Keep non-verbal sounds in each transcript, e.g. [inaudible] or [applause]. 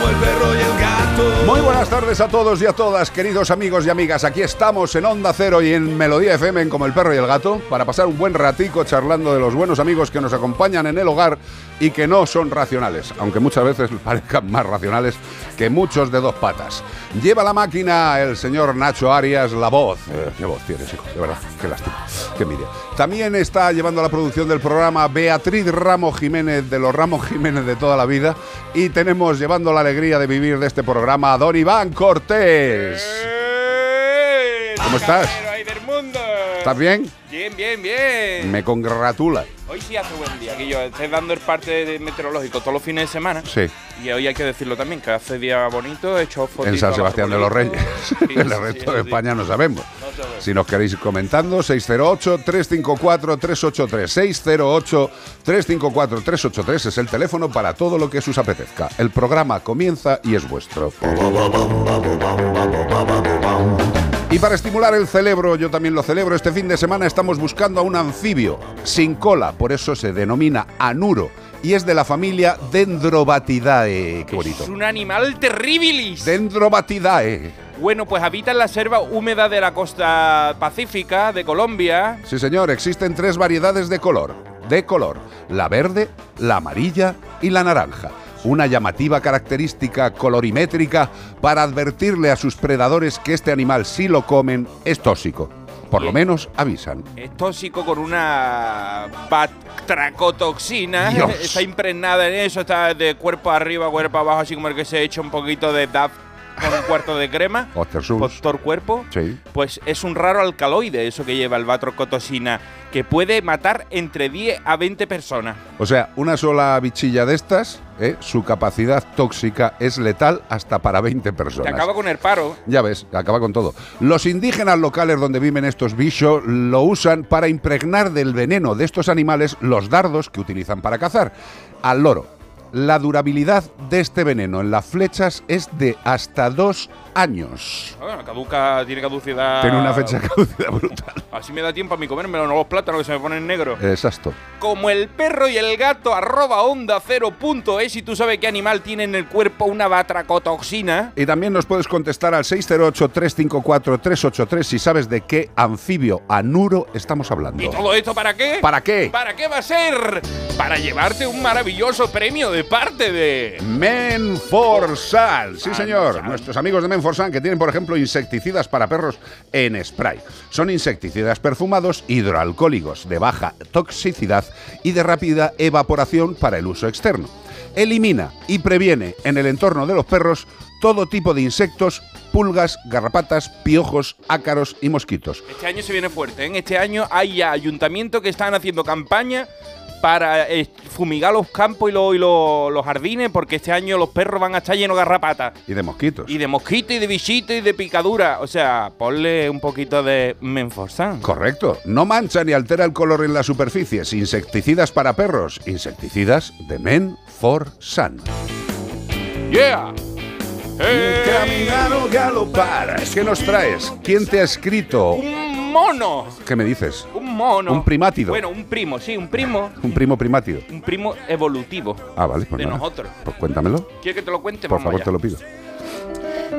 Como el perro y. Muy buenas tardes a todos y a todas, queridos amigos y amigas. Aquí estamos en Onda Cero y en Melodía FM Como el Perro y el Gato para pasar un buen ratico charlando de los buenos amigos que nos acompañan en el hogar y que no son racionales, aunque muchas veces [laughs] parezcan más racionales que muchos de dos patas. Lleva la máquina el señor Nacho Arias, la voz. Eh, voz tienes, hijo, de verdad, qué lástima, qué envidia. También está llevando la producción del programa Beatriz Ramos Jiménez, de los Ramos Jiménez de toda la vida. Y tenemos llevando la alegría de vivir de este programa a Don Iván Cortés. ¿Cómo estás? ¿Estás bien? Bien, bien, bien. Me congratula. Hoy sí hace buen día, que yo estoy dando el parte de meteorológico todos los fines de semana. Sí. Y hoy hay que decirlo también, que hace día bonito, he hecho fotos. En San Sebastián de los Reyes. en el resto de España no sabemos. Si nos queréis ir comentando, 608-354-383. 608-354-383 es el teléfono para todo lo que os apetezca. El programa comienza y es vuestro. Y para estimular el cerebro, yo también lo celebro, este fin de semana estamos buscando a un anfibio sin cola, por eso se denomina anuro, y es de la familia Dendrobatidae. Qué bonito. Es un animal terribilis. Dendrobatidae. Bueno, pues habita en la selva húmeda de la costa pacífica de Colombia. Sí, señor, existen tres variedades de color. De color, la verde, la amarilla y la naranja. Una llamativa característica colorimétrica para advertirle a sus predadores que este animal, si lo comen, es tóxico. Por lo menos avisan. Es tóxico con una batracotoxina. Dios. [laughs] Está impregnada en eso, está de cuerpo arriba, cuerpo abajo, así como el que se echa un poquito de DAF con un cuarto de crema. Por cuerpo. Sí. Pues es un raro alcaloide eso que lleva el batracotosina, que puede matar entre 10 a 20 personas. O sea, una sola bichilla de estas, ¿eh? su capacidad tóxica es letal hasta para 20 Te personas. acaba con el paro. Ya ves, acaba con todo. Los indígenas locales donde viven estos bichos lo usan para impregnar del veneno de estos animales los dardos que utilizan para cazar. Al loro. La durabilidad de este veneno en las flechas es de hasta dos años. Bueno, caduca, tiene caducidad. Tiene una fecha de [laughs] caducidad brutal. Así me da tiempo a mí comérmelo, no los plátanos que se me ponen negros. Exacto. Como el perro y el gato, arroba onda cero punto es, y tú sabes qué animal tiene en el cuerpo una batracotoxina. Y también nos puedes contestar al 608-354-383 si sabes de qué anfibio anuro estamos hablando. ¿Y todo esto para qué? ¿Para qué? ¿Para qué va a ser? Para llevarte un maravilloso premio de parte de. Menforsan, sí señor, nuestros amigos de Menforsan que tienen por ejemplo insecticidas para perros en spray. Son insecticidas perfumados hidroalcohólicos de baja toxicidad y de rápida evaporación para el uso externo. Elimina y previene en el entorno de los perros todo tipo de insectos, pulgas, garrapatas, piojos, ácaros y mosquitos. Este año se viene fuerte, ¿eh? Este año hay ayuntamientos que están haciendo campaña para eh, fumigar los campos y, lo- y lo- los jardines, porque este año los perros van a estar llenos de garrapatas. Y de mosquitos. Y de mosquito y de bichito y de picadura. O sea, ponle un poquito de menforsan. Correcto. No mancha ni altera el color en las superficies. Insecticidas para perros. Insecticidas de Men for Sun. ¡Yeah! Caminar o galopar. ¿Qué nos traes? ¿Quién te ha escrito? ¡Un mono! ¿Qué me dices? Un mono. Un primátido. Bueno, un primo, sí, un primo. [laughs] Un primo primátido. Un primo evolutivo. Ah, vale, pues De nada. nosotros. Pues cuéntamelo. ¿Quieres que te lo cuente? Por Vamos favor, allá. te lo pido.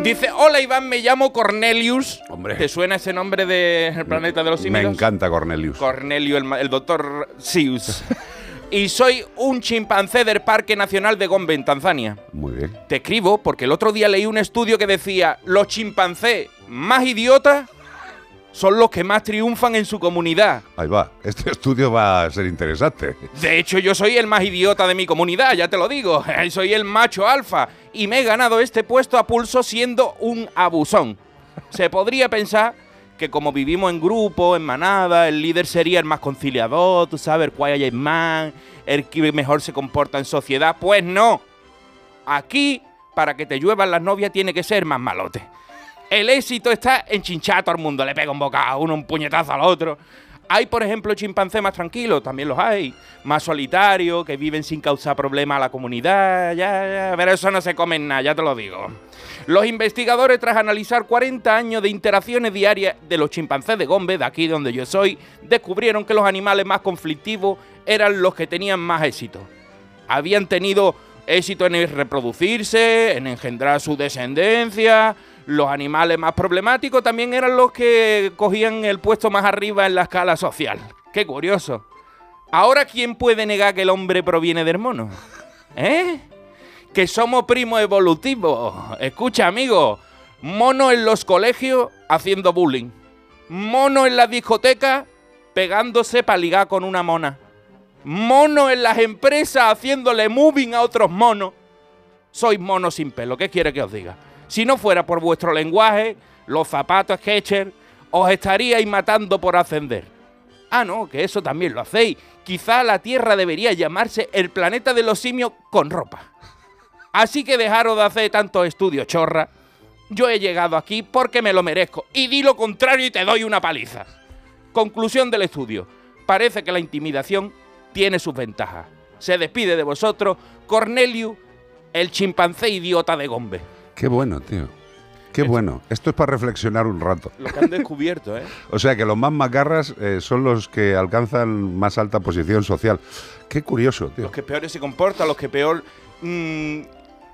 Dice, hola Iván, me llamo Cornelius. Hombre. ¿Te suena ese nombre del planeta de los Me simios? encanta Cornelius. Cornelio, el doctor Sius. [laughs] y soy un chimpancé del Parque Nacional de Gombe, en Tanzania. Muy bien. Te escribo porque el otro día leí un estudio que decía, los chimpancés más idiotas son los que más triunfan en su comunidad. Ahí va. Este estudio va a ser interesante. De hecho, yo soy el más idiota de mi comunidad, ya te lo digo. [laughs] Soy el macho alfa y me he ganado este puesto a pulso siendo un abusón. Se podría pensar que como vivimos en grupo, en manada, el líder sería el más conciliador, tú sabes, el quiet man, el que mejor se comporta en sociedad. Pues no. Aquí, para que te lluevan las novias, tiene que ser más malote. El éxito está en chinchar a todo el mundo. Le pega un bocado a uno, un puñetazo al otro. Hay, por ejemplo, chimpancés más tranquilos, también los hay. Más solitarios, que viven sin causar problemas a la comunidad. Ya, pero eso no se comen nada, ya te lo digo. Los investigadores, tras analizar 40 años de interacciones diarias de los chimpancés de Gombe, de aquí donde yo soy, descubrieron que los animales más conflictivos eran los que tenían más éxito habían tenido éxito en reproducirse, en engendrar su descendencia. Los animales más problemáticos también eran los que cogían el puesto más arriba en la escala social. Qué curioso. Ahora, ¿quién puede negar que el hombre proviene del mono? ¿Eh? Que somos primos evolutivos. Escucha, amigo. Mono en los colegios haciendo bullying. Mono en la discoteca pegándose para ligar con una mona monos en las empresas haciéndole moving a otros monos. Sois monos sin pelo, ¿qué quiere que os diga? Si no fuera por vuestro lenguaje, los zapatos Skechers, os estaríais matando por ascender. Ah, no, que eso también lo hacéis. Quizá la Tierra debería llamarse el planeta de los simios con ropa. Así que dejaros de hacer tantos estudios, chorra. Yo he llegado aquí porque me lo merezco. Y di lo contrario y te doy una paliza. Conclusión del estudio. Parece que la intimidación tiene sus ventajas. Se despide de vosotros Cornelius, el chimpancé idiota de Gombe. Qué bueno, tío. Qué bueno. Esto es para reflexionar un rato. Lo que han descubierto, ¿eh? [laughs] O sea que los más macarras eh, son los que alcanzan más alta posición social. Qué curioso, tío. Los que peores se comportan, los que peor mm,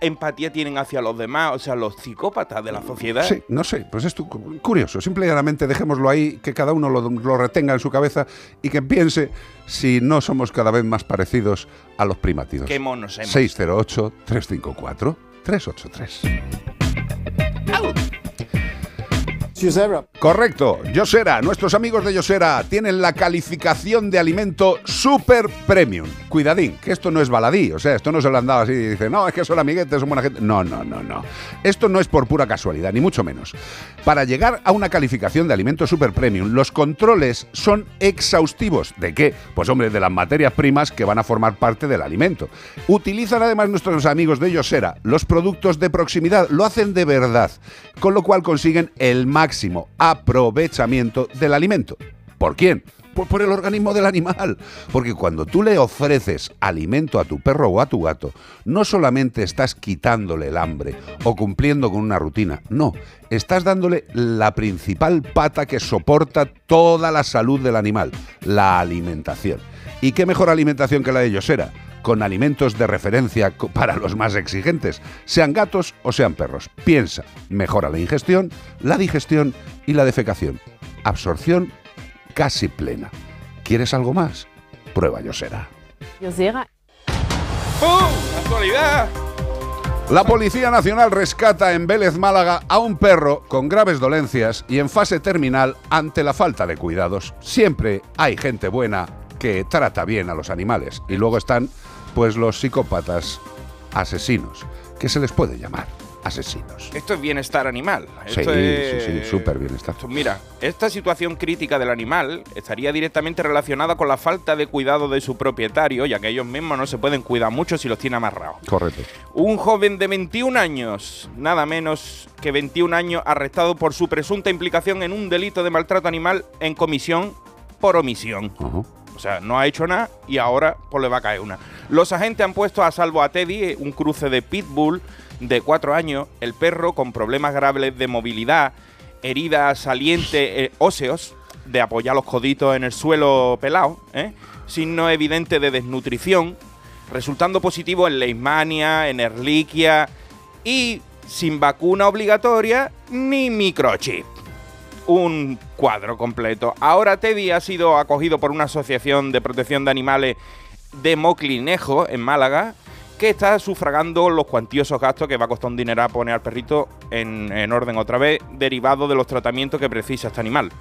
empatía tienen hacia los demás, o sea, los psicópatas de la sociedad. Sí, no sé, pues es curioso. Simple y llanamente dejémoslo ahí, que cada uno lo, lo retenga en su cabeza y que piense si no somos cada vez más parecidos a los primátidos. Qué monos hemos. 608-354-383. Correcto, Yosera. Nuestros amigos de Yosera tienen la calificación de alimento super premium. Cuidadín, que esto no es baladí. O sea, esto no se lo han dado así y dice, no, es que son amiguetes, son buena gente. No, no, no, no. Esto no es por pura casualidad, ni mucho menos. Para llegar a una calificación de alimento super premium, los controles son exhaustivos. ¿De qué? Pues hombre, de las materias primas que van a formar parte del alimento. Utilizan además nuestros amigos de Yosera los productos de proximidad, lo hacen de verdad, con lo cual consiguen el máximo aprovechamiento del alimento. ¿Por quién? Pues por el organismo del animal. Porque cuando tú le ofreces alimento a tu perro o a tu gato, no solamente estás quitándole el hambre o cumpliendo con una rutina, no, estás dándole la principal pata que soporta toda la salud del animal, la alimentación. ¿Y qué mejor alimentación que la de Yosera? Con alimentos de referencia para los más exigentes, sean gatos o sean perros. Piensa, mejora la ingestión, la digestión y la defecación. Absorción casi plena. ¿Quieres algo más? Prueba Yosera. Yosera ¡Pum! ¡Actualidad! La Policía Nacional rescata en Vélez Málaga a un perro con graves dolencias y en fase terminal ante la falta de cuidados. Siempre hay gente buena que trata bien a los animales y luego están pues los psicópatas asesinos, que se les puede llamar. asesinos. Esto es bienestar animal. Sí, Esto sí, es- sí, súper bienestar. Mira, esta situación crítica del animal estaría directamente relacionada con la falta de cuidado de su propietario, ya que ellos mismos no se pueden cuidar mucho si los tiene amarrados. Correcto. Un joven de 21 años, nada menos que 21 años, arrestado por su presunta implicación en un delito de maltrato animal en comisión por omisión. O sea, no ha hecho nada y ahora pues le va a caer una. Los agentes han puesto a salvo a Teddy, eh, un cruce de pitbull de cuatro años, el perro con problemas graves de movilidad, heridas salientes eh, óseos, de apoyar los coditos en el suelo pelado, ¿eh? signos evidentes de desnutrición, resultando positivo en leishmania, en erliquia y sin vacuna obligatoria ni microchip un cuadro completo. Ahora Teddy ha sido acogido por una asociación de protección de animales de Moclinejo, en Málaga, que está sufragando los cuantiosos gastos que va a costar un dinero a poner al perrito en, en orden otra vez, derivado de los tratamientos que precisa este animal.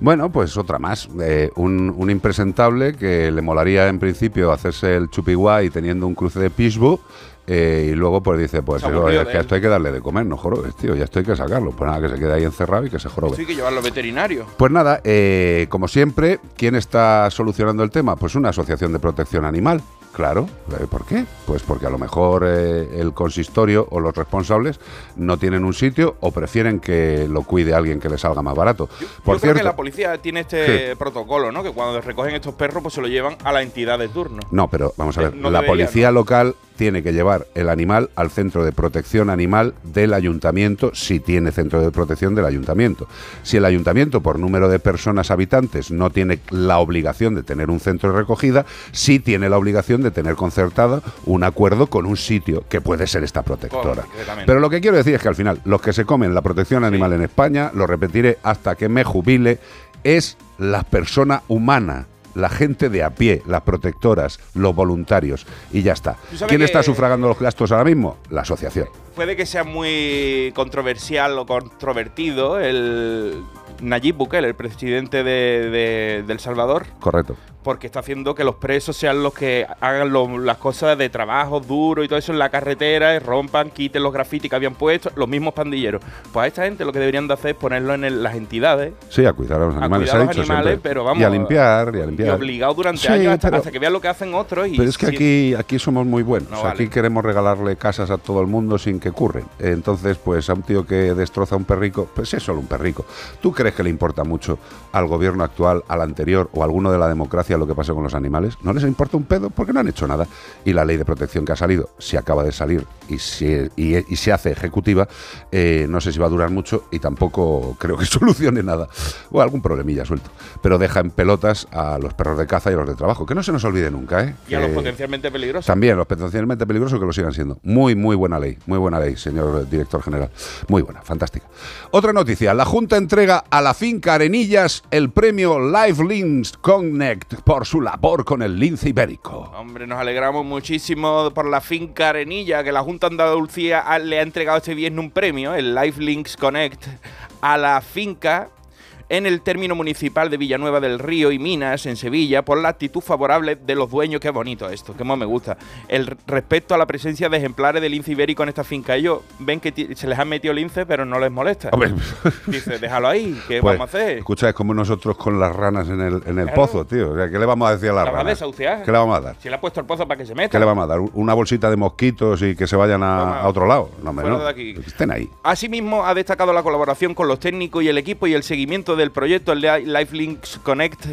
Bueno, pues otra más. Eh, un, un impresentable que le molaría en principio hacerse el chupiguay teniendo un cruce de pitbull. Eh, y luego pues dice, pues Se "Pero aburrió es que a esto hay que darle de comer, no jorobes, tío, ya esto hay que sacarlo. Pues nada, que se quede ahí encerrado y que se jorobe. Esto hay que llevarlo al veterinario. Pues nada, eh, como siempre, ¿quién está solucionando el tema? Pues una asociación de protección animal. Claro, eh, ¿por qué? Pues porque a lo mejor eh, el consistorio o los responsables no tienen un sitio o prefieren que lo cuide alguien que les salga más barato. Yo, Por yo creo cierto, que la policía tiene este protocolo, ¿no? Que cuando recogen estos perros, pues se lo llevan a la entidad de turno. no, pero vamos a ver, no la debería, policía ¿no? local tiene que llevar el animal al centro de protección animal del ayuntamiento si tiene centro de protección del ayuntamiento. Si el ayuntamiento por número de personas habitantes no tiene la obligación de tener un centro de recogida, sí tiene la obligación de tener concertado un acuerdo con un sitio que puede ser esta protectora. Pero lo que quiero decir es que al final los que se comen la protección animal en España, lo repetiré hasta que me jubile, es la persona humana. La gente de a pie, las protectoras, los voluntarios, y ya está. ¿Quién está sufragando los gastos ahora mismo? La asociación. Puede que sea muy controversial o controvertido el Nayib Bukele, el presidente de, de- de El Salvador, Correcto. Porque está haciendo que los presos sean los que hagan lo- las cosas de trabajo duro y todo eso en la carretera, y rompan, quiten los grafitis que habían puesto, los mismos pandilleros. Pues a esta gente lo que deberían de hacer es ponerlo en el- las entidades Sí, a cuidar a los animales, cuidar se ha a los animales, siempre. pero vamos, Y a limpiar, y a y limpiar. obligado durante Sí, años hasta, pero- hasta que vean lo que hacen otros. Y Pero es que si- aquí, aquí somos muy buenos. No O sea, vale. Aquí queremos regalarle casas a todo el mundo sin que curren. Entonces, pues a un tío que destroza un perrico, pues es solo un perrico. ¿Tú crees que le importa mucho al gobierno actual, al anterior o a alguno de la democracia lo que pase con los animales? ¿No les importa un pedo? Porque no han hecho nada. Y la ley de protección que ha salido, si acaba de salir y, si, y, y se hace ejecutiva, eh, no sé si va a durar mucho y tampoco creo que [laughs] solucione nada. O algún problemilla suelto. Pero deja en pelotas a los perros de caza y a los de trabajo. Que no se nos olvide nunca, ¿eh? y a los potencialmente peligrosos. también los potencialmente peligrosos que lo sigan siendo. Muy, muy buena ley. Muy buena ley, señor director general. Muy buena, fantástica. Otra noticia. La Junta entrega a la finca Arenillas el premio Life Links Connect por su labor con el lince ibérico. Hombre, nos alegramos muchísimo por la finca Arenilla, que la Junta Andalucía le ha entregado este viernes un premio, el Life Links Connect, a la finca en el término municipal de Villanueva del Río y Minas, en Sevilla, por la actitud favorable de los dueños. Qué bonito esto, qué más me gusta. El respecto a la presencia de ejemplares de lince ibérico en esta finca. Ellos ven que se les ha metido lince, pero no les molesta. Dice, déjalo ahí, ¿qué pues, vamos a hacer? Escucha, es como nosotros con las ranas en el, en el Claro. pozo, tío. O sea, ¿Qué le vamos a decir a las La ranas? desahuciar. ¿Qué le vamos a dar? Si le ha puesto el pozo para que se meta. ¿Qué le vamos a dar? ¿Una bolsita de mosquitos y que se vayan a, otro lado? No, fuera no. de aquí. Estén ahí. Asimismo, ha destacado la colaboración con los técnicos y el equipo y el seguimiento del proyecto, el Lifelinks Connect.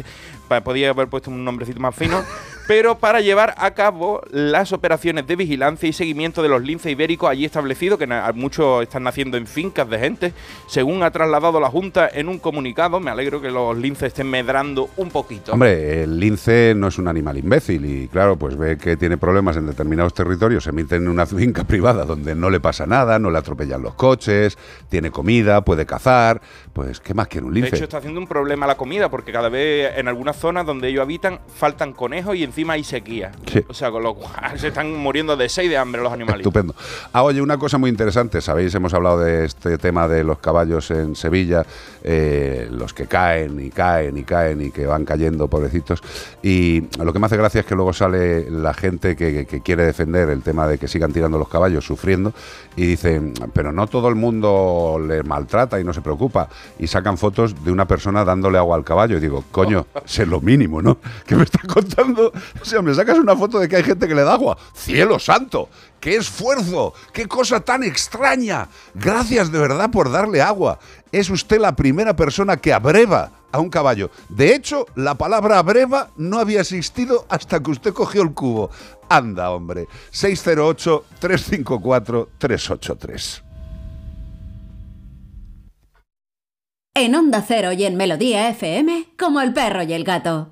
Pa- Podía haber puesto un nombrecito más fino. [laughs] pero para llevar a cabo las operaciones de vigilancia y seguimiento de los linces ibéricos allí establecidos, que muchos están naciendo en fincas de gente, según ha trasladado la Junta en un comunicado. Me alegro que los linces estén medrando un poquito. Hombre, el lince no es un animal imbécil y claro, pues ve que tiene problemas en determinados territorios, se emite en una [laughs] finca privada donde no le pasa nada, no le atropellan los coches, tiene comida, puede cazar, pues ¿qué más quiere un De lince? hecho, está haciendo un problema la comida, porque cada vez en algunas zonas donde ellos habitan faltan conejos y encima hay sequía. Sí. O sea, con lo cual [laughs] se están muriendo de sed y de hambre los animalitos. Estupendo. Ah, oye, una cosa muy interesante, sabéis, hemos hablado de este tema de los caballos en Sevilla, eh, los que caen y caen y caen y que van cayendo, pobrecitos. Y lo que me hace gracia es que luego sale la gente que, que quiere defender el tema de que sigan tirando los caballos sufriendo y dicen, pero no todo el mundo le maltrata y no se preocupa. Y sacan fotos de una persona dándole agua al caballo. Y digo, coño, [laughs] es lo mínimo, ¿no? [laughs] ¿Qué me estás contando? O sea, me sacas una foto de que hay gente que le da agua. ¡Cielo santo! ¡Qué esfuerzo! ¡Qué cosa tan extraña! Gracias de verdad por darle agua. Es usted la primera persona que abreva a un caballo. De hecho, la palabra abreva no había existido hasta que usted cogió el cubo. Anda, hombre. 608-354-383. En Onda Cero y en Melodía FM, como el perro y el gato.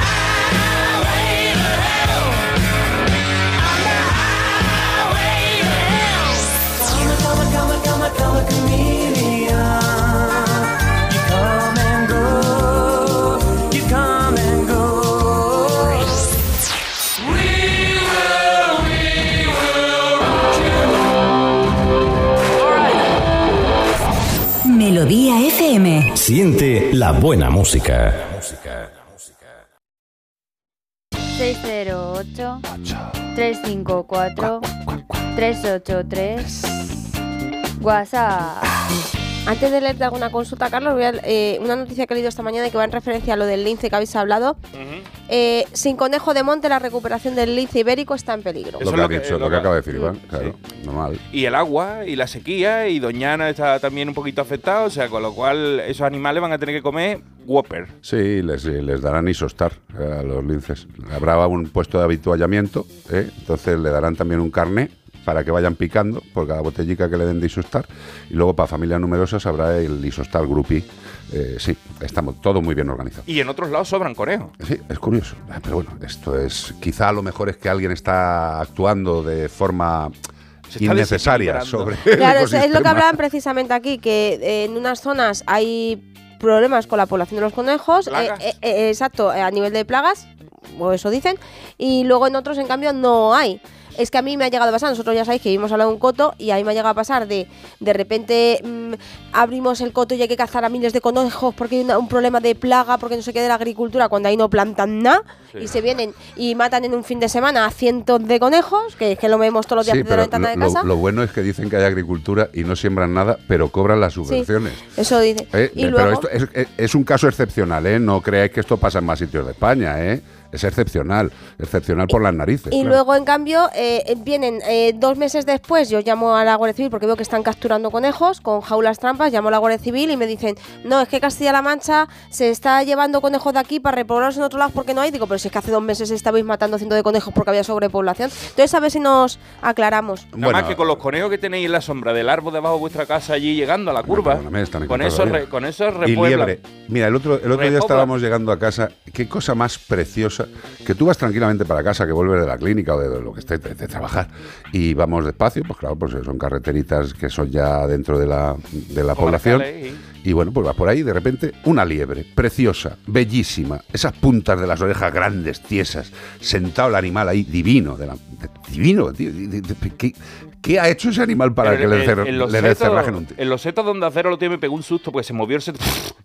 Melodía FM. Siente la buena música. 608 354 383 WhatsApp. Antes de leerte alguna consulta, Carlos, voy a, eh, una noticia que he leído esta mañana que va en referencia a lo del lince que habéis hablado. Eh, sin conejo de monte, la recuperación del lince ibérico está en peligro. Eso Lo que, es ha lo que- dicho, lo lo que acaba de decir Iván, sí. claro, normal. Y el agua y la sequía y Doñana está también un poquito afectado, o sea, con lo cual esos animales van a tener que comer Whopper. Sí, les, les darán isostar eh, a los linces. Habrá un puesto de habituallamiento, ¿eh? entonces le darán también un carné para que vayan picando por cada botellica que le den de isostar. Y luego para familias numerosas habrá el isostar groupie. Eh, sí, estamos todo muy bien organizado. Y en otros lados sobran conejos. Sí, es curioso. Ah, Pero bueno, esto es. Quizá a lo mejor es que alguien está actuando de forma innecesaria sobre. [laughs] Claro, es, es lo que hablaban precisamente aquí, que eh, en unas zonas hay problemas con la población de los conejos, eh, exacto, a nivel de plagas, o eso dicen, y luego en otros, en cambio, no hay. Es que a mí me ha llegado a pasar, nosotros ya sabéis que vivimos al lado de un coto y a mí me ha llegado a pasar de de repente mm, abrimos el coto y hay que cazar a miles de conejos porque hay una- un problema de plaga, porque no se quede la agricultura cuando ahí no plantan nada y se vienen y matan en un fin de semana a cientos de conejos, que es que lo vemos todos los días Sí, desde la ventana de lo, casa. lo bueno es que dicen que hay agricultura y no siembran nada, pero cobran las subvenciones. Eso dice. Eh, y pero luego, esto es, es- es un caso excepcional, ¿eh? No creáis que esto pasa en más sitios de España, ¿eh? Es excepcional, excepcional por las narices. y claro. luego, en cambio, eh, vienen eh, dos meses después, yo llamo a la Guardia Civil porque veo que están capturando conejos con jaulas trampas, llamo a la Guardia Civil y me dicen, no, es que Castilla-La Mancha se está llevando conejos de aquí para repoblarlos en otros lados porque no hay. Digo, pero si es que hace dos meses estabais matando cientos de conejos porque había sobrepoblación. Entonces, a ver si nos aclaramos. Nada Bueno, más que con los conejos que tenéis en la sombra del árbol debajo de vuestra casa allí llegando a la curva, con eso, re- con eso y repueblan. liebre. Mira, el otro, el otro día estábamos llegando a casa. Qué cosa más preciosa. Que tú vas tranquilamente para casa, que vuelves de la clínica o de lo que esté, de, de trabajar. Y vamos despacio, pues claro, pues son carreteritas que son ya dentro de la, de la población. Y bueno, pues vas por ahí y de repente una liebre, preciosa, bellísima, esas puntas de las orejas grandes, tiesas, sentado el animal ahí, divino, de la- divino, tío, ¿qué, qué ha hecho ese animal para Pero que le, en- le en un tío? En los setos donde acero lo tiene me pegó un susto porque se movió el seto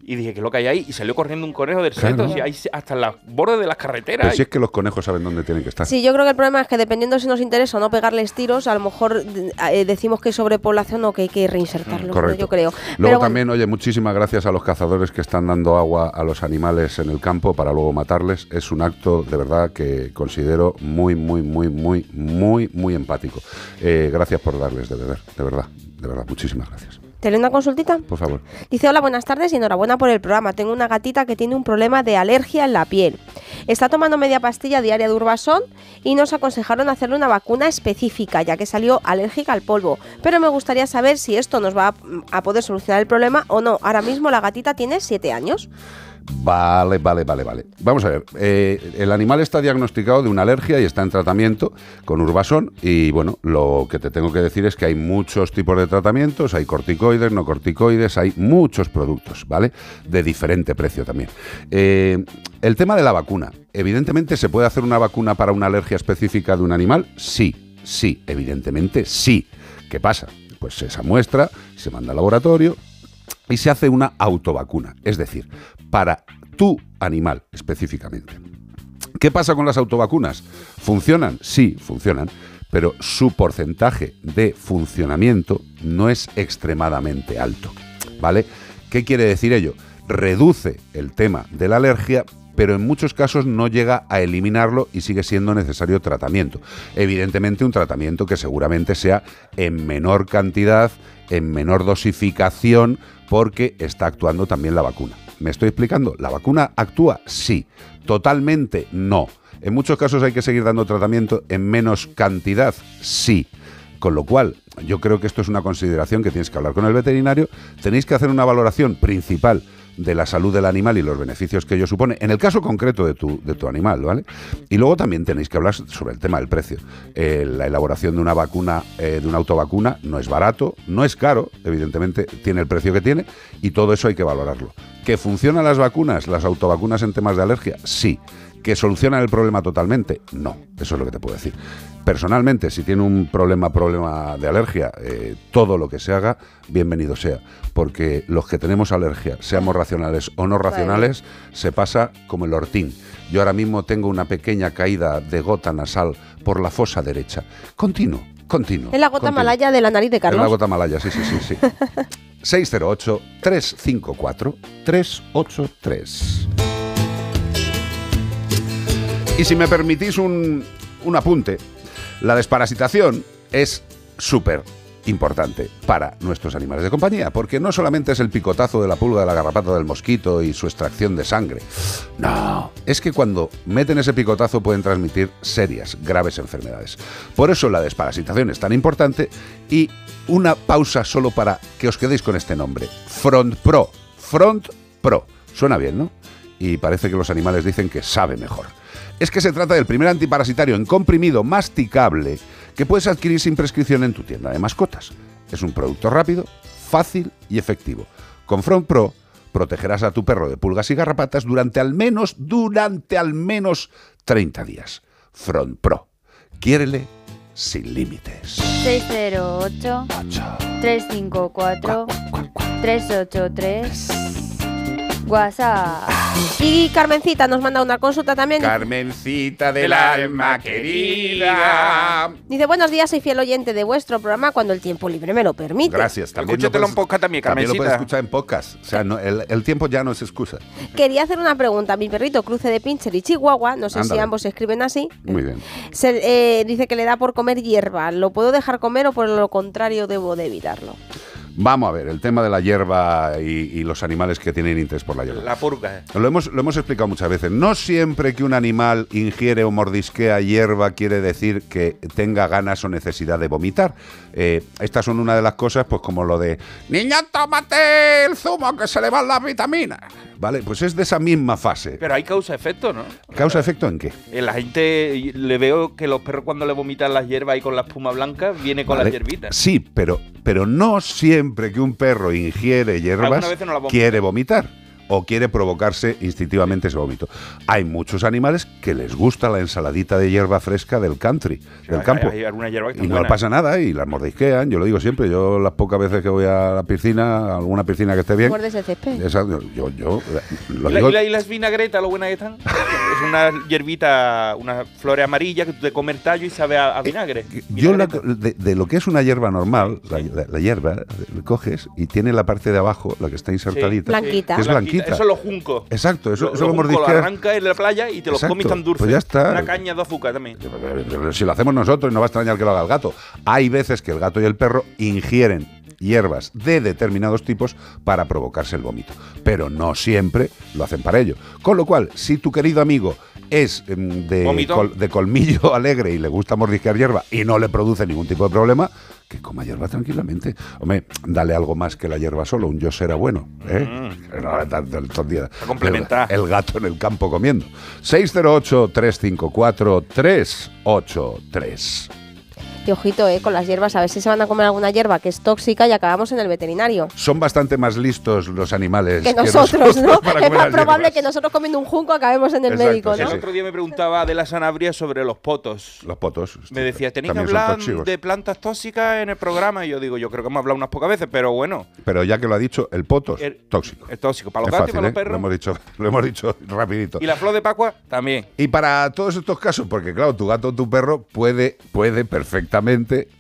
Y dije, ¿qué es lo que hay ahí? Y salió corriendo un conejo del Claro. seto, si hay hasta en los bordes de las Pero carreteras. si es que los conejos saben dónde tienen que estar. Sí, yo creo que el problema es que dependiendo si nos interesa o no pegarles tiros, a lo mejor eh, decimos que hay sobrepoblación o que hay que reinsertarlos, ¿no? Correcto. yo creo. Luego Pero bueno, también, oye, muchísimas gracias a los cazadores que están dando agua a los animales en el campo para luego matarles. Es un acto de verdad que considero muy, muy, muy, muy, muy, muy empático. Eh, gracias por darles de beber, de verdad, de verdad, muchísimas gracias. ¿Te leo una consultita? Por favor. Dice, hola, buenas tardes y enhorabuena por el programa. Tengo una gatita que tiene un problema de alergia en la piel. Está tomando media pastilla diaria de Urbasón y nos aconsejaron hacerle una vacuna específica, ya que salió alérgica al polvo. Pero me gustaría saber si esto nos va a, a poder solucionar el problema o no. Ahora mismo la gatita tiene 7 años. Vale, vale, vale, vale. Vamos a ver. eh, el animal está diagnosticado de una alergia y está en tratamiento con Urbasón. Y bueno, lo que te tengo que decir es que hay muchos tipos de tratamientos. Hay corticoides, no corticoides, hay muchos productos, ¿vale? De diferente precio también. Eh, el tema de la vacuna. Evidentemente, ¿se puede hacer una vacuna para una alergia específica de un animal? Sí, sí, evidentemente sí. ¿Qué pasa? Pues esa muestra se manda al laboratorio, y se hace una autovacuna, es decir, para tu animal específicamente. ¿Qué pasa con las autovacunas? ¿Funcionan? Sí, funcionan, pero su porcentaje de funcionamiento no es extremadamente alto, ¿vale? ¿Qué quiere decir ello? Reduce el tema de la alergia, pero en muchos casos no llega a eliminarlo y sigue siendo necesario tratamiento. Evidentemente un tratamiento que seguramente sea en menor cantidad, en menor dosificación, porque está actuando también la vacuna. ¿Me estoy explicando? ¿La vacuna actúa? Sí. Totalmente no. En muchos casos hay que seguir dando tratamiento en menos cantidad. Sí. Con lo cual, yo creo que esto es una consideración que tienes que hablar con el veterinario. Tenéis que hacer una valoración principal de la salud del animal y los beneficios que ello supone, en el caso concreto de tu, de tu animal, ¿vale? Y luego también tenéis que hablar sobre el tema del precio. Eh, la elaboración de una vacuna, eh, de una autovacuna, no es barato, no es caro, evidentemente tiene el precio que tiene, y todo eso hay que valorarlo. ¿Que funcionan las vacunas, las autovacunas en temas de alergia? Sí. ¿Que solucionan el problema totalmente? No, eso es lo que te puedo decir. Personalmente, si tiene un problema, problema de alergia, eh, todo lo que se haga, bienvenido sea. Porque los que tenemos alergia, seamos racionales o no racionales, se pasa como el ortín. Yo ahora mismo tengo una pequeña caída de gota nasal por la fosa derecha. Continuo, continuo. Es la gota continuo. malaya de la nariz de Es la Carlos. gota malaya, sí, sí, sí, sí. [laughs] 608-354-383. Y si me permitís un, un apunte, la desparasitación es súper importante para nuestros animales de compañía, porque no solamente es el picotazo de la pulga, de la garrapata del mosquito y su extracción de sangre. No, es que cuando meten ese picotazo pueden transmitir serias, graves enfermedades. Por eso la desparasitación es tan importante y una pausa solo para que os quedéis con este nombre. Front Pro. Front Pro. Suena bien, ¿no? Y parece que los animales dicen que sabe mejor. Es que se trata del primer antiparasitario en comprimido masticable que puedes adquirir sin prescripción en tu tienda de mascotas. Es un producto rápido, fácil y efectivo. Con Front Pro protegerás a tu perro de pulgas y garrapatas durante al menos, durante al menos 30 días. Front Pro. Quiérele sin límites. 608 354 383 WhatsApp. Y Carmencita nos manda una consulta también. Carmencita del alma querida. Dice, buenos días, soy fiel oyente de vuestro programa cuando el tiempo libre me lo permite. Gracias. También Escúchatelo lo en podcast también, También lo puedes Carmencita. escuchar en podcast. O sea, no- el, el tiempo ya no es excusa. Quería hacer una pregunta. Mi perrito cruce de pincher y chihuahua, no sé si ambos se escriben así. Muy bien. Se, eh, dice que le da por comer hierba. ¿Lo puedo dejar comer o por lo contrario debo de evitarlo? Vamos a ver, el tema de la hierba y, y los animales que tienen interés por la hierba. La purga. Lo hemos, lo hemos explicado muchas veces. No siempre que un animal ingiere o mordisquea hierba quiere decir que tenga ganas o necesidad de vomitar. Eh, estas son una de las cosas, pues como lo de Niña, tómate el zumo que se le van las vitaminas. ¿Vale? Pues es de esa misma fase. Pero hay causa-efecto, ¿no? ¿Causa efecto en qué? Eh, La gente, le veo que los perros cuando le vomitan las hierbas y con la espuma blanca, viene con ¿Vale? las hierbitas. Sí, pero, pero no siempre que un perro ingiere hierbas quiere vomitar. O quiere provocarse instintivamente ese vómito. Hay muchos animales que les gusta la ensaladita de hierba fresca del country, del hay- campo. hay alguna hierba que está y no buena. pasa nada y las mordisquean, yo lo digo siempre, yo las pocas veces que voy a la piscina, a alguna piscina que esté bien, Muerdes el césped. esa- yo, yo, eh, lo ¿Y, la- digo- y la- y las vinagretas, lo buenas que están? es una hierbita, una flor amarilla que tú te comes tallo y sabe a, a vinagre. Yo la- Vinagreta. de, de lo que es una hierba normal, la, la- la hierba, eh, coges y tiene la parte de abajo, la que está insertadita, Blanquita. que es blanquita. Eso es lo junco. Exacto, eso, Lo- eso lo lo junco lo arrancas en la playa y te lo comes tan dulce. pues ya está. Una caña de azúcar también. Si lo hacemos nosotros, no va a extrañar que lo haga el gato. Hay veces que el gato y el perro ingieren hierbas de determinados tipos para provocarse el vómito, pero no siempre lo hacen para ello. Con lo cual, si tu querido amigo es em, de, col- de colmillo [laughs] alegre y le gusta mordisquear hierba y no le produce ningún tipo de problema, que coma hierba tranquilamente. Hombre, dale algo más que la hierba solo, un yo será bueno. ¿eh? Complementar. El, el gato en el campo comiendo. 608-354-383. Y ojito, eh, con las hierbas, a ver si se van a comer alguna hierba que es tóxica y acabamos en el veterinario. Son bastante más listos los animales Que nosotros, ¿no? [laughs] para Es comer más las probable hierbas. que nosotros comiendo un junco acabemos en el Exacto, médico, sí, ¿no? El otro día me preguntaba de la Sanabria sobre los potos. Los potos. Me decía, tenéis que hablar de plantas tóxicas en el programa. Y yo digo, yo creo que hemos hablado unas pocas veces, pero bueno, Pero ya que lo ha dicho, el potos, El- tóxico. es tóxico. Para los gatos y para ¿eh? los perros. Lo hemos dicho, [laughs] lo hemos dicho rapidito. Y la flor de Pascua también. Y para todos estos casos, porque claro, tu gato o tu perro puede, puede perfectamente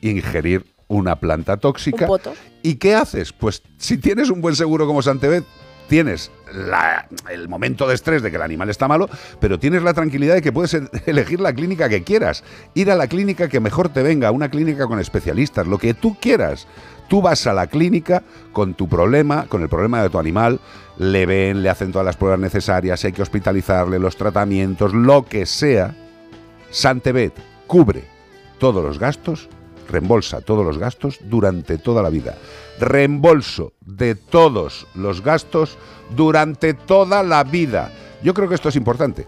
ingerir una planta tóxica. Un. ¿Y qué haces? Pues si tienes un buen seguro como Santebet, tienes la- el momento de estrés de que el animal está malo, pero tienes la tranquilidad de que puedes e- [laughs] elegir la clínica que quieras, ir a la clínica que mejor te venga, una clínica con especialistas, lo que tú quieras. Tú vas a la clínica con tu problema, con el problema de tu animal, le ven, le hacen todas las pruebas necesarias, hay que hospitalizarle, los tratamientos, lo que sea. Santebet cubre todos los gastos, reembolsa todos los gastos durante toda la vida. Reembolso de todos los gastos durante toda la vida. Yo creo que esto es importante.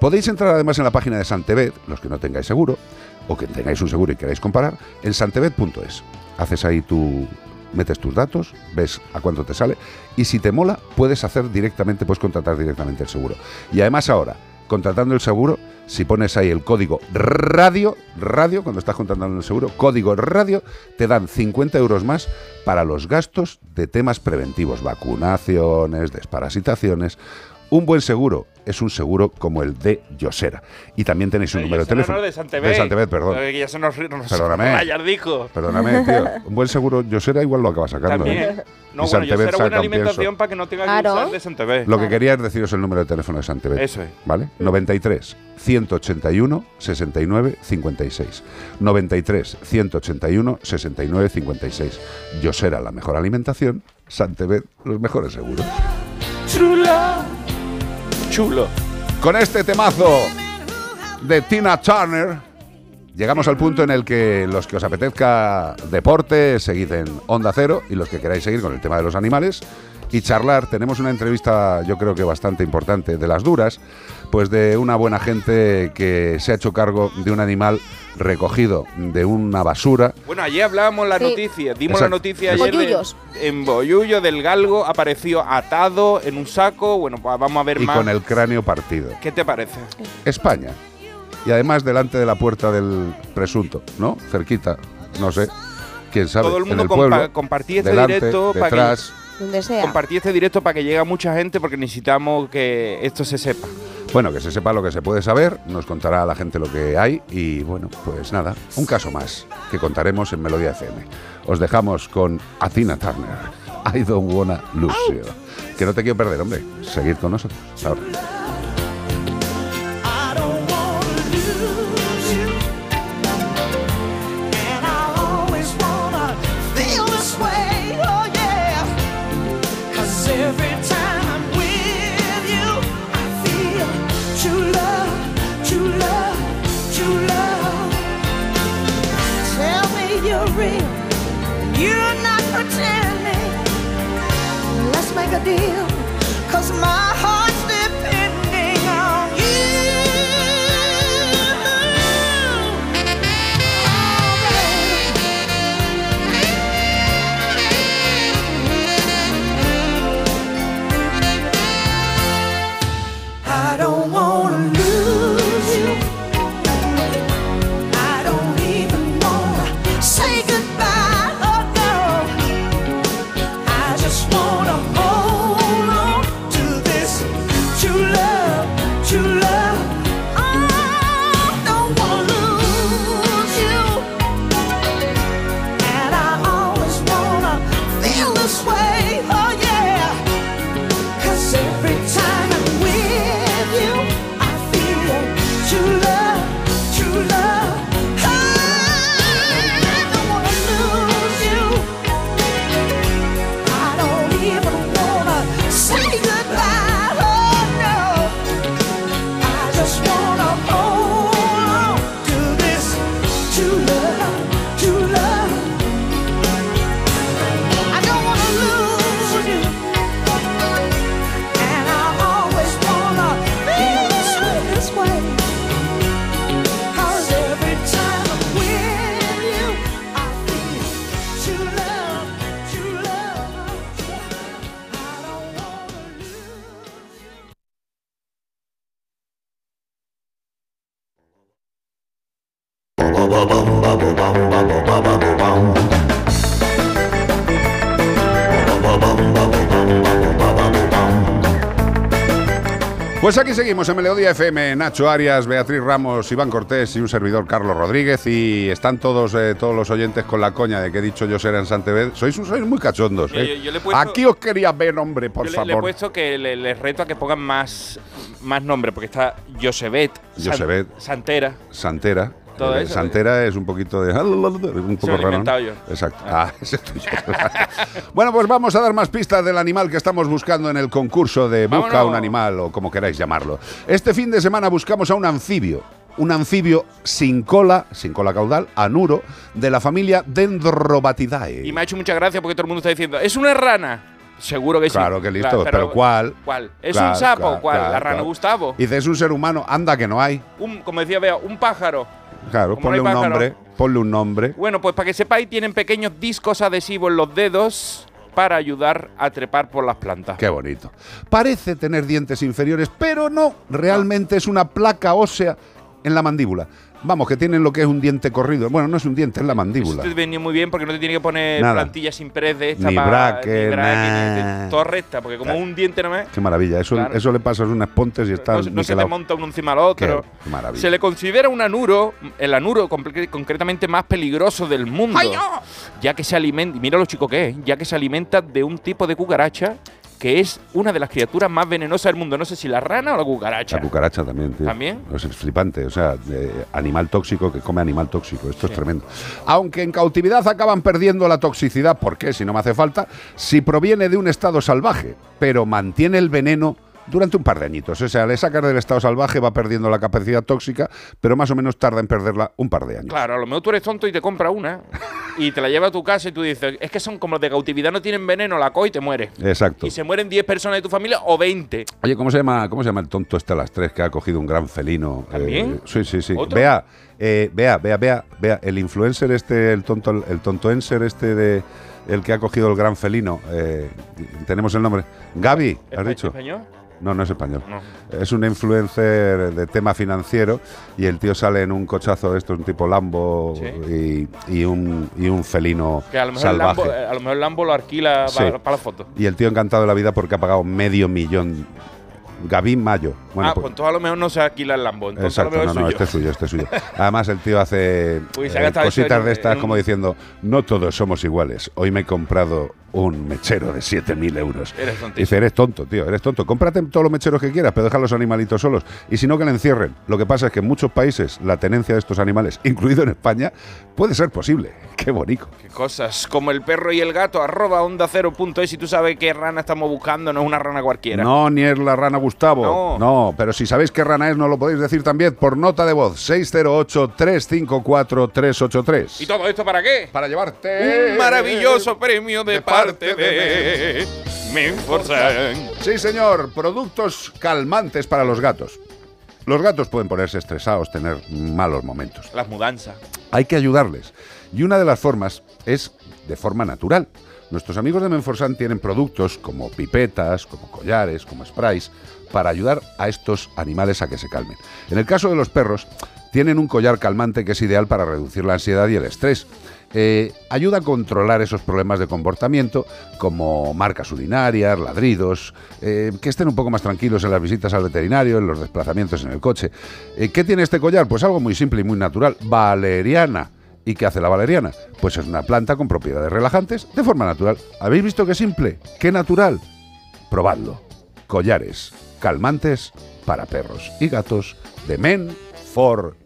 Podéis entrar además en la página de Santebet, los que no tengáis seguro, o que tengáis un seguro y queráis comparar, en santebet.es. Haces ahí tu, metes tus datos, ves a cuánto te sale y si te mola puedes hacer directamente, puedes contratar directamente el seguro. Y además ahora, contratando el seguro, si pones ahí el código radio, radio, cuando estás contratando el seguro, código radio, te dan 50 euros más para los gastos de temas preventivos, vacunaciones, desparasitaciones. Un buen seguro es un seguro como el de Yosera. Y también tenéis un número de Ese no, teléfono. no, de Santebet. De Santebet, perdón. Que ya se nos, nos Perdóname. Perdóname, tío. [laughs] Un buen seguro Yosera igual lo acaba sacando. También. ¿eh? No, Y bueno, yo Santebet será buena alimentación pienso. para que no tenga que Claro. usar de Santebet. Lo que quería es deciros el número de teléfono de Santebet. Eso es. ¿Vale? 93 181 69 56. 93 181 69 56. Yosera, la mejor alimentación. Santebet, los mejores seguros. Chulo. Con este temazo de Tina Turner, llegamos al punto en el que los que os apetezca deporte, seguid en Onda Cero y los que queráis seguir con el tema de los animales y charlar, tenemos una entrevista yo creo que bastante importante de las duras, pues de una buena gente que se ha hecho cargo de un animal recogido de una basura Bueno, ayer hablábamos la Sí. noticia, dimos Exacto. la noticia ayer de- en Boyullo del galgo, apareció atado en un saco, bueno, pues vamos a ver y más. con el cráneo partido. ¿Qué te parece? España. Y además delante de la puerta del presunto, ¿no? Cerquita, no sé. ¿Quién sabe? Todo el mundo pueblo, compa- compartía este delante, directo para que- detrás. Donde sea. Compartí este directo para que llegue a mucha gente porque necesitamos que esto se sepa. Bueno, que se sepa lo que se puede saber, nos contará la gente lo que hay y bueno, pues nada, un caso más que contaremos en Melodía FM. Os dejamos con Athena Turner. I don't wanna lose you. Que no te quiero perder, hombre. Seguid con nosotros. Hasta ahora. Make a deal, 'cause my seguimos en Melodía FM, Nacho Arias, Beatriz Ramos, Iván Cortés y un servidor Carlos Rodríguez y están todos eh, todos los oyentes con la coña de que he dicho yo ser en Santeved. Sois, sois muy cachondos. ¿eh? yo- yo le he puesto- Aquí os quería ver, hombre, por Yo le, le he favor. puesto que le- les reto a que pongan más, más nombres, porque está Josebet, San- Josebet. Santera. Santera. Todo Eh, eso. Santera es un poquito de. [laughs] Un poco raro. Exacto. Ah, ese es tuyo. bueno, pues vamos a dar más pistas del animal que estamos buscando en el concurso de Busca Vámonos. un animal o como queráis llamarlo. Este fin de semana buscamos a un anfibio. Un anfibio sin cola, sin cola caudal, anuro, de la familia Dendrobatidae. Y me ha hecho mucha gracia porque todo el mundo está diciendo, ¿es una rana? Seguro que sí. Claro que listo, pero ¿cuál? ¿Cuál? ¿Es Claro, un sapo? claro, ¿Cuál? claro, ¿La rana claro. Gustavo? Y dice, es un ser humano, anda que no hay. Un, como decía Bea, un pájaro. Claro, ponle no un nombre, ponle un nombre. Bueno, pues para que sepáis, tienen pequeños discos adhesivos en los dedos para ayudar a trepar por las plantas. Qué bonito. Parece tener dientes inferiores, pero no, realmente es una placa ósea en la mandíbula. Vamos, que tienen lo que es un diente corrido. Bueno, no es un diente, es la mandíbula. Esto te venía muy bien porque no te tiene que poner Nada. plantillas impress de esta Ni pa- braque, ni braque, ni- nah. de- todo recta, porque como un diente no me. Qué maravilla. Eso, Claro. eso le pasas unas pontes y está No, se- no se te monta uno encima al otro. Qué maravilla. Se le considera un anuro, el anuro concretamente más peligroso del mundo. Ya que se alimenta, mira lo chico que es, ya que se alimenta de un tipo de cucaracha que es una de las criaturas más venenosas del mundo. No sé si la rana o la cucaracha. La cucaracha también, tío. ¿También? Es flipante, o sea, animal tóxico que come animal tóxico. Esto es tremendo. Aunque en cautividad acaban perdiendo la toxicidad, ¿por qué? Si no me hace falta, si proviene de un estado salvaje, pero mantiene el veneno durante un par de añitos. O sea, le sacas del estado salvaje, va perdiendo la capacidad tóxica, pero más o menos tarda en perderla un par de años. Claro, a lo mejor tú eres tonto y te compras una [laughs] y te la llevas a tu casa y tú dices, es que son como los de cautividad, no tienen veneno, la coges y te mueres. Exacto. Y se mueren 10 personas de tu familia o 20. Oye, ¿cómo se llama, cómo se llama el tonto este a las tres que ha cogido un gran felino? ¿También? Eh, sí, sí, sí. Vea, eh, vea, vea, vea, vea, el influencer este, el tonto, el tontoenser este de el que ha cogido el gran felino. eh, tenemos el nombre. Gaby, ¿has ¿Espa- dicho? español? No, no es español. No. Es un influencer de tema financiero y el tío sale en un cochazo de estos, un tipo Lambo y, y un, y un felino Que a lo mejor el salvaje. Lambo, eh, a lo mejor el Lambo lo alquila Sí. para, para la foto. Y el tío encantado de la vida porque ha pagado medio millón. Gaby Mayo. Bueno, ah, pues- pues entonces a lo mejor no se alquila el Lambo. Entonces a Exacto, lo no, mejor no, es este es suyo, este es suyo. [laughs] Además, el tío hace Uy, eh, cositas de estas como diciendo, no todos somos iguales. Hoy me he comprado un mechero de 7.000 euros. Eres tontísimo. Dice, eres tonto, tío, eres tonto. Cómprate todos los mecheros que quieras, pero deja a los animalitos solos. Y si no, que le encierren. Lo que pasa es que en muchos países la tenencia de estos animales, [laughs] incluido en España, puede ser posible. [laughs] Qué bonito. Qué cosas, como el perro y el gato, arroba onda cero punto es, y tú sabes qué rana estamos buscando, no es una rana cualquiera. No, ni es la rana Gustavo. No. No. pero si sabéis qué rana es, no lo podéis decir también por nota de voz. 608-354-383. ¿Y todo esto para qué? Para llevarte Un maravilloso premio de, parte de Menforsan. Sí, señor. Productos calmantes para los gatos. Los gatos pueden ponerse estresados, tener malos momentos. Las mudanzas. Hay que ayudarles. Y una de las formas es de forma natural. Nuestros amigos de Menforsan tienen productos como pipetas, como collares, como sprays, para ayudar a estos animales a que se calmen. En el caso de los perros, tienen un collar calmante que es ideal para reducir la ansiedad y el estrés. Eh, ayuda a controlar esos problemas de comportamiento como marcas urinarias, ladridos, eh, que estén un poco más tranquilos en las visitas al veterinario, en los desplazamientos en el coche. Eh, ¿Qué tiene este collar? Pues algo muy simple y muy natural. Valeriana. ¿Y qué hace la valeriana? Pues es una planta con propiedades relajantes de forma natural. ¿Habéis visto qué simple? ¿Qué natural? Probadlo. Collares calmantes para perros y gatos de Men confort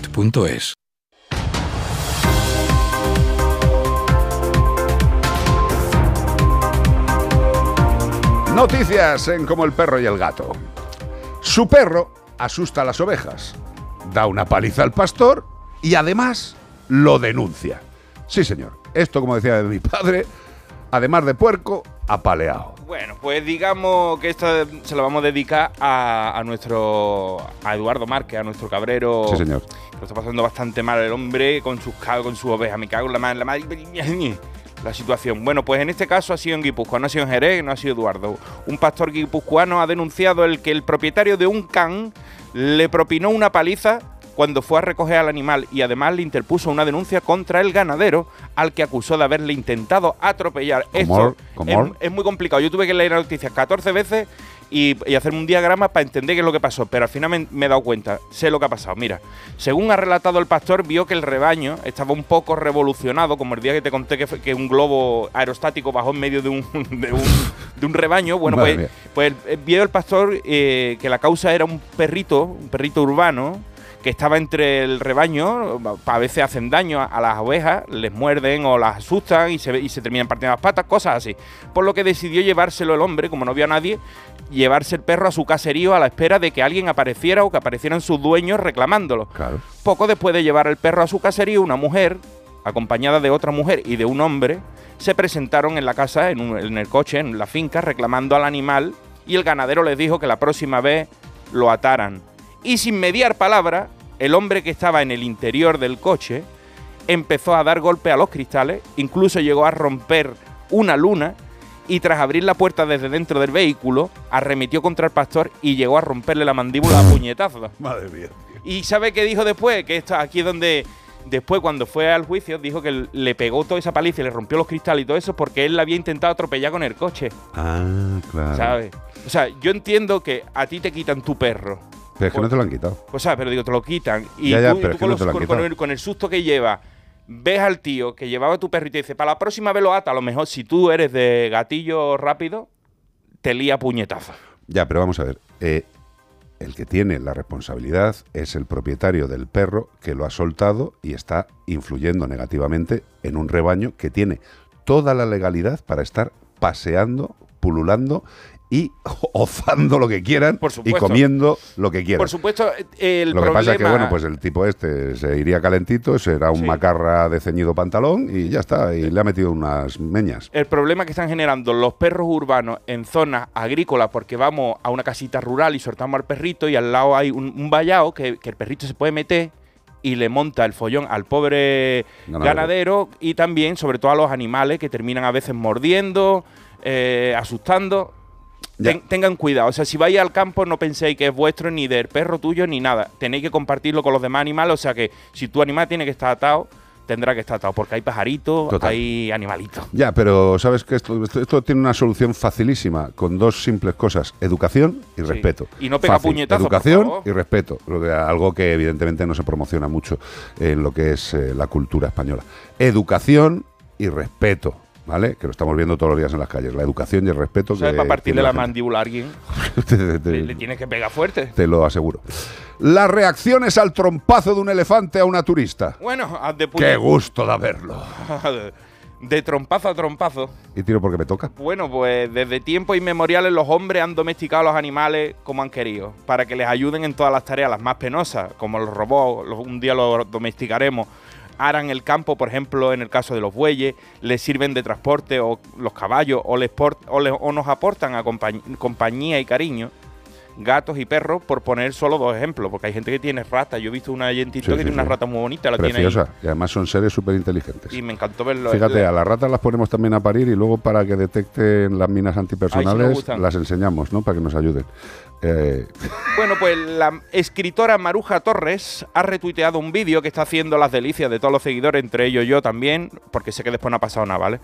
Noticias en Como el perro y el gato. Su perro asusta a las ovejas, da una paliza al pastor y además lo denuncia. Sí, señor. Esto, como decía mi padre, además de puerco, apaleado. Bueno, pues digamos que esta se la vamos a dedicar a, a nuestro. a Eduardo Márquez, a nuestro cabrero. Sí, señor. Lo está pasando bastante mal el hombre con sus con su oveja. Me cago en la madre, la madre. La situación. Bueno, pues en este caso ha sido en Guipúzcoa, no ha sido en Jerez, no ha sido Eduardo. Un pastor guipuzcoano ha denunciado el que el propietario de un can le propinó una paliza cuando fue a recoger al animal y además le interpuso una denuncia contra el ganadero al que acusó de haberle intentado atropellar. Esto es, es muy complicado. Yo tuve que leer la noticia 14 veces y, y hacerme un diagrama para entender qué es lo que pasó, pero al final me, me he dado cuenta, sé lo que ha pasado. Mira, según ha relatado el pastor, vio que el rebaño estaba un poco revolucionado, como el día que te conté que, fue- que un globo aerostático bajó en medio de un, [laughs] de un, de un rebaño. Bueno, Madre pues, mía. pues eh, vio el pastor eh, que la causa era un perrito, un perrito urbano, que estaba entre el rebaño, a veces hacen daño a, las ovejas, les muerden o las asustan y se, ve- y se terminan partiendo las patas, cosas así. Por lo que decidió llevárselo el hombre, como no vio a nadie, llevarse el perro a su caserío a la espera de que alguien apareciera o que aparecieran sus dueños reclamándolo. Claro. Poco después de llevar el perro a su caserío, una mujer, acompañada de otra mujer y de un hombre, se presentaron en la casa, en, un- en el coche, en la finca, reclamando al animal y el ganadero les dijo que la próxima vez lo ataran. Y sin mediar palabra, el hombre que estaba en el interior del coche empezó a dar golpe a los cristales, incluso llegó a romper una luna y tras abrir la puerta desde dentro del vehículo, arremetió contra el pastor y llegó a romperle la mandíbula a puñetazos. Madre mía. ¿Y sabe qué dijo después? Que esto aquí es donde después cuando fue al juicio dijo que le pegó toda esa paliza y le rompió los cristales y todo eso porque él la había intentado atropellar con el coche, Ah, claro. ¿sabes? O sea, yo entiendo que a ti te quitan tu perro. Pero es que no te lo han quitado. O sea, pero digo, te lo quitan. Y Ya, ya, tú, y pero tú es que con, no los- te lo han con- con quitado. el, con el susto que lleva, ves al tío que llevaba tu perro y te dice, para la próxima vez lo ata. A lo mejor si tú eres de gatillo rápido, te lía puñetazo. Ya, pero vamos a ver. eh, el que tiene la responsabilidad es el propietario del perro que lo ha soltado y está influyendo negativamente en un rebaño que tiene toda la legalidad para estar paseando, pululando y [laughs] ozando lo que quieran Por y comiendo lo que quieran. Por supuesto, eh, el lo que problema... pasa es que, bueno, pues el tipo este se iría calentito, será un Sí. macarra de ceñido pantalón y ya está, y le ha metido unas meñas. el problema que están generando los perros urbanos en zonas agrícolas, porque vamos a una casita rural y soltamos al perrito y al lado hay un, un vallado que, que el perrito se puede meter y le monta el follón al pobre Ganadero. ganadero, y también, sobre todo, a los animales que terminan a veces mordiendo, eh, asustando. Ten- tengan cuidado, o sea, si vais al campo no penséis que es vuestro ni del perro tuyo ni nada. Tenéis que compartirlo con los demás animales, o sea que si tu animal tiene que estar atado, tendrá que estar atado, porque hay pajaritos, Total. hay animalitos. Ya, pero sabes que esto, esto, esto tiene una solución facilísima con dos simples cosas: educación y Sí. respeto. Y no pega puñetazos, por Educación favor. y respeto. Algo que evidentemente no se promociona mucho en lo que es eh, la cultura española. Educación y respeto. ¿Vale? Que lo estamos viendo todos los días en las calles. La educación y el respeto. ¿Sabes? que Para partirle la gente. mandíbula a alguien, [laughs] Te- te- le, le tienes que pegar fuerte. te lo aseguro. Las reacciones al trompazo de un elefante a una turista. Bueno, haz de Qué gusto da verlo. [laughs] De trompazo a trompazo. Y tiro porque me toca. Bueno, pues desde tiempos inmemoriales los hombres han domesticado a los animales como han querido, para que les ayuden en todas las tareas, las más penosas, como los robots, los- un día los domesticaremos. Aran el campo, por ejemplo, en el caso de los bueyes, les sirven de transporte o los caballos, o, les por- o, les- o nos aportan a compañ- compañía y cariño. Gatos y perros, por poner solo dos ejemplos, porque hay gente que tiene ratas. Yo he visto una Sí, que sí, tiene una sí. rata muy bonita, la tiene ahí. Y además son seres súper inteligentes. Y me encantó verlo. Fíjate, a las ratas las ponemos también a parir y luego para que detecten las minas Ay, antipersonales las enseñamos, ¿no? Para que nos ayuden. Eh, Bueno, pues la escritora Maruja Torres ha retuiteado un vídeo que está haciendo las delicias de todos los seguidores, entre ellos yo también, porque sé que después no ha pasado nada, ¿vale?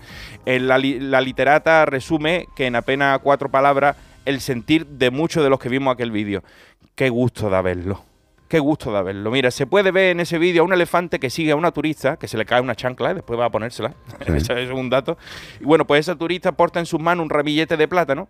La, la literata resume que en apenas cuatro palabras el sentir de muchos de los que vimos aquel vídeo. Qué gusto da verlo. Qué gusto da verlo. Mira, se puede ver en ese vídeo a un elefante que sigue a una turista, que se le cae una chancla y después va a ponérsela. [laughs] Eso es un dato. Y bueno, pues esa turista porta en sus manos un ramillete de plátano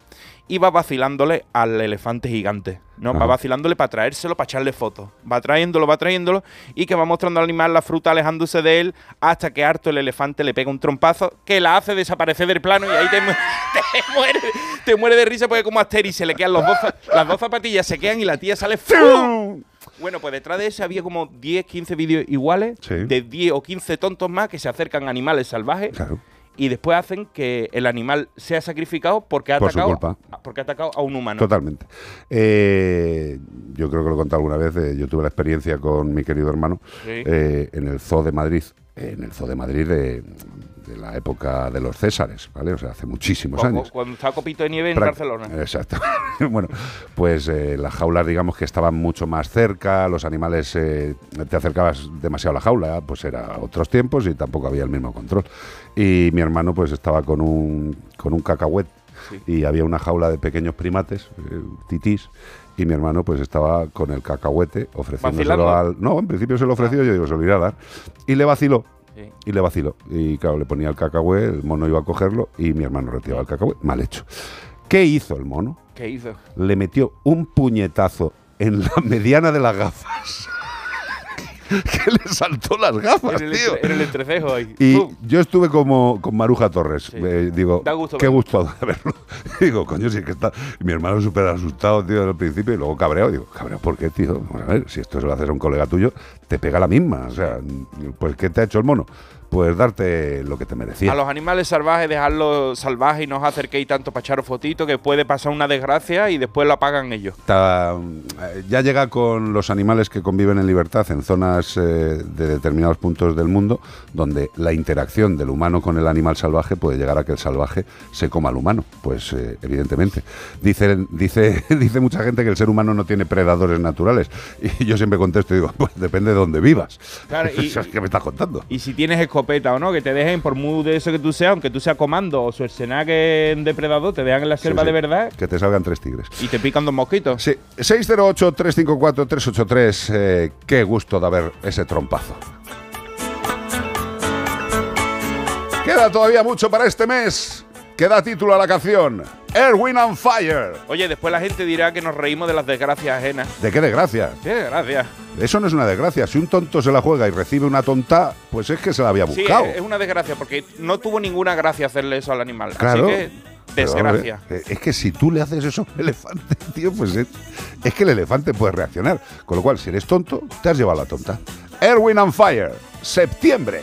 y va vacilándole al elefante gigante. ¿no? Va vacilándole para traérselo, para echarle fotos. Va trayéndolo, va trayéndolo y que va mostrando al animal la fruta alejándose de él hasta que harto el elefante le pega un trompazo que la hace desaparecer del plano y ahí te, mu- [laughs] te muere, te muere de risa porque como Asterix se le quedan los dos, las dos zapatillas, se quedan y la tía sale ¡fum! Bueno, pues detrás de ese había como 10, 15 vídeos iguales Sí. de 10 o 15 tontos más que se acercan a animales salvajes Claro. y después hacen que el animal sea sacrificado porque ha Por atacado, porque ha atacado a un humano. Totalmente. Eh, yo creo que lo he contado alguna vez. eh, yo tuve la experiencia con mi querido hermano Sí. eh, en el Zoo de Madrid. En el Zoo de Madrid de, de la época de los Césares, ¿vale? O sea, hace muchísimos Cuando, años. cuando está Copito de Nieve en Barcelona. Exacto. [laughs] bueno, pues eh, las jaulas, digamos que estaban mucho más cerca, los animales, eh, te acercabas demasiado a la jaula, pues era otros tiempos y tampoco había el mismo control. Y mi hermano pues estaba con un, con un cacahuete y había una jaula de pequeños primates, eh, titís, y mi hermano pues estaba con el cacahuete ofreciéndoselo al... No, en principio se lo ofreció, yo digo, se lo iré a dar. Y le vaciló. Sí. Y le vaciló. Y claro, le ponía el cacahuete, el mono iba a cogerlo y mi hermano retiraba el cacahuete. Mal hecho. ¿Qué hizo el mono? ¿Qué hizo? Le metió un puñetazo en la [laughs] mediana de las gafas. [laughs] que le saltó las gafas, En el, tío. en el entrecejo ahí. Y ¡Pum! yo estuve como con Maruja Torres. Eh, digo, Da gusto qué verlo. gusto [laughs] verlo. [laughs] digo, coño, si es que está. mi hermano súper asustado, tío, al principio, y luego cabreado. Digo, cabreado, ¿por qué, tío? Vamos a ver, si esto se lo haces a un colega tuyo, te pega la misma. O sea, pues, ¿qué te ha hecho el mono? Pues darte lo que te merecía. A los animales salvajes, dejarlos salvajes y no os acerquéis tanto para echaros fotitos, que puede pasar una desgracia y después la pagan ellos. Eh, ya llega con los animales que conviven en libertad en zonas eh, de determinados puntos del mundo donde la interacción del humano con el animal salvaje puede llegar a que el salvaje se coma al humano. Pues eh, evidentemente. Dice, dice, [laughs] dice mucha gente que el ser humano no tiene predadores naturales. [laughs] Y yo siempre contesto y digo, pues depende de dónde vivas. Claro, [laughs] y- ¿Qué me estás contando? Y si tienes escopeta o no, que te dejen, por muy de eso que tú seas, aunque tú seas comando o Schwarzenegger en depredador, te dejan en la selva Sí, sí. de verdad Que te salgan tres tigres. y te pican dos mosquitos. Sí, 608-354-383. eh, qué gusto de ver ese trompazo. Queda todavía mucho para este mes. Queda título a la canción. Air, Wind and Fire. Oye, después la gente dirá que nos reímos de las desgracias ajenas. ¿De qué desgracia? ¿Qué desgracia? Eso no es una desgracia. Si un tonto se la juega y recibe una tonta, pues es que se la había buscado. es es una desgracia porque no tuvo ninguna gracia hacerle eso al animal. Claro. Así que, desgracia. eh, es que si tú le haces eso a un [laughs] elefante, tío, pues es, es que el elefante puede reaccionar. Con lo cual, si eres tonto, te has llevado la tonta. Air, Wind and Fire. Septiembre.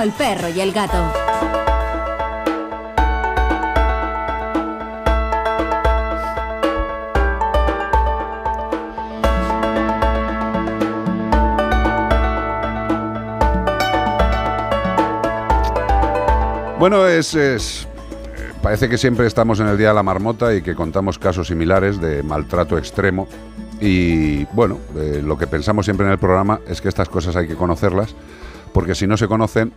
El perro y el gato. Bueno, es, es- Parece que siempre estamos en el Día de la Marmota y que contamos casos similares de maltrato extremo. Y bueno, eh, lo que pensamos siempre en el programa es que estas cosas hay que conocerlas, porque si no se conocen,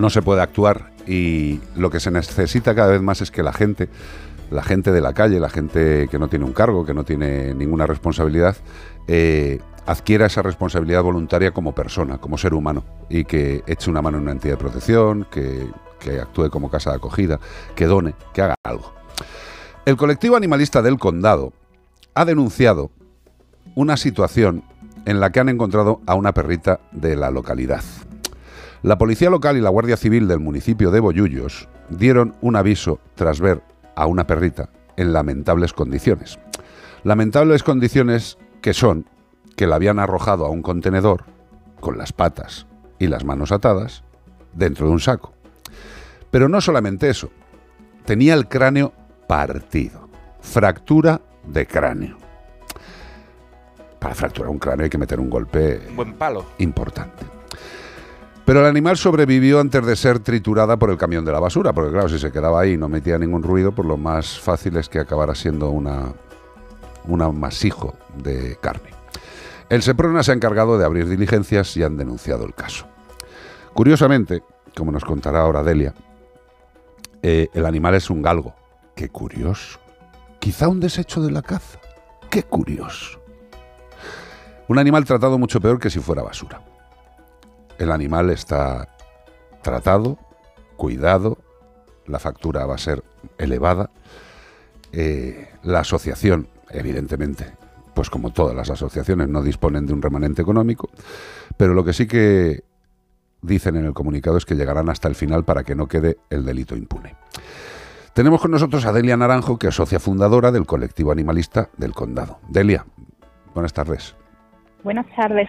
no se puede actuar. Y lo que se necesita cada vez más es que la gente, la gente de la calle, la gente que no tiene un cargo, que no tiene ninguna responsabilidad, eh, adquiera esa responsabilidad voluntaria como persona, como ser humano, y que eche una mano en una entidad de protección, que, que actúe como casa de acogida, que done, que haga algo. El colectivo animalista del condado ha denunciado una situación en la que han encontrado a una perrita de la localidad. La policía local y la Guardia Civil del municipio de Bollullos dieron un aviso tras ver a una perrita en lamentables condiciones. Lamentables condiciones que son que la habían arrojado a un contenedor con las patas y las manos atadas dentro de un saco. Pero no solamente eso, tenía el cráneo partido, fractura de cráneo. Para fracturar un cráneo hay que meter un golpe Buen palo. importante. Pero el animal sobrevivió antes de ser triturada por el camión de la basura, porque claro, si se quedaba ahí y no metía ningún ruido, pues lo más fácil es que acabara siendo una, un amasijo de carne. El Seprona se ha encargado de abrir diligencias y han denunciado el caso. Curiosamente, como nos contará ahora Delia, eh, el animal es un galgo. Qué curioso. Quizá un desecho de la caza. Qué curioso. Un animal tratado mucho peor que si fuera basura. El animal está tratado, cuidado, la factura va a ser elevada. Eh, la asociación, evidentemente, pues como todas las asociaciones, no disponen de un remanente económico, pero lo que sí que dicen en el comunicado es que llegarán hasta el final para que no quede el delito impune. Tenemos con nosotros a Delia Naranjo, que es socia fundadora del colectivo animalista del Condado. Delia, buenas tardes. Buenas tardes.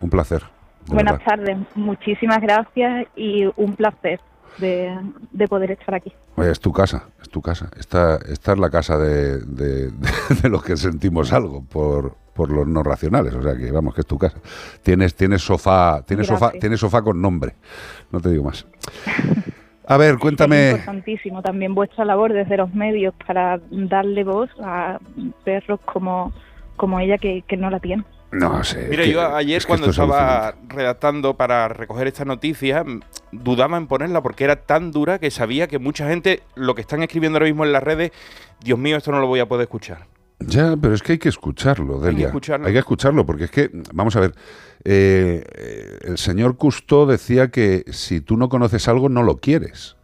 Un placer. Buenas verdad. tardes. Muchísimas gracias y un placer de, de poder estar aquí. Oye, es tu casa, es tu casa. Esta, esta es la casa de, [laughs] de- los que sentimos algo por, por los no racionales. O sea que vamos, que es tu casa. Tienes, tienes sofá, tienes sofá, Gracias. tienes sofá con nombre. No te digo más. A ver, [laughs] Es cuéntame. importantísimo también vuestra labor desde los medios para darle voz a perros como, como ella que, que no la tiene. No sé. Mira, que- yo ayer es que cuando es estaba redactando para recoger esta noticia, dudaba en ponerla porque era tan dura que sabía que mucha gente, lo que están escribiendo ahora mismo en las redes, Dios mío, esto no lo voy a poder escuchar. Ya, pero es que hay que escucharlo, Delia. escucharlo. Hay que escucharlo, porque es que, vamos a ver, eh, eh, el señor Cousteau decía que si tú no conoces algo, no lo quieres.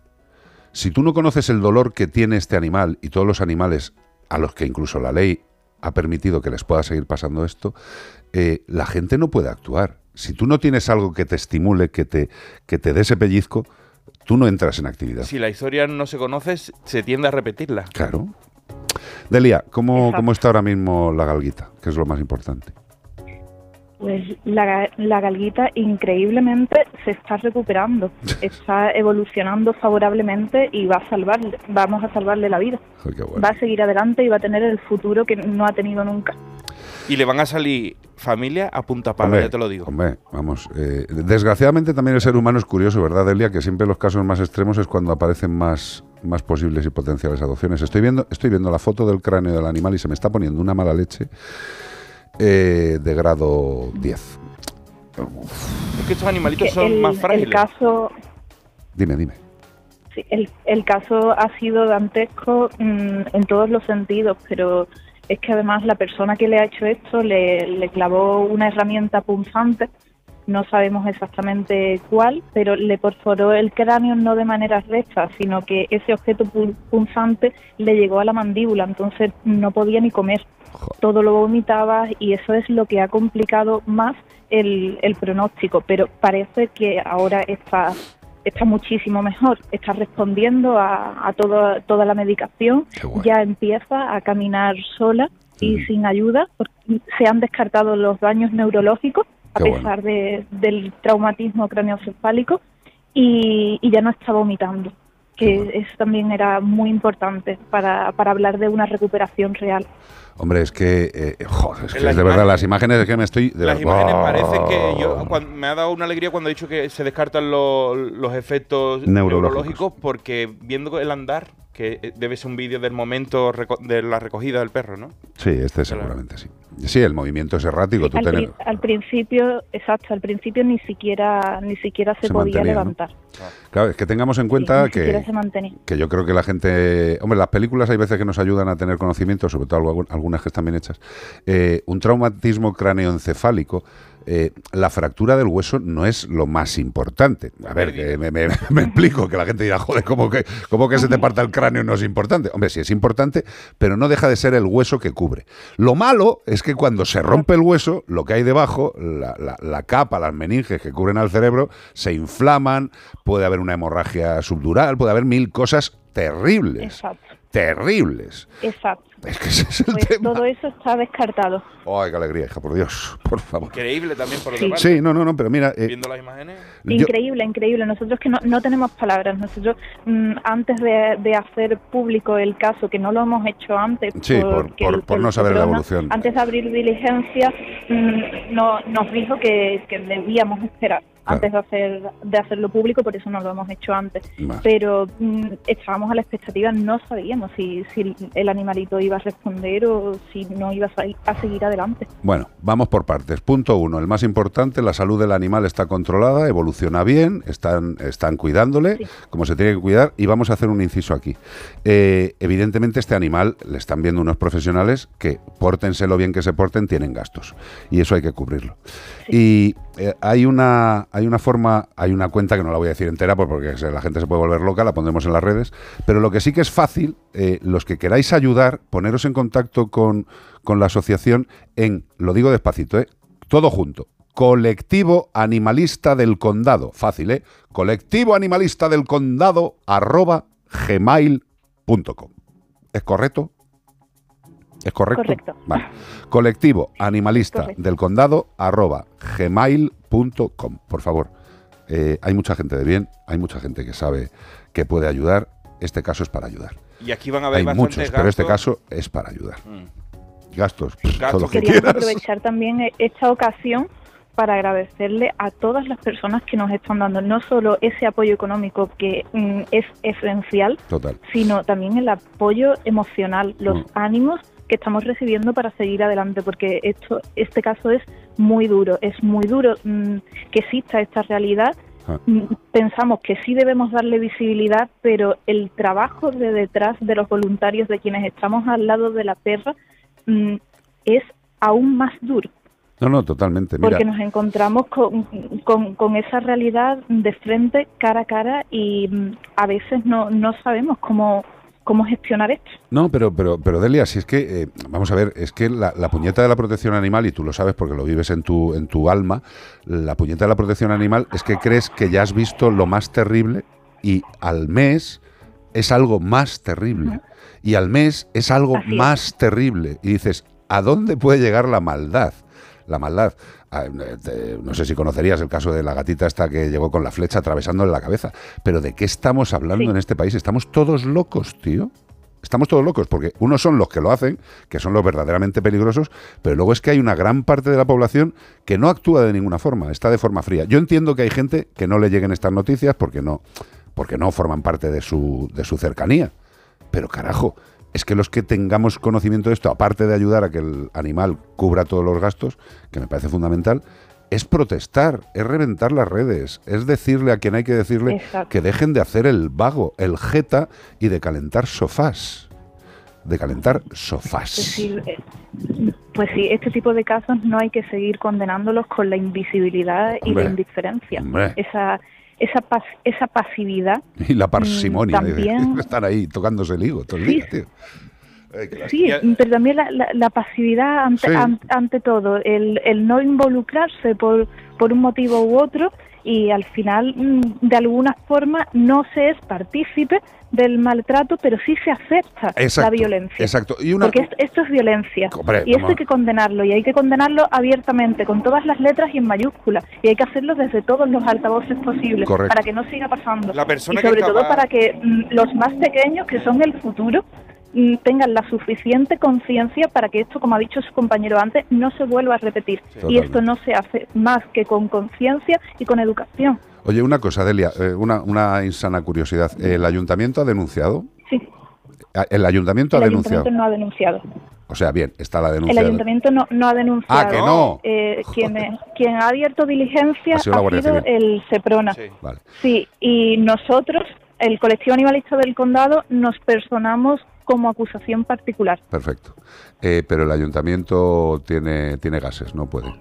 Si tú no conoces el dolor que tiene este animal y todos los animales a los que incluso la ley ha permitido que les pueda seguir pasando esto, eh, la gente no puede actuar. Si tú no tienes algo que te estimule, que te, que te dé ese pellizco, tú no entras en actividad. Si la historia no se conoce, se tiende a repetirla. Claro. Delia, ¿cómo, ¿cómo está ahora mismo la galguita? Que es lo más importante. Pues la, la galguita increíblemente se está recuperando, [laughs] está evolucionando favorablemente y va a salvarle, vamos a salvarle la vida. Bueno. Va a seguir adelante y va a tener el futuro que no ha tenido nunca. Y le van a salir familia a punta pala, Hombre, ya te lo digo. Hombre, vamos. eh, desgraciadamente también el ser humano es curioso, ¿verdad, Delia? Que siempre los casos más extremos es cuando aparecen más, más posibles y potenciales adopciones. Estoy viendo, estoy viendo la foto del cráneo del animal y se me está poniendo una mala leche eh, de grado 10. Es que estos animalitos son el, más el frágiles. caso Dime, dime. Sí, el, el caso ha sido dantesco mm, en todos los sentidos, pero es que además la persona que le ha hecho esto le, le clavó una herramienta punzante, no sabemos exactamente cuál, pero le perforó el cráneo no de manera recta, sino que ese objeto pu- punzante le llegó a la mandíbula, entonces no podía ni comer. Todo lo vomitaba y eso es lo que ha complicado más el, el pronóstico, pero parece que ahora está está muchísimo mejor, está respondiendo a, a todo- toda la medicación, ya empieza a caminar sola y sin ayuda, se han descartado los daños neurológicos a Qué pesar de- del traumatismo craneoencefálico y, y ya no está vomitando, que eso también era muy importante para, para hablar de una recuperación real. Hombre, es que, eh, joder, es que es de verdad, las imágenes es que me estoy... De Las imágenes parecen que yo me ha dado una alegría cuando he dicho que se descartan lo- los efectos Neurológicos. neurológicos porque viendo el andar, que eh, debe ser un vídeo del momento de la recogida del perro, ¿no? Sí, este seguramente sí. Sí, el movimiento es errático. tú Al, tenés- pri- al principio, exacto, al principio ni siquiera ni siquiera se, Se podía mantenía, ¿no? levantar, Claro, es que tengamos en cuenta que, que yo creo que la gente... Hombre, las películas hay veces que nos ayudan a tener conocimiento, sobre todo algu- algunas que están bien hechas. Eh, un traumatismo cráneoencefálico, eh, la fractura del hueso no es lo más importante. A ver, que [laughs] me, explico, que la gente dirá, joder, ¿cómo que, ¿cómo que se te parta el cráneo no es importante? Hombre, sí es importante, pero no deja de ser el hueso que cubre. Lo malo es que cuando se rompe el hueso, lo que hay debajo, la, la- la capa, las meninges que cubren al cerebro, se inflaman, puede haber una hemorragia subdural, puede haber mil cosas terribles. Exacto, Terribles. exacto. Es que ese es el Pues tema. todo eso está descartado. Ay, qué alegría, hija, por Dios, por favor. Increíble también por otra Sí. parte. Sí, no, no, no, pero mira, eh, Viendo las imágenes. yo- Increíble, increíble. Nosotros que no, no tenemos palabras. Nosotros, mm, antes de, de hacer público el caso, que no lo hemos hecho antes, Sí, por- por- el- por no saber la Seprona, evolución. Antes de abrir diligencia, mm, no, nos dijo que, que debíamos esperar antes de hacer de hacerlo público, por eso no lo hemos hecho antes. Pero mm, estábamos a la expectativa, no sabíamos si, si el animalito iba a responder o si no iba a seguir adelante. Bueno, vamos por partes. Punto uno, el más importante, la salud del animal está controlada, evoluciona bien, están, están cuidándole como se tiene que cuidar y vamos a hacer un inciso aquí. Eh, evidentemente este animal le están viendo unos profesionales que, pórtense lo bien que se porten, tienen gastos y eso hay que cubrirlo. Y eh, hay, una, hay una forma, hay una cuenta que no la voy a decir entera porque la gente se puede volver loca, la pondremos en las redes, pero lo que sí que es fácil, eh, los que queráis ayudar, poneros en contacto con, con la asociación en, lo digo despacito, ¿eh? todo junto, Colectivo Animalista del Condado, fácil, ¿eh? Colectivo Animalista del Condado arroba gmail.com. ¿Es correcto? ¿Es correcto? Correcto. Vale. Colectivo Animalista Correcto. del Condado arroba gmail.com. Por favor, eh, hay mucha gente de bien, hay mucha gente que sabe que puede ayudar. Este caso es para ayudar. Y aquí van a haber Hay muchos, pero este gastos. caso es para ayudar. Mm. Gastos, todo lo que Queríamos quieras. aprovechar también e- esta ocasión para agradecerle a todas las personas que nos están dando no solo ese apoyo económico que mm, es esencial, Total. sino también el apoyo emocional, los Mm. ánimos que estamos recibiendo para seguir adelante, porque esto, este caso es muy duro, es muy duro mm, que exista esta realidad. Ah. Mm, Pensamos que sí debemos darle visibilidad, pero el trabajo de detrás de los voluntarios, de quienes estamos al lado de la perra, mm, es aún más duro No, no, totalmente. Mira, porque nos encontramos con, con, con esa realidad de frente, cara a cara, y mm, a veces no, no sabemos cómo, cómo gestionar esto. No, pero, pero, pero Delia, si es que, eh, vamos a ver, es que la, la puñeta de la protección animal, y tú lo sabes porque lo vives en tu, en tu alma, la puñeta de la protección animal es que crees que ya has visto lo más terrible y al mes es algo más terrible. Y al mes es algo Así es. más terrible. Y dices, ¿a dónde puede llegar la maldad? La maldad. Ah, eh, No sé si conocerías el caso de la gatita esta que llegó con la flecha atravesándole la cabeza. Pero ¿de qué estamos hablando Sí. en este país? Estamos todos locos, tío. Estamos todos locos, porque unos son los que lo hacen, que son los verdaderamente peligrosos, pero luego es que hay una gran parte de la población que no actúa de ninguna forma, está de forma fría. Yo entiendo que hay gente que no le lleguen estas noticias porque no, porque no forman parte de su, de su cercanía. Pero carajo, es que los que tengamos conocimiento de esto, aparte de ayudar a que el animal cubra todos los gastos, que me parece fundamental, es protestar, es reventar las redes, es decirle a quien hay que decirle Exacto. que dejen de hacer el vago, el jeta y de calentar sofás. De calentar sofás. eh, pues sí, este tipo de casos no hay que seguir condenándolos con la invisibilidad y la indiferencia. hombre. Esa, esa, pas- esa pasividad. Y la parsimonia, Mm, de- también- [laughs] están ahí tocándose el higo todo el Sí, día, tío. Ay, Sí, pero también la, la- la pasividad ante, Sí. an- ante todo, el, el no involucrarse por, por un motivo u otro y al final, mm, de alguna forma, no se es partícipe del maltrato, pero sí se acepta la violencia. exacto. Y una- Porque esto, esto es violencia. Hombre, y esto vamos. hay que condenarlo, y hay que condenarlo abiertamente, con todas las letras y en mayúsculas. Y hay que hacerlo desde todos los altavoces posibles, Correcto. para que no siga pasando. La persona y que sobre todo para que mm, los más pequeños, que son el futuro, tengan la suficiente conciencia para que esto, como ha dicho su compañero antes, no se vuelva a repetir. y Totalmente. esto no se hace más que con conciencia y con educación. Oye, una cosa, Delia, eh, una, una insana curiosidad. ¿El ayuntamiento ha denunciado? Sí, Ah, El ayuntamiento el ha denunciado. ayuntamiento no ha denunciado. O sea, bien, está la El denuncia. ayuntamiento no, no ha denunciado. Ah, que no. Eh, quien, quien ha abierto diligencia Ha ha sido Civil. el SEPRONA. Vale. Sí, y nosotros, el colectivo animalista del condado, nos personamos como acusación particular. Perfecto. Eh, pero el ayuntamiento tiene, tiene gases, no puede.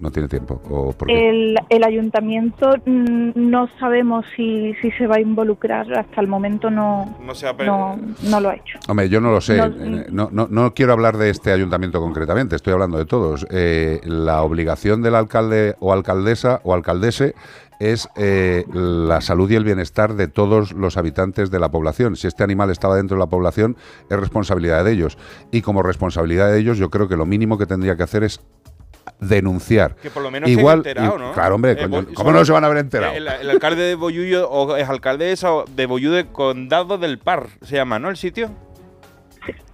No tiene tiempo. ¿O por qué? El, el ayuntamiento mm, no sabemos si, si se va a involucrar, hasta el momento no, No se ha no, no lo ha hecho. Hombre, yo no lo sé. No- Eh, No, no, no quiero hablar de este ayuntamiento concretamente, estoy hablando de todos. Eh, la obligación del alcalde o alcaldesa o alcaldese es eh, la salud y el bienestar de todos los habitantes de la población. Si este animal estaba dentro de la población, es responsabilidad de ellos. Y como responsabilidad de ellos, yo creo que lo mínimo que tendría que hacer es denunciar. Que por lo menos Igual, se han enterado, ¿no? Claro, hombre, Eh, coño, ¿cómo no se van a haber enterado? El, el alcalde de Boyullo o es alcaldesa de Boyullo de Condado del Par, se llama, ¿no? El sitio.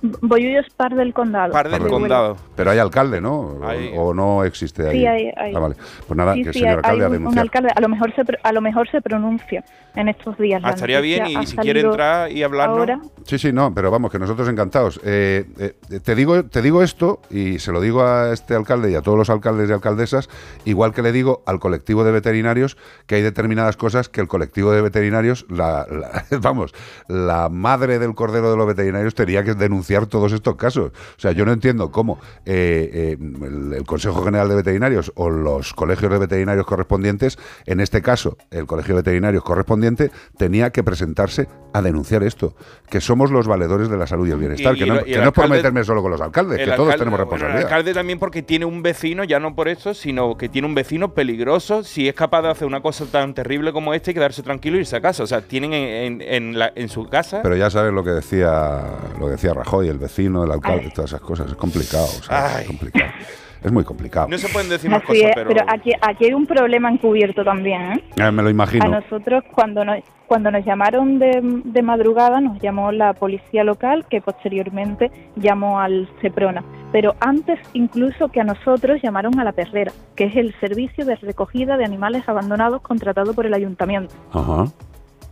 Boyullo es par del condado. Par del condado. Pero hay alcalde, ¿no? O- Hay. O, no existe ahí. Sí, hay- hay. Ah, vale. Pues nada, Sí, que el señor alcalde hay a un- un, denunciar. alcalde, a lo mejor se a lo mejor se pronuncia en estos días. Ah, estaría bien y si quiere entrar y hablarnos. Ahora, Sí, sí, no, pero vamos, que nosotros encantados. Eh, eh, te, digo, te digo esto y se lo digo a este alcalde y a todos los alcaldes y alcaldesas, igual que le digo al colectivo de veterinarios que hay determinadas cosas que el colectivo de veterinarios, la, la- [laughs] vamos, la madre del cordero de los veterinarios tenía que denunciar todos estos casos. O sea, yo no entiendo cómo eh, eh, el, el Consejo General de Veterinarios o los colegios de veterinarios correspondientes, en este caso el Colegio de Veterinarios correspondiente, tenía que presentarse a denunciar esto, que somos los valedores de la salud y el bienestar, Y- que no, que el no es por meterme solo con los alcaldes, que todos tenemos bueno, responsabilidad. El alcalde también porque tiene un vecino, ya no por eso, sino que tiene un vecino peligroso. Si es capaz de hacer una cosa tan terrible como este y quedarse tranquilo y irse a casa. O sea, tienen en, en- en la- en su casa. Pero ya sabes lo que decía lo que decía Rajoy, el vecino, el alcalde, Ay. todas esas cosas. Es complicado, o sea, es complicado. Es muy complicado. no se pueden decir más cosas, es, pero. pero aquí, aquí hay un problema encubierto también. ¿eh? Eh, me lo A imagino. nosotros cuando nos, cuando nos llamaron de, de madrugada nos llamó la policía local que posteriormente llamó al Seprona. Pero antes incluso que a nosotros llamaron a la perrera, que es el servicio de recogida de animales abandonados contratado por el ayuntamiento. Ajá.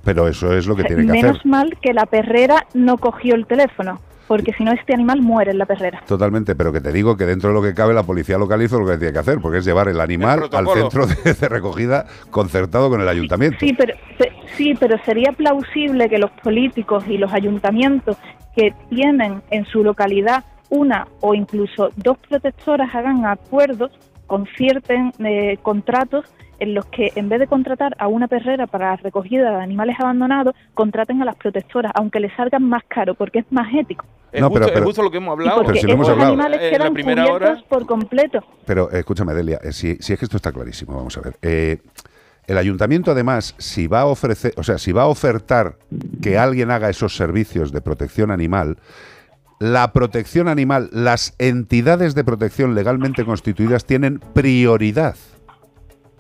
Pero eso es lo que tiene que Menos hacer. mal que la perrera no cogió el teléfono, porque si no este animal muere en la perrera. Totalmente, pero que te digo que dentro de lo que cabe la policía local hizo lo que tiene que hacer, porque es llevar el animal al centro de, de recogida concertado con el ayuntamiento. Sí, pero pe- sí, pero sería plausible que los políticos y los ayuntamientos que tienen en su localidad una o incluso dos protectoras hagan acuerdos, concierten eh, contratos en los que en vez de contratar a una perrera para la recogida de animales abandonados, contraten a las protectoras, aunque les salgan más caro, porque es más ético. Es, No, justo, pero- es justo lo que hemos hablado. porque Pero si lo hemos hablado. animales la quedan primera cubiertos hora- por completo. Pero eh, escúchame, Delia, eh, si, si es que esto está clarísimo, vamos a ver. Eh, el ayuntamiento, además, si va a ofrecer, o sea, si va a ofertar que alguien haga esos servicios de protección animal, la protección animal, las entidades de protección legalmente constituidas tienen prioridad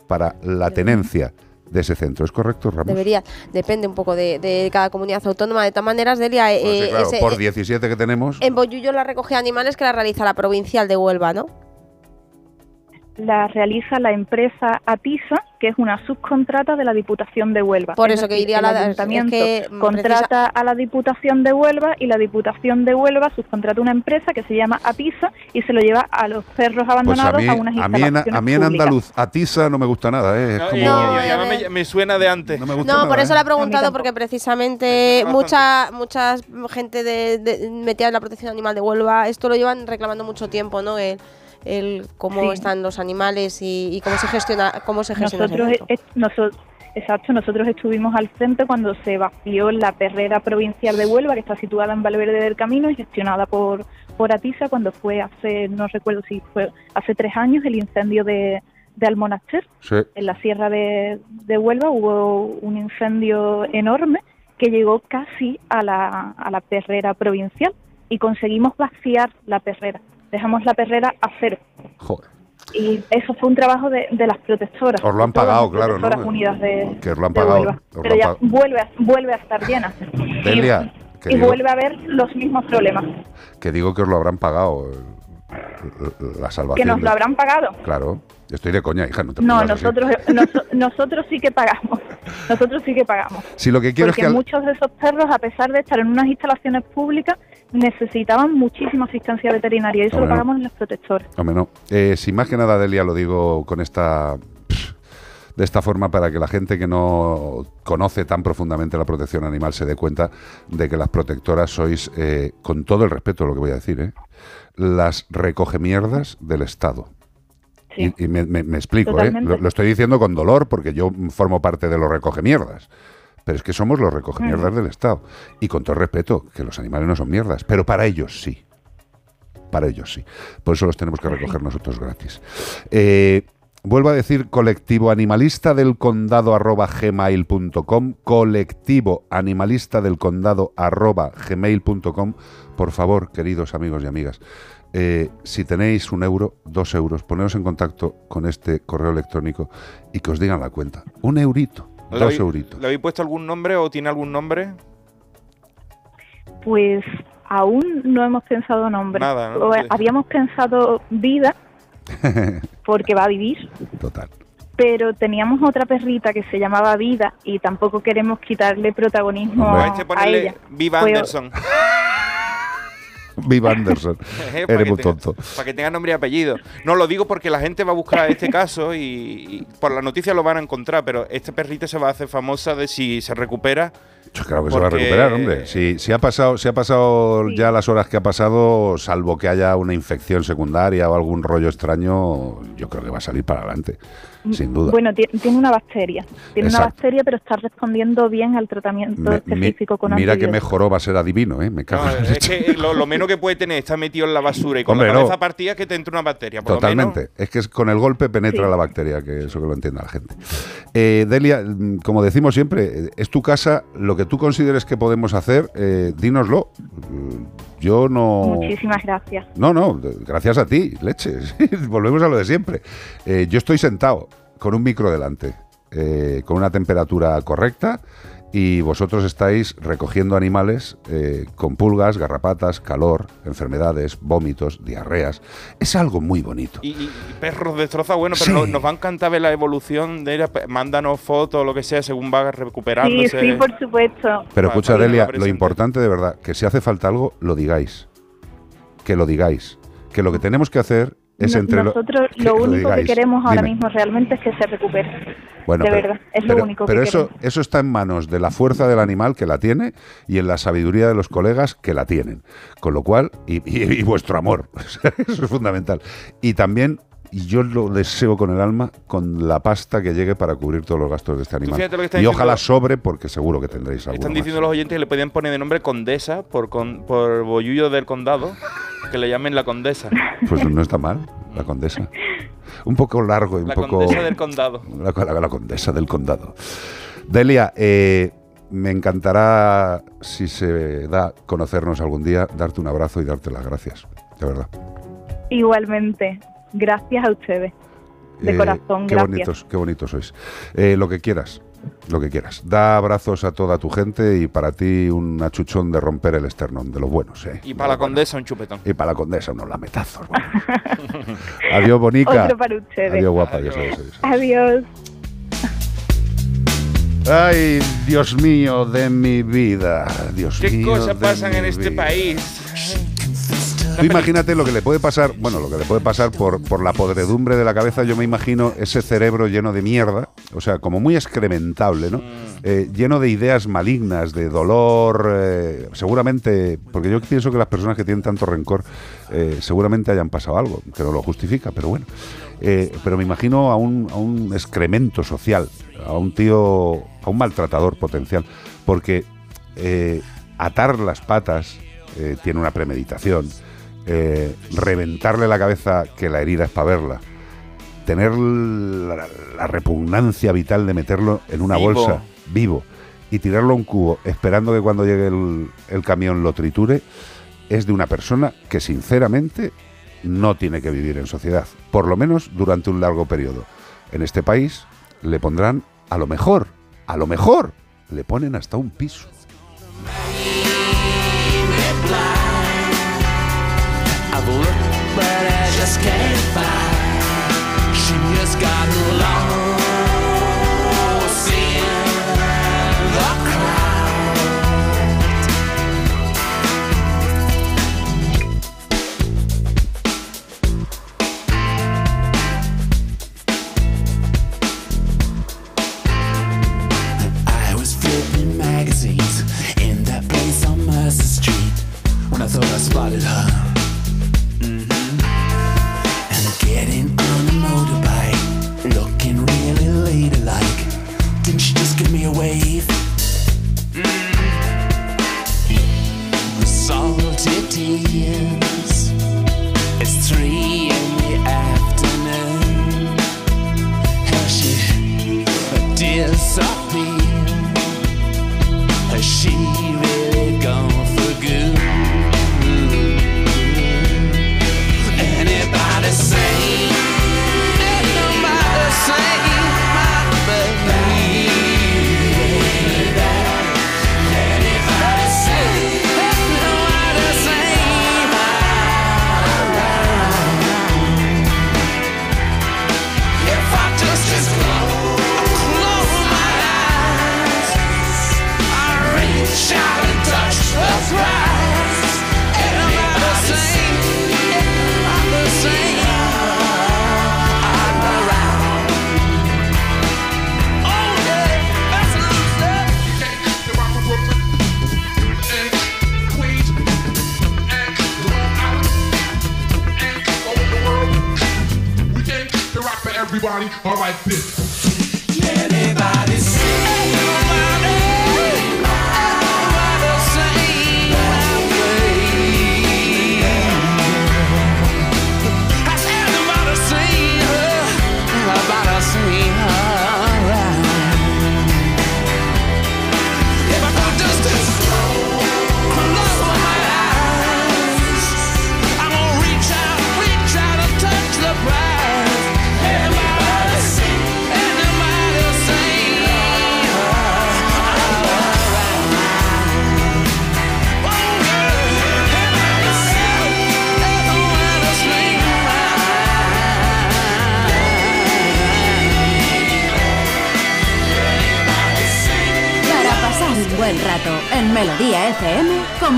para la tenencia de ese centro. ¿Es correcto, Ramos? Debería, depende un poco de, de cada comunidad autónoma. De todas maneras, Delia, eh, Pues sí, claro, ese- por eh, 17 que tenemos. en Boyullo la recogida de animales que la realiza la provincial de Huelva, ¿no? La realiza la empresa Atisa, que es una subcontrata de la Diputación de Huelva. Por Es eso que decir, diría el la- es ayuntamiento que, contrata a la Diputación de Huelva y la Diputación de Huelva subcontrata una empresa que se llama Atisa y se lo lleva a los perros Pues a abandonados mí, a, unas a mí, en, instalaciones a mí en andaluz, a Tisa no me gusta nada, ¿eh? Es No, como- y- y- No, y además me, me suena de antes. no me gusta No, nada, por eso ¿eh? la he preguntado, porque precisamente mucha muchas gente de, de- metida en la protección animal de Huelva, esto lo llevan reclamando mucho tiempo, ¿no? El, el cómo Sí. están los animales y, y cómo se gestiona cómo se gestiona Nosotros, centro. eh, noso- exacto, nosotros estuvimos al frente cuando se vació la perrera provincial de Huelva, que está situada en Valverde del Camino y gestionada por, por Atisa, cuando fue hace, no recuerdo si fue hace tres años, el incendio de, de Almonaster, Sí. en la sierra de, de Huelva, hubo un incendio enorme que llegó casi a la, a la perrera provincial y conseguimos vaciar la perrera. Dejamos la perrera a cero. Joder. Y eso fue un trabajo de, de las protectoras. Os lo han pagado, claro, ¿no? Unidas de, Que os lo han pagado, Pero han ya vuelve a, vuelve a estar llena. Delia, que y digo, vuelve a haber los mismos problemas. que digo que os lo habrán pagado eh, la salvación. Que nos de- lo habrán pagado. Claro, estoy de coña, hija, no te No, nosotros, noso- nosotros sí que pagamos. Nosotros sí que pagamos. Si lo que quiero es Porque que al- muchos de esos perros, a pesar de estar en unas instalaciones públicas, necesitaban muchísima asistencia veterinaria y eso Hombre, lo no. pagamos los protectores. Hombre, no. Eh, sin más que nada, Delia, lo digo con esta de esta forma para que la gente que no conoce tan profundamente la protección animal se dé cuenta de que las protectoras sois, eh, con todo el respeto de lo que voy a decir, ¿eh? las recogemierdas del Estado. Sí. Y, y me, me- me explico, ¿eh? Lo estoy diciendo con dolor porque yo formo parte de los recogemierdas. Pero es que somos los recogemierdas Mm. del Estado. Y con todo respeto, que los animales no son mierdas, pero para ellos sí. Para ellos sí. Por eso los tenemos que recoger nosotros gratis. Eh, vuelvo a decir colectivo animalista del condado arroba gmail.com, colectivo animalista del condado arroba gmail.com. Por favor, queridos amigos y amigas, eh, si tenéis un euro, dos euros, poneros en contacto con este correo electrónico y que os digan la cuenta. Un eurito, ¿Le dos habéis- euritos. ¿Le habéis puesto algún nombre o tiene algún nombre? Pues aún no hemos pensado nombre. Nada, eh, Habíamos pensado vida, [laughs] porque va a vivir. Total. Pero teníamos otra perrita que se llamaba Vida y tampoco queremos quitarle protagonismo Hombre. a, ella. Viva Fue- Anderson. [laughs] [laughs] Viva Anderson. [laughs] Para Eres que muy tenga- tonto. Para que tenga nombre y apellido. No lo digo porque la gente va a buscar este caso y, y por la noticia lo van a encontrar, pero esta perrita se va a hacer famosa de si se recupera. Claro que se va a recuperar, hombre. Si, si ha pasado, si ha pasado ya las horas que ha pasado, salvo que haya una infección secundaria o algún rollo extraño, yo creo que va a salir para adelante, sin duda. Bueno, ti- tiene una bacteria. Tiene una bacteria, pero está respondiendo bien al tratamiento Me- específico con mira que mejoró, va a ser adivino, ¿eh? Me cago No, en la es leche. que lo, lo menos que puede tener está metido en la basura y con Hombre, la no. cabeza partida es que te entre una bacteria. Por lo Totalmente. menos- Es que es- con el golpe penetra Sí. la bacteria, que eso que lo entienda la gente. Eh, Delia, mm, como decimos siempre, eh, es tu casa, lo que tú consideres que podemos hacer, eh, dínoslo. Mm, Yo no... Muchísimas gracias. No, no, gracias a ti, leches. [laughs] Volvemos a lo de siempre. Eh, yo estoy sentado con un micro delante, eh, con una temperatura correcta y vosotros estáis recogiendo animales eh, con pulgas, garrapatas, calor, enfermedades, vómitos, diarreas. Es algo muy bonito. Y, y perros destrozados, bueno, pero Sí. nos va a encantar ver la evolución de ella. Pe- Mándanos fotos o lo que sea según va Sí, recuperándose. sí, por supuesto. Pero escucha, Delia, lo importante de verdad, que si hace falta algo, lo digáis. Que lo digáis. Que lo que tenemos que hacer es No- entre lo- Nosotros que lo único que queremos ahora Dime. mismo realmente es que se recupere. Bueno, de pero, verdad, es pero- lo único pero que eso, queremos. eso está en manos de la fuerza del animal que la tiene y en la sabiduría de los colegas que la tienen. Con lo cual, y, y- y vuestro amor, [laughs] eso es fundamental. Y también, y yo lo deseo con el alma, con la pasta que llegue para cubrir todos los gastos de este animal. Y diciendo- ojalá sobre, porque seguro que tendréis algo. Están diciendo los oyentes que le podían poner de nombre Condesa por, con, por Bollullo del Condado, que le llamen la Condesa. Pues no está mal, la condesa. Un poco largo y un La poco. Condesa del Condado. La, la- la condesa del condado. Delia, eh, me encantará, si se da, conocernos algún día, darte un abrazo y darte las gracias. De verdad. Igualmente. Gracias a ustedes. De Eh, corazón, qué gracias. bonitos, qué bonitos sois. Eh, lo que quieras, lo que quieras. Da abrazos a toda tu gente y para ti un achuchón de romper el esternón, de los buenos, ¿eh? Y para la Condesa un chupetón. Y para la condesa unos lametazos. vamos. [laughs] Adiós, bonica. Otro para ustedes. Adiós, guapa. Adiós, adiós, adiós. Adiós. Ay, Dios mío de mi vida. Dios ¿Qué mío. cosas de pasan en este vida. país? Tú imagínate lo que le puede pasar, bueno, lo que le puede pasar por, por la podredumbre de la cabeza, yo me imagino ese cerebro lleno de mierda, o sea, como muy excrementable, ¿no? Eh, lleno de ideas malignas, de dolor, eh, seguramente, porque yo pienso que las personas que tienen tanto rencor eh, seguramente hayan pasado algo, que no lo justifica, pero bueno. Pero me imagino a un, a un excremento social, a un tío, a un maltratador potencial, porque atar las patas tiene una premeditación, eh, reventarle la cabeza, que la herida es para verla, tener la, la repugnancia vital de meterlo en una Vivo. bolsa vivo y tirarlo a un cubo esperando que cuando llegue el, el camión lo triture, es de una persona que sinceramente no tiene que vivir en sociedad, por lo menos durante un largo periodo. En este país le pondrán a lo mejor, a lo mejor, le ponen hasta un piso. Just can't find. She just got lost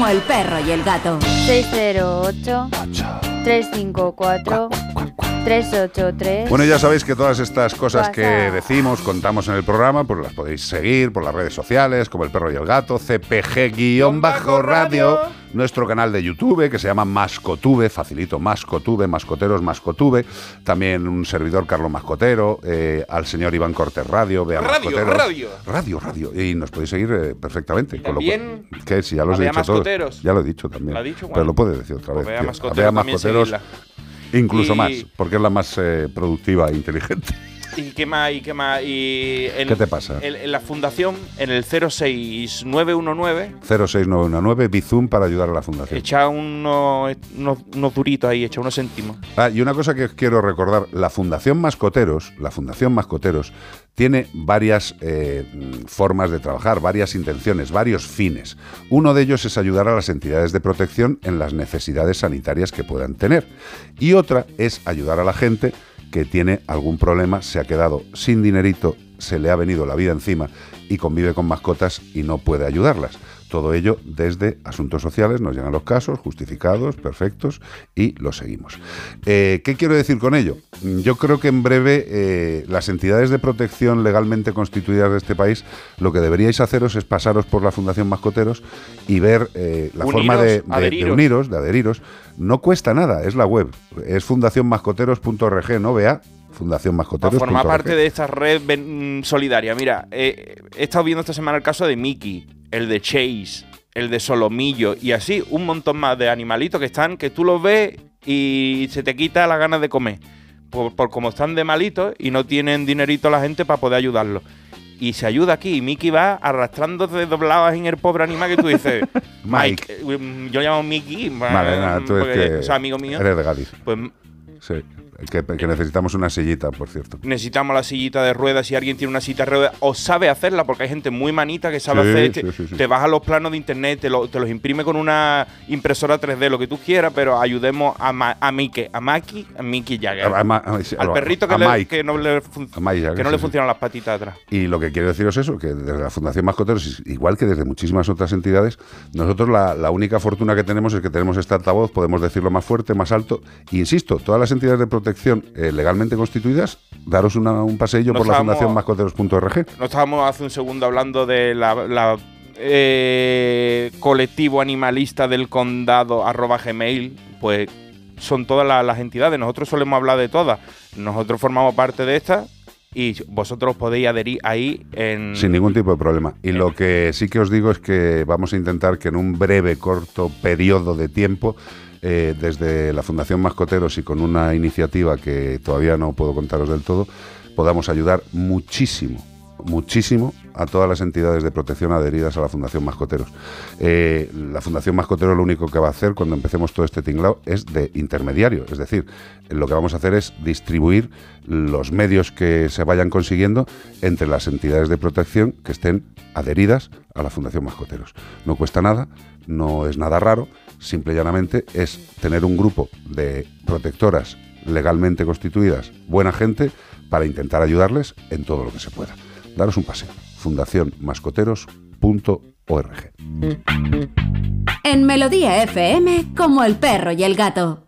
como el perro y el gato. 608 354 383 Bueno, ya sabéis que todas estas cosas que decimos, contamos en el programa, pues las podéis seguir por las redes sociales, como el perro y el gato, CPG-radio, nuestro canal de YouTube que se llama Mascotube, facilito, Mascotube, Mascoteros, Mascotube, también un servidor Carlos Mascotero, eh, al señor Iván Cortés Radio, vea Radio, Mascoteros. radio. Radio, radio, y nos podéis seguir eh, perfectamente. con lo También cual- que si ya los he dicho todos. Mascoteros. Ya lo he dicho también. Pero lo puedes decir otra Pues vez. Vea tío. Mascoteros Mascoteros, incluso Y- más, porque es la más eh, productiva e inteligente. ¿Y qué más? ¿Y qué más? Y ¿Qué te pasa? En, en la fundación, en el 06919, 06919 Bizum para ayudar a la fundación. echa unos, unos, unos duritos ahí, echa unos céntimos. Ah, y una cosa que os quiero recordar, la Fundación Mascoteros, la Fundación Mascoteros, tiene varias eh, formas de trabajar, varias intenciones, varios fines. Uno de ellos es ayudar a las entidades de protección en las necesidades sanitarias que puedan tener. Y otra es ayudar a la gente que tiene algún problema, se ha quedado sin dinerito, se le ha venido la vida encima y convive con mascotas y no puede ayudarlas. Todo ello desde Asuntos Sociales, nos llegan los casos justificados, perfectos, y los seguimos. Eh, ¿Qué quiero decir con ello? Yo creo que en breve eh, las entidades de protección legalmente constituidas de este país, lo que deberíais haceros es pasaros por la Fundación Mascoteros y ver eh, la Uniros, forma de, de- de adheriros. uniros, de adheriros. No cuesta nada, es la web, es fundacionmascoteros.org, ¿no? Vea, fundacionmascoteros.org. Para formar parte de esta red mm, solidaria. Mira, he estado viendo esta semana el caso de Mickey, el de Chase, el de Solomillo y así un montón más de animalitos que están, que tú los ves y se te quita la ganas de comer. por, por como están de malitos y no tienen dinerito la gente para poder ayudarlos. Y se ayuda aquí. Y Mickey va arrastrándose dobladas en el pobre animal que tú dices. [laughs] Mike. eh, Yo llamo Mickey. Vale, nada, tú es porque que es amigo mío. eres de Cádiz. Pues Sí, que, que necesitamos una sillita, por cierto. necesitamos la sillita de ruedas. Si alguien tiene una silla de ruedas o sabe hacerla, porque hay gente muy manita que sabe Sí, hacer. sí, te, sí, te baja los planos de internet, te, lo- te los imprime con una impresora 3D, lo que tú quieras, pero ayudemos a, Ma- a Mickey, a Maki, a Mickey Jagger. A- a Al perrito que, le- Mike. que no le, fun- A Mike Jagger, que no le funcionan las patitas atrás. Y lo que quiero deciros es eso, que desde la Fundación Mascoteros, igual que desde muchísimas otras entidades, nosotros la, la única fortuna que tenemos es que tenemos este altavoz, podemos decirlo más fuerte, más alto. E insisto, todas las entidades de protección eh, legalmente constituidas, daros una- un paseillo por la Fundación Mascoteros.org. No estábamos hace un segundo hablando de la, la, eh, colectivo animalista del condado arroba gmail, pues son todas la- las entidades. Nosotros solemos hablar de todas. Nosotros formamos parte de estas y vosotros podéis adherir ahí en... Sin ningún tipo de problema. Y lo que sí que os digo es que vamos a intentar que en un breve, corto periodo de tiempo, eh, desde la Fundación Mascoteros y con una iniciativa que todavía no puedo contaros del todo, podamos ayudar muchísimo, muchísimo a todas las entidades de protección adheridas a la Fundación Mascoteros. Eh, la Fundación Mascoteros lo único que va a hacer cuando empecemos todo este tinglao es de intermediario, es decir, lo que vamos a hacer es distribuir los medios que se vayan consiguiendo entre las entidades de protección que estén adheridas a la Fundación Mascoteros. No cuesta nada, no es nada raro, simple y llanamente es tener un grupo de protectoras legalmente constituidas, buena gente, para intentar ayudarles en todo lo que se pueda. Daros un paseo. fundacionmascoteros.org. En Melodía FM, como el perro y el gato.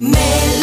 Made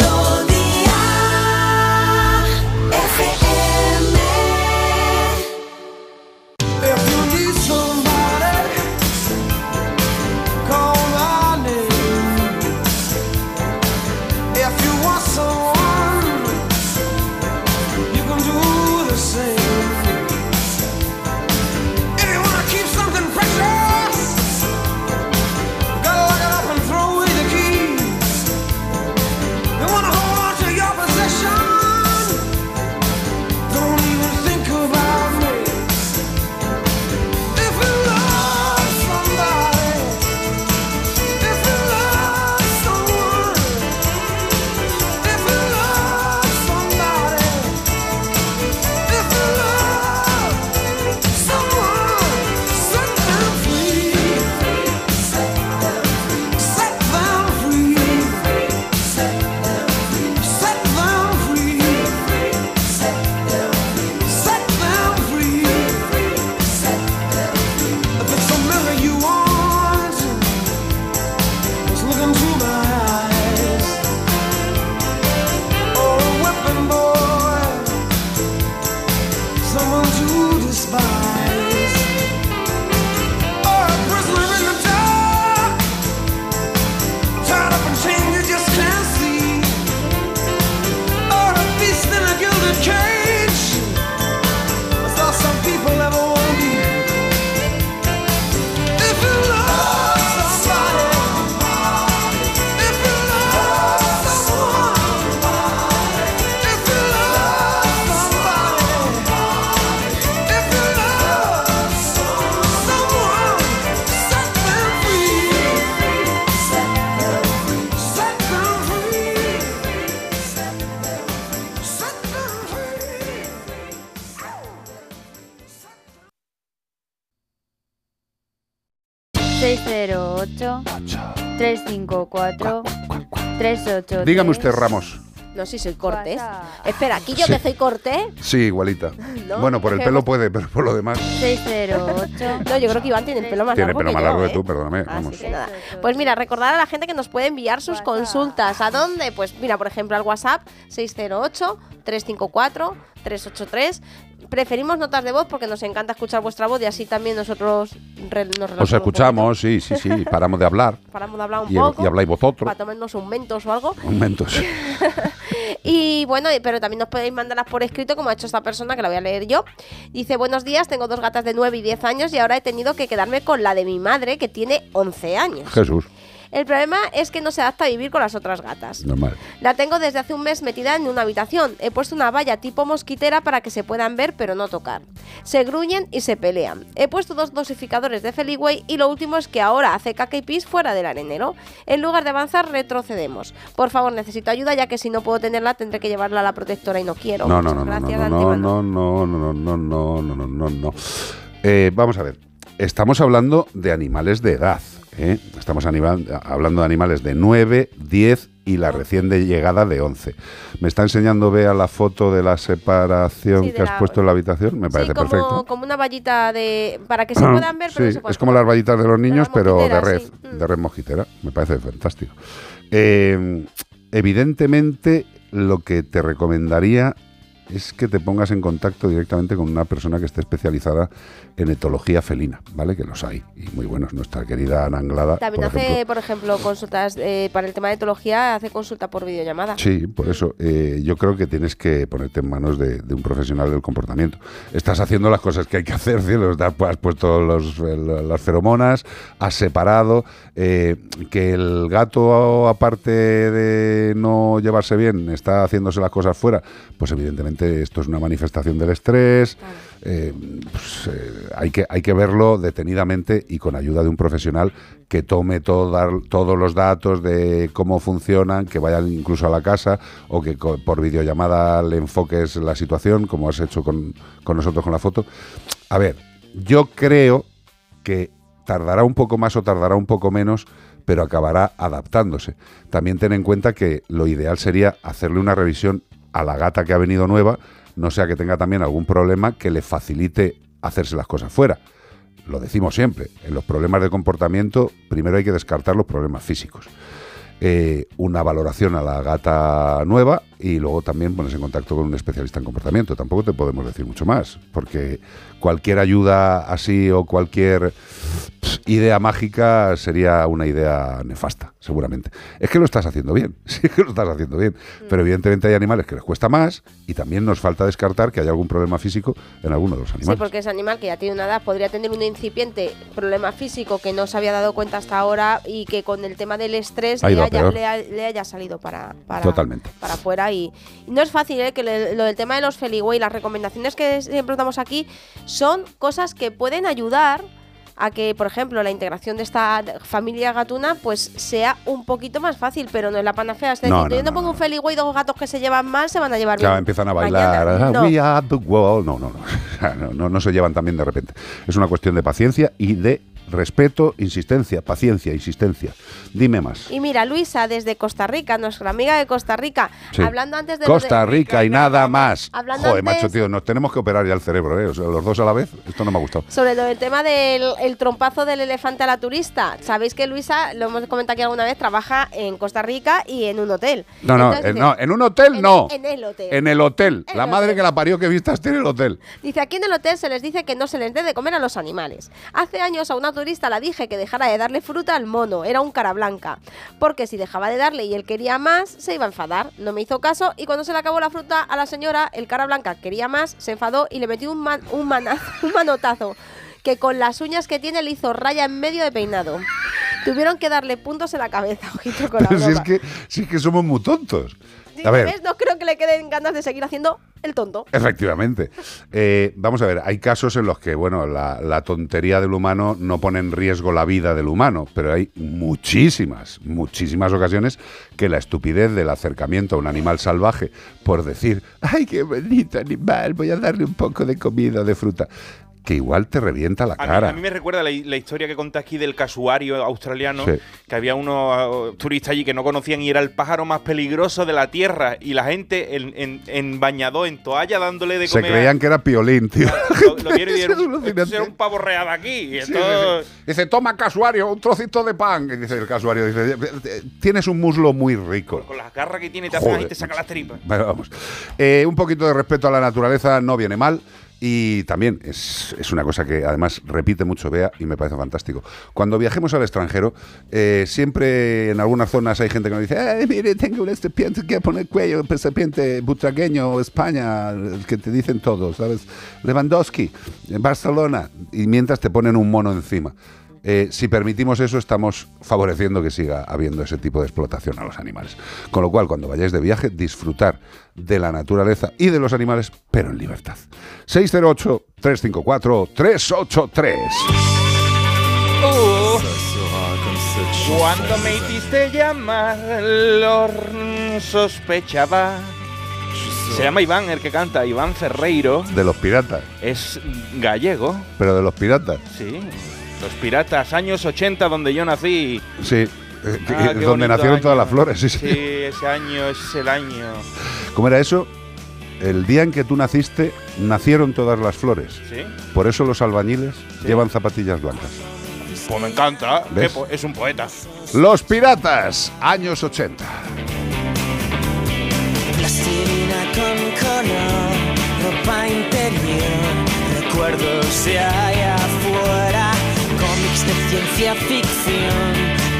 608 354 383 Dígame usted, Ramos. No, sí, soy cortés. Espera, aquí yo que soy cortés. Sí, igualita. No, bueno, por el pelo puede, pero por lo demás. 608. No, yo creo que Iván tiene el pelo más Tiene largo pelo que más yo, largo ¿eh? que tú, perdóname. Vamos. Así que nada. Pues mira, recordar a la gente que nos puede enviar sus consultas. ¿A dónde? Pues mira, por ejemplo, al WhatsApp 608-354-383. Preferimos notas de voz porque nos encanta escuchar vuestra voz y así también nosotros re- nos relajamos Os un escuchamos, sí, sí, sí. Paramos de hablar. [laughs] Paramos de hablar un Y, poco. y habláis vosotros. Para tomarnos un mentos o algo. Momentos. [laughs] Y bueno, pero también nos podéis mandarlas por escrito, como ha hecho esta persona, que la voy a leer yo. Dice, buenos días, tengo dos gatas de 9 y 10 años y ahora he tenido que quedarme con la de mi madre, que tiene 11 años. Jesús, El problema es que no se adapta a vivir con las otras gatas. normal. La tengo desde hace un mes metida en una habitación. He puesto una valla tipo mosquitera para que se puedan ver pero no tocar. Se gruñen y se pelean. He puesto dos dosificadores de Feliway y lo último es que ahora hace caca y pis fuera del arenero. En lugar de avanzar, retrocedemos. Por favor, necesito ayuda ya que si no puedo tenerla tendré que llevarla a la protectora y no quiero. No, no, no, no, no, no, no, no, no, no, no, no, no, no, no. Eh, vamos a ver. Estamos hablando de animales de edad. ¿Eh? Estamos animal- hablando de animales de 9, 10 y la recién de llegada de 11. Me está enseñando, Bea, la foto de la separación Sí, de que has la- puesto en la habitación. Me parece Sí, como, perfecto. como una vallita de... para que se puedan ver, pero no Sí, se puedan es como las vallitas de los niños, pero de red. Mm. de red mosquitera. Me parece fantástico. Eh, evidentemente, lo que te recomendaría es que te pongas en contacto directamente con una persona que esté especializada en etología felina, ¿vale? Que los hay, y muy buenos. Nuestra querida Ana Anglada, También por hace, ejemplo. por ejemplo, consultas eh, para el tema de etología, hace consulta por videollamada. Sí, por eso eh, yo creo que tienes que ponerte en manos de, de un profesional del comportamiento. Estás haciendo las cosas que hay que [laughs] hacer, cielo. Has puesto los- las feromonas, has separado. eh, que el gato, aparte de no llevarse bien, está haciéndose las cosas fuera, pues evidentemente esto es una manifestación del estrés. Eh, pues, eh, hay, que, hay que verlo detenidamente y con ayuda de un profesional que tome todo- todos los datos de cómo funcionan, que vayan incluso a la casa o que por videollamada le enfoques la situación, como has hecho con, con nosotros con la foto. A ver, yo creo que tardará un poco más o tardará un poco menos, pero acabará adaptándose. También ten en cuenta que lo ideal sería hacerle una revisión a la gata que ha venido nueva, no sea que tenga también algún problema que le facilite hacerse las cosas fuera. Lo decimos siempre, en los problemas de comportamiento primero hay que descartar los problemas físicos. Eh, una valoración a la gata nueva y luego también pones en contacto con un especialista en comportamiento. Tampoco te podemos decir mucho más, porque cualquier ayuda así o cualquier idea mágica sería una idea nefasta, seguramente. Es que lo estás haciendo bien, [laughs] sí que lo estás haciendo bien, pero evidentemente hay animales que les cuesta más y también nos falta descartar que haya algún problema físico en alguno de los Sí, animales. porque ese animal que ya tiene una edad podría tener un incipiente problema físico que no se había dado cuenta hasta ahora y que con el tema del estrés le haya, peor. le ha- le haya salido para, para, Totalmente. para afuera. Y, y no es fácil, ¿eh? que le- lo del tema de los Feliway, las recomendaciones que siempre damos aquí son cosas que pueden ayudar a que, por ejemplo, la integración de esta familia gatuna pues sea un poquito más fácil, pero no es la panacea. Es decir, No, no, yo no pongo un Feliway y dos gatos que se llevan mal, se van a llevar Claro, bien. empiezan a bailar. ah, No. We are the world. No, no, no. [laughs] No, no. no se llevan también de repente. Es una cuestión de paciencia y de respeto, insistencia, paciencia, insistencia. Dime más. Y mira, Luisa, desde Costa Rica, nuestra amiga de Costa Rica, Sí. hablando antes de Costa de- Rica y nada más. Hablando Joder, antes- macho, tío, nos tenemos que operar ya el cerebro, ¿eh? O sea, los dos a la vez. Esto no me ha gustado. sobre lo del tema del el trompazo del elefante a la turista. Sabéis que Luisa, lo hemos comentado aquí alguna vez, trabaja en Costa Rica y en un hotel. No, no, Entonces no, en un hotel no. En el hotel. En el hotel. En La el madre hotel. que la parió que vistas tiene el hotel. Dice, aquí en el hotel se les dice que no se les dé de comer a los animales. Hace años a una turista la dije que dejara de darle fruta al mono, era un cara blanca. Porque si dejaba de darle y él quería más, se iba a enfadar. No me hizo caso y cuando se le acabó la fruta a la señora, el cara blanca quería más, se enfadó y le metió un, man- un, mana- [laughs] un manotazo que con las uñas que tiene le hizo raya en medio de peinado. Tuvieron que darle puntos en la cabeza, [laughs] ojito con la Pero si es broma. que, si es que somos muy tontos. A ver, ¿ves? No creo que le queden ganas de seguir haciendo el tonto. Efectivamente. Eh, vamos a ver, hay casos en los que, bueno, la, la tontería del humano no pone en riesgo la vida del humano, pero hay muchísimas, muchísimas ocasiones que la estupidez del acercamiento a un animal salvaje por decir, ay, qué bonito animal, voy a darle un poco de comida de fruta, que igual te revienta la A mí, cara. a mí me recuerda la, la historia que conté aquí del casuario australiano, Sí. que había unos uh, turistas allí que no conocían y era el pájaro más peligroso de la tierra y la gente en, en, en bañado, en toalla, dándole de Se comer. creían que era piolín, tío. Lo, lo [laughs] vieron y Es dijeron, alucinante. "Esto era un pavo real aquí. Y sí, sí. Dice, toma casuario, un trocito de pan. Y dice el casuario, dice, tienes un muslo muy rico. Con las garras que tiene te ahí, te saca las tripas. Bueno, vamos. Eh, un poquito de respeto a la naturaleza no viene mal. Y también es, es una cosa que además repite mucho Bea y me parece fantástico. Cuando viajemos al extranjero, eh, siempre en algunas zonas hay gente que nos dice, "Ay, mire, tengo una serpiente que pone cuello, pues, serpiente butragueño, España, el que te dicen todos, ¿sabes? Lewandowski, en Barcelona, y mientras te ponen un mono encima. Eh, si permitimos eso, estamos favoreciendo que siga habiendo ese tipo de explotación a los animales. Con lo cual, cuando vayáis de viaje, disfrutar de la naturaleza y de los animales, pero en libertad. 608-354-383. Uh, cuando me hiciste llamar, lo sospechaba. Se llama Iván el que canta, Iván Ferreiro. De los piratas. Es gallego, Pero de los piratas. sí. Los piratas, años 80, donde yo nací. Sí. eh, Ah, qué donde nacieron año. todas las flores. Sí, sí. Sí, ese año es el año. ¿Cómo era eso? El día en que tú naciste, nacieron todas las flores. ¿Sí? Por eso los albañiles llevan zapatillas blancas. Pues me encanta. Es un poeta. Los piratas, años 80. Plastilina con color, ropa interior, recuerdos de allá afuera, de ciencia ficción,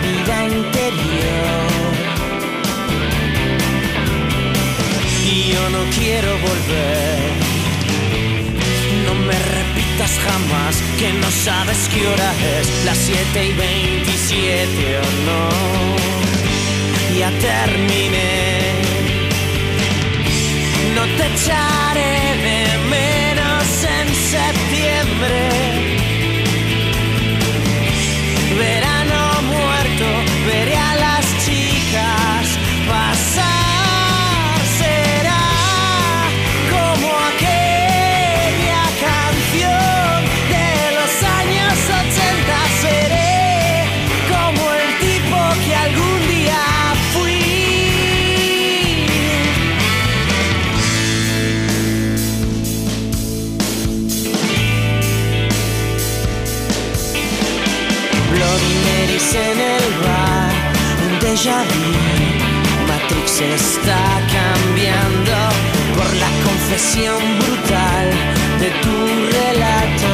vida interior. Y yo no quiero volver, no me repitas jamás que no sabes qué hora es, las 7 y 27 o no. Ya terminé. No te echaré de menos en septiembre. En el bar, un déjà vu. Matrix está cambiando por la confesión brutal de tu relato.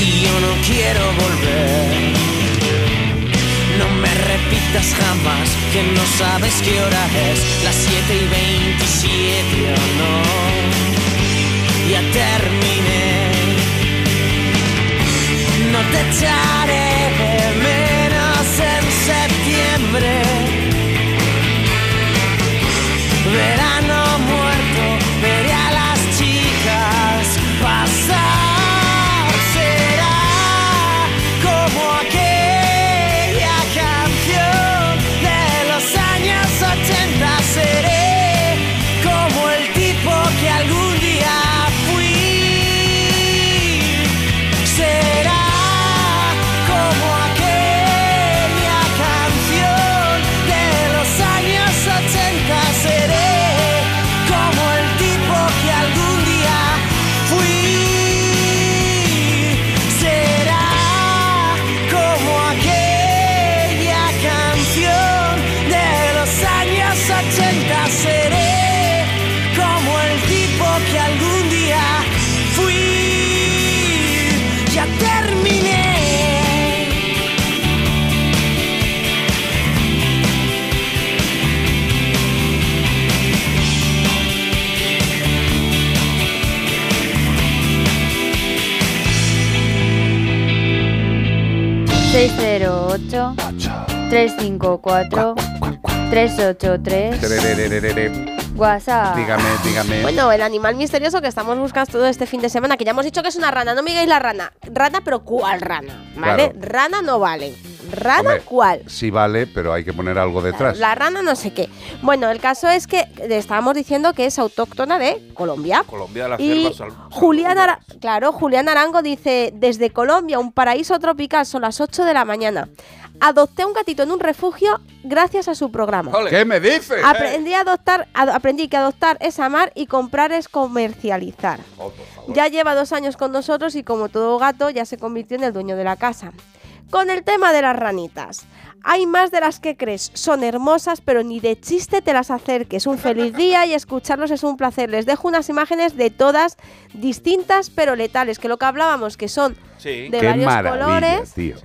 Y yo no quiero volver. No me repitas jamás que no sabes qué hora es, las 7 y 27 o no. Ya terminé. No te 354 383 WhatsApp. Dígame, dígame. Bueno, el animal misterioso que estamos buscando todo este fin de semana, que ya hemos dicho que es una rana, no me digáis la rana. Rana, pero ¿cuál rana? ¿Vale? Rana no vale. ¿Rana cuál? Sí vale, pero hay que poner algo detrás. La, rana no sé qué. Bueno, el caso es que estábamos diciendo que es autóctona de Colombia. Colombia de las y Julián claro, Julián Arango dice, desde Colombia, un paraíso tropical, son las 8 de la mañana. Adopté un gatito en un refugio gracias a su programa. ¿Qué me dices? Aprendí a adoptar, ad- aprendí que adoptar es amar y comprar es comercializar. Ya lleva dos años con nosotros y como todo gato ya se convirtió en el dueño de la casa. Con el tema de las ranitas. Hay más de las que crees, son hermosas, pero ni de chiste te las acerques. Un feliz día y escucharlos es un placer. Les dejo unas imágenes de todas distintas pero letales, que lo que hablábamos, que son Sí. de Qué varios colores, tío.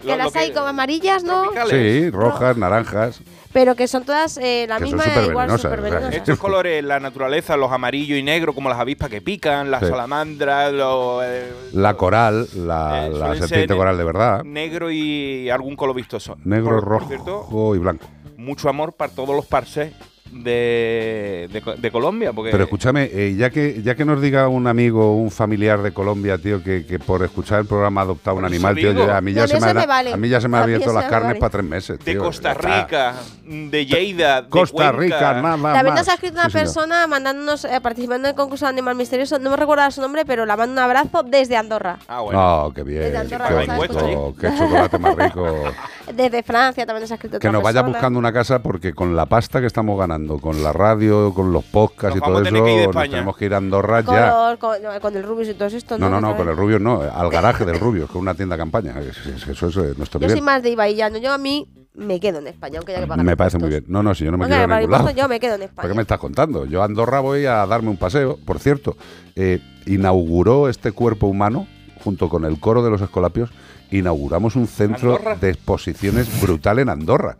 Que las hay como amarillas, ¿no? Sí, rojas, naranjas. Pero que son todas eh, la Que son misma, igual súper o sea. Estos colores, la naturaleza, los amarillos y negros, como las avispas que pican, las Sí. salamandras, los, eh, La coral, la, Eh, la serpiente ser coral de verdad. negro y algún color vistoso. Negro, Por- por cierto, rojo y blanco. mucho amor para todos los parses de, de, Co- de Colombia. Porque Pero escúchame, eh, ya que ya que nos diga un amigo, un familiar de Colombia, tío, que, que por escuchar el programa ha adoptado un animal, tío, yo- a mí ya No, se me, me ha- vale. a mí ya se me han abierto las carnes vale. para tres meses, de tío. Costa Ya está. Rica, de Lleida, de Costa Cuenca. Rica, nada También más. nos ha escrito una Sí, señor. persona mandándonos, eh, participando en el concurso de Animal Misterioso, no me recuerdo su nombre, pero la mando un abrazo desde Andorra. Ah, bueno. Oh, qué bien, Desde Andorra qué chocolate más rico. [laughs] Desde Francia también nos ha escrito Que otra nos vaya persona. buscando una casa porque con la pasta que estamos ganando, con la radio, con los podcasts Nos y todo que eso, nos tenemos que ir a Andorra con, ya. los- con, no, con el Rubius y todo esto. No, no, no, con el Rubio no, al garaje del Rubio, que es una tienda campaña. Es- es- Eso es eh, nuestro Yo soy nivel. más de Ibaillano. Yo a mí me quedo en España, aunque haya que pagar Me parece muy bien. No, no, si yo no me quiero ir a ningún yo me quedo en ¿Por España. qué me estás contando? Yo a Andorra voy a darme un paseo. Por cierto, eh, inauguró este cuerpo humano, junto con el coro de los Escolapios, inauguramos un centro ¿Andorra? de exposiciones brutal en Andorra.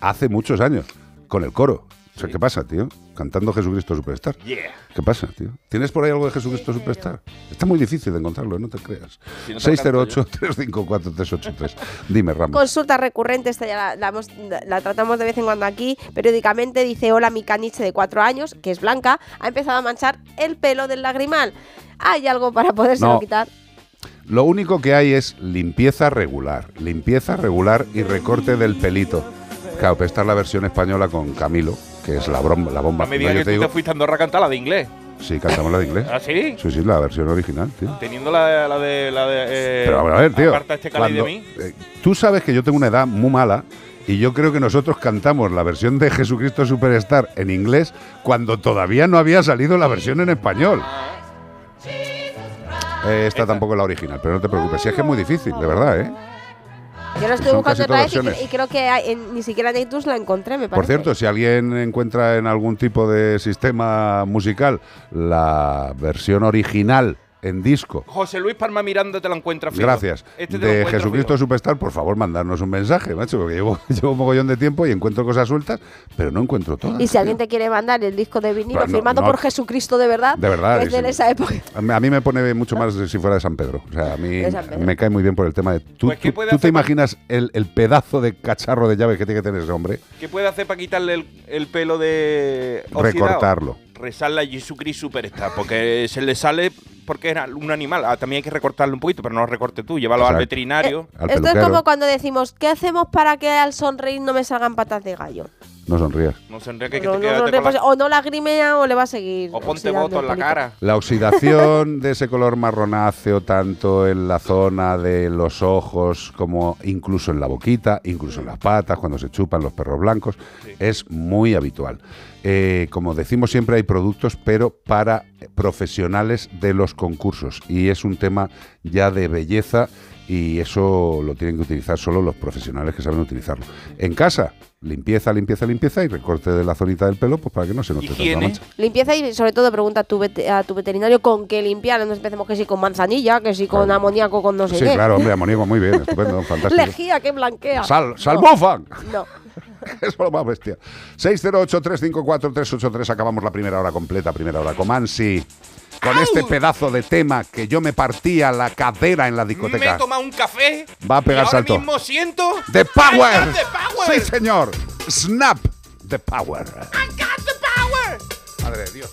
Hace muchos años, con el coro. O sea, ¿qué pasa, tío? Cantando Jesucristo Superstar. Yeah. ¿Qué pasa, tío? ¿Tienes por ahí algo de Jesucristo Superstar? Está muy difícil de encontrarlo, ¿eh? no te creas. Si no te lo canto 608-354-383. Dime, Ramos. Consulta recurrente, esta ya la, la hemos- la tratamos de vez en cuando aquí, periódicamente, dice, hola, mi caniche de cuatro años, que es blanca, ha empezado a manchar el pelo del lagrimal. ¿Hay algo para podérselo No. quitar? Lo único que hay es limpieza regular, limpieza regular y recorte del pelito. Claro, pero esta es la versión española con Camilo, que es la, brom- la bomba. No me digas que te digo- te fuiste a Andorra a cantar la de inglés. Sí, cantamos la de inglés. ¿Ah, sí? Sí, sí, la versión original, tío. Teniendo la, la de... La de eh, Pero a ver, tío. Aparta este Cali de mí. eh, tú sabes que yo tengo una edad muy mala y yo creo que nosotros cantamos la versión de Jesucristo Superstar en inglés cuando todavía no había salido la versión en español. Eh, esta tampoco es la original, pero no te preocupes. Si es que es muy difícil, de verdad, ¿eh? Yo lo estoy buscando otra vez y creo que hay- en- ni siquiera en iTunes la encontré, me parece. Por cierto, si alguien encuentra en algún tipo de sistema musical la versión original en disco, José Luis Palma Miranda te la encuentra fijo. gracias, Este te de Jesucristo fijo. Superstar, por favor, mandarnos un mensaje, macho, porque llevo, [laughs] llevo un mogollón de tiempo y encuentro cosas sueltas, pero no encuentro todas. Y si alguien te quiere mandar el disco de vinilo no, firmado no. por Jesucristo de verdad, De verdad, es de sí. esa época. A mí, me pone mucho más si fuera de San Pedro. O sea, a mí me cae muy bien por el tema de... ¿Tú, Pues, ¿qué tú- puede tú te imaginas el, el pedazo de cacharro de llave que tiene que tener ese hombre? ¿Qué puede hacer para quitarle el, el pelo de oxidado? Recortarlo. Rezarle a Jesucristo Superstar, porque se le sale porque era un animal. Ah, también hay que recortarlo un poquito, pero no lo recortes tú, llévalo al veterinario. Al Esto es como cuando decimos, ¿qué hacemos para que al sonreír no me salgan patas de gallo? No sonrías. No enrique que No, te no la- pues, o no lagrimea o le va a seguir. O ponte voto en la cara. La oxidación de ese color marronáceo, tanto en la zona de los ojos como incluso en la boquita, incluso en las patas, cuando se chupan los perros blancos, es muy habitual. Eh, como decimos siempre, hay productos, pero para profesionales de los concursos. Y es un tema ya de belleza y eso lo tienen que utilizar solo los profesionales que saben utilizarlo. En casa, limpieza, limpieza, limpieza y recorte de la zonita del pelo, pues para que no se note tanta mancha. Limpieza y sobre todo pregunta a tu, vete- a tu veterinario con qué limpiar. No empecemos que si con manzanilla, que si con amoníaco, con no sé Sí, qué. claro, hombre, [laughs] amoníaco, muy bien, estupendo, fantástico. Lejía que blanquea. Sal, No. salbufan. No. [laughs] es lo más bestia. 608-354-383, acabamos la primera hora completa, primera hora. Comansi, con este pedazo de tema que yo me partía la cadera en la Me he discoteca. tomado un café. Va a pegar y ahora salto. mismo siento. ¡The Power! I got the power. Sí, señor. Snap the Power. I got the power. Madre de Dios.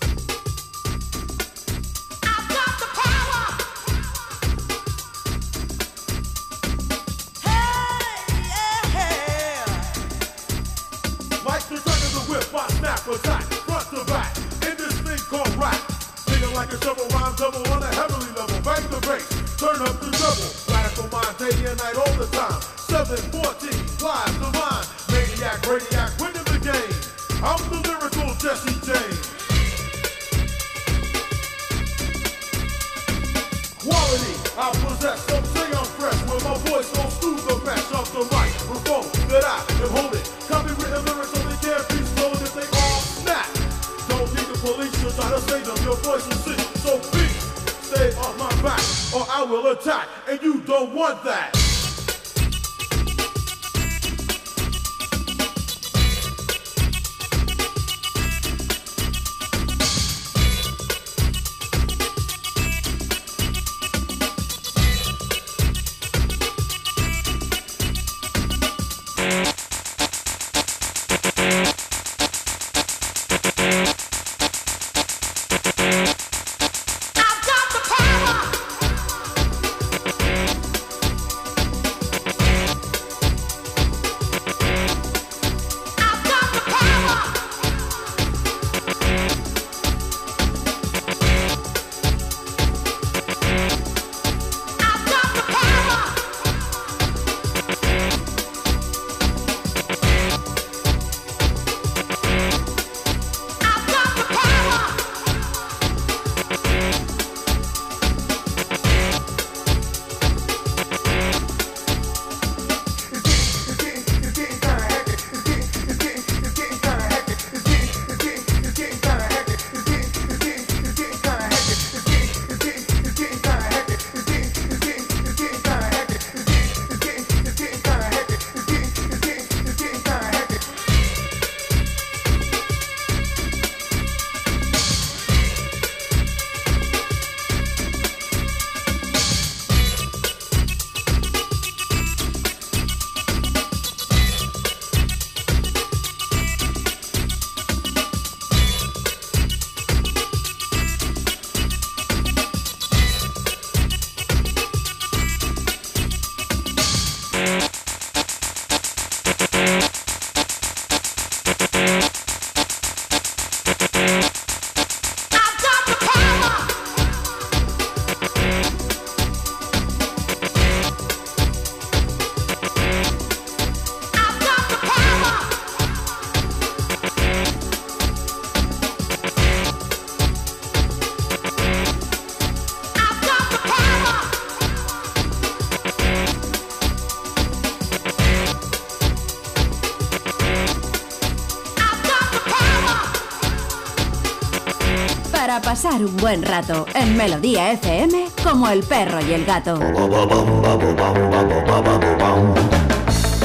Pasar un buen rato en Melodía FM como el perro y el gato.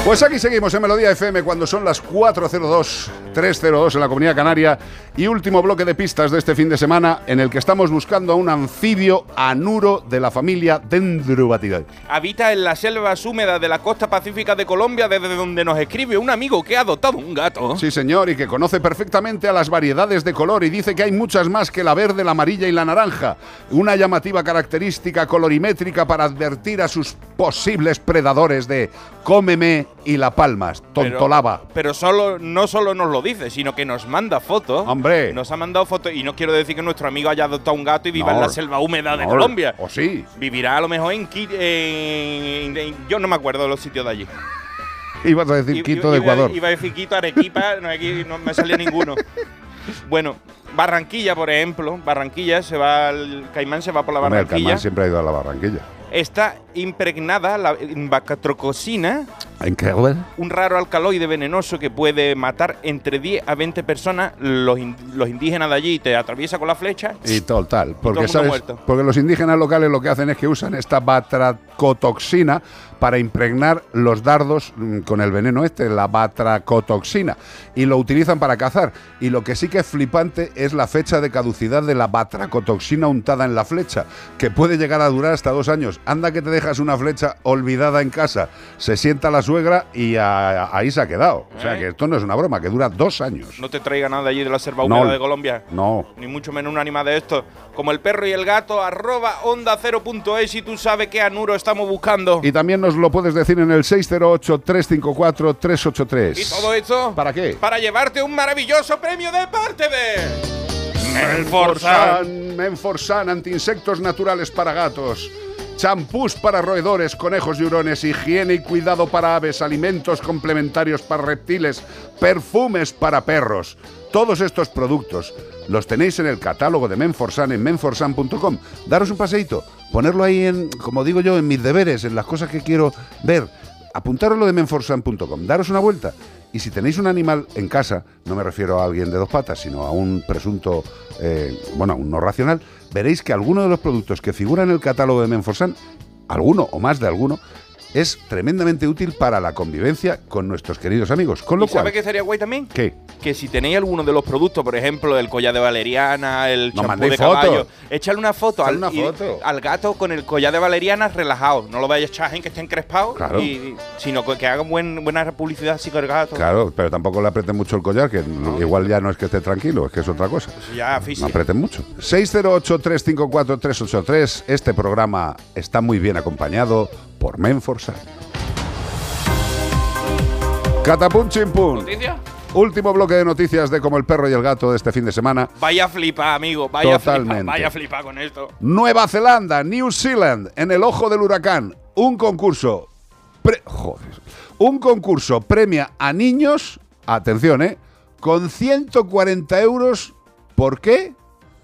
Pues aquí seguimos en Melodía FM cuando son las 4.02, 3.02 en la Comunidad Canaria y último bloque de pistas de este fin de semana en el que estamos buscando a un anfibio anuro de la familia Dendrobatidae. Habita en las selvas húmedas de la costa pacífica de Colombia, desde donde nos escribe un amigo que ha adoptado un gato. Sí, señor, y que conoce perfectamente a las variedades de color y dice que hay muchas más que la verde, la amarilla y la naranja. Una llamativa característica colorimétrica para advertir a sus posibles predadores de cómeme y la palmas, tontolaba. Pero solo, no solo nos lo dice, sino que nos manda fotos. Hombre. Nos ha mandado fotos. Y no quiero decir que nuestro amigo haya adoptado un gato y viva No. en la selva húmeda de. Colombia. O sí. Vivirá a lo mejor en, Qui- en- en- Yo no me acuerdo de los sitios de allí. Ibas a decir I- Quito iba- de Ecuador. Iba a decir Quito, Arequipa, [laughs] no, aquí no me salía ninguno. Bueno, Barranquilla, por ejemplo. Barranquilla, se va el caimán se va por la Hombre, el Barranquilla. Caimán siempre ha ido a la Barranquilla. Está impregnada la bacatrocosina, un raro alcaloide venenoso que puede matar entre 10 a 20 personas. Los, in- los indígenas de allí te atraviesa con la flecha. Y total, todo porque el mundo sabes, muerto. porque los indígenas locales lo que hacen es que usan esta batracotoxina para impregnar los dardos mm, con el veneno este, la batracotoxina, y lo utilizan para cazar. Y lo que sí que es flipante es la fecha de caducidad de la batracotoxina untada en la flecha, que puede llegar a durar hasta dos años. Anda que te dejas una flecha olvidada en casa, se sienta la suegra y a- ahí se ha quedado. O sea ¿Eh? que esto no es una broma, que dura dos años. No te traiga nada allí de la selva No. de Colombia. No. Ni mucho menos un animal de estos. Como el perro y el gato, arroba onda 0.es y tú sabes qué anuro estamos buscando. Y también nos lo puedes decir en el 608-354-383. ¿Y todo esto? ¿Para qué? Para llevarte un maravilloso premio de parte de. Menforsan. Menforsan, antiinsectos naturales para gatos. Champús para roedores, conejos y hurones, higiene y cuidado para aves, alimentos complementarios para reptiles, perfumes para perros. Todos estos productos los tenéis en el catálogo de Menforsan en menforsan.com. Daros un paseíto, ponerlo ahí en, como digo yo, en mis deberes, en las cosas que quiero ver. Apuntároslo de menforsan.com, daros una vuelta. Y si tenéis un animal en casa, no me refiero a alguien de dos patas, sino a un presunto, eh, bueno, a un no racional, veréis que alguno de los productos que figuran en el catálogo de Menforsan, alguno o más de alguno, es tremendamente útil para la convivencia con nuestros queridos amigos. Con lo ¿Y sabe cual, qué sería guay también? ¿qué? Que si tenéis alguno de los productos, por ejemplo, el collar de valeriana, el champú de caballo, echarle una foto, al, Echadle una y- foto. al gato con el collar de valeriana relajado. No lo vayáis a echar en que esté encrespado, Claro. y- sino que haga buen, buena publicidad así con el gato. Claro, pero tampoco le aprieten mucho el collar, que igual ya no es que esté tranquilo, es que es otra cosa. Eso ya No físico. aprieten mucho. 608-354-383. Este programa está muy bien acompañado por Menforsan. Catapum chimpum. Último bloque de noticias de Como el perro y el gato de este fin de semana. Vaya a flipar, amigo. Vaya. Totalmente. Vaya a flipar con esto. Nueva Zelanda, New Zealand, en el ojo del huracán. Un concurso. pre- joder. Un concurso premia a niños, atención, ¿eh? Con 140 euros. ¿Por qué?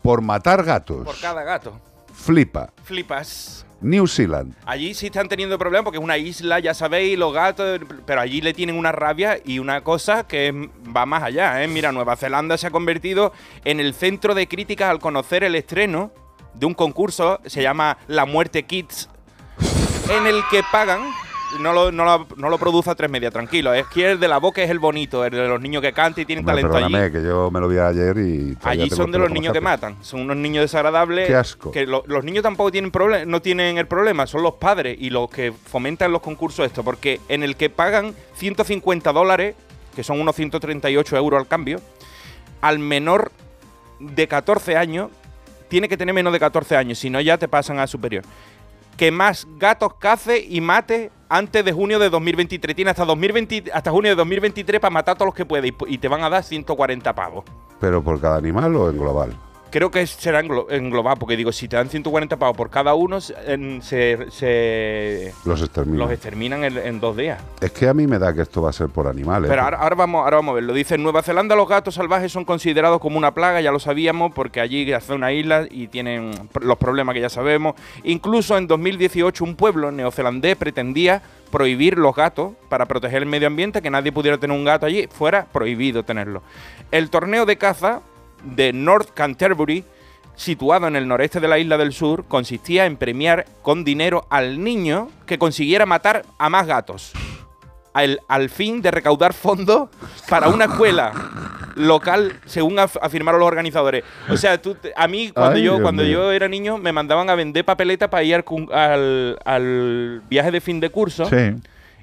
Por matar gatos. Por cada gato. Flipa. Flipas. New Zealand. Allí sí están teniendo problemas porque es una isla, ya sabéis, los gatos, pero allí le tienen una rabia y una cosa que va más allá. ¿eh? Mira, Nueva Zelanda se ha convertido en el centro de críticas al conocer el estreno de un concurso, se llama La Muerte Kids, en el que pagan. No lo, no lo, no lo produce a tres media, tranquilo. Es que el de la boca es el bonito, el de los niños que cantan y tienen Hombre, talento allí. que yo me lo vi ayer y... Allí son de los niños que matan. Son unos niños desagradables. Qué asco. Que lo- los niños tampoco tienen problema, no tienen el problema, son los padres y los que fomentan los concursos esto. Porque en el que pagan 150 dólares, que son unos 138 euros al cambio, al menor de 14 años, tiene que tener menos de 14 años, si no ya te pasan a superior. Que más gatos cace y mate antes de junio de 2023. Tiene hasta, 2020, hasta junio de 2023 para matar a todos los que puede y, y te van a dar 140 pavos. ¿Pero por cada animal o en global? Creo que será englo- englobado, porque digo, si te dan 140 pavos por cada uno, se, en- se, se- Los exterminan. los exterminan en, en dos días. Es que a mí me da que esto va a ser por animales. Pero ahora, ahora vamos, ahora vamos a verlo. Dice, en Nueva Zelanda los gatos salvajes son considerados como una plaga, ya lo sabíamos, porque allí hace una isla y tienen los problemas que ya sabemos. Incluso en 2018 un pueblo neozelandés pretendía prohibir los gatos para proteger el medio ambiente, que nadie pudiera tener un gato allí, fuera prohibido tenerlo. El torneo de caza de North Canterbury situado en el noreste de la isla del sur, consistía en premiar con dinero al niño que consiguiera matar a más gatos. Al, al fin de recaudar fondos para una escuela local, según af- afirmaron los organizadores. O sea, tú a mí, cuando, Ay, yo, Dios cuando mío. yo era niño, me mandaban a vender papeleta para ir al- al viaje de fin de curso. Sí.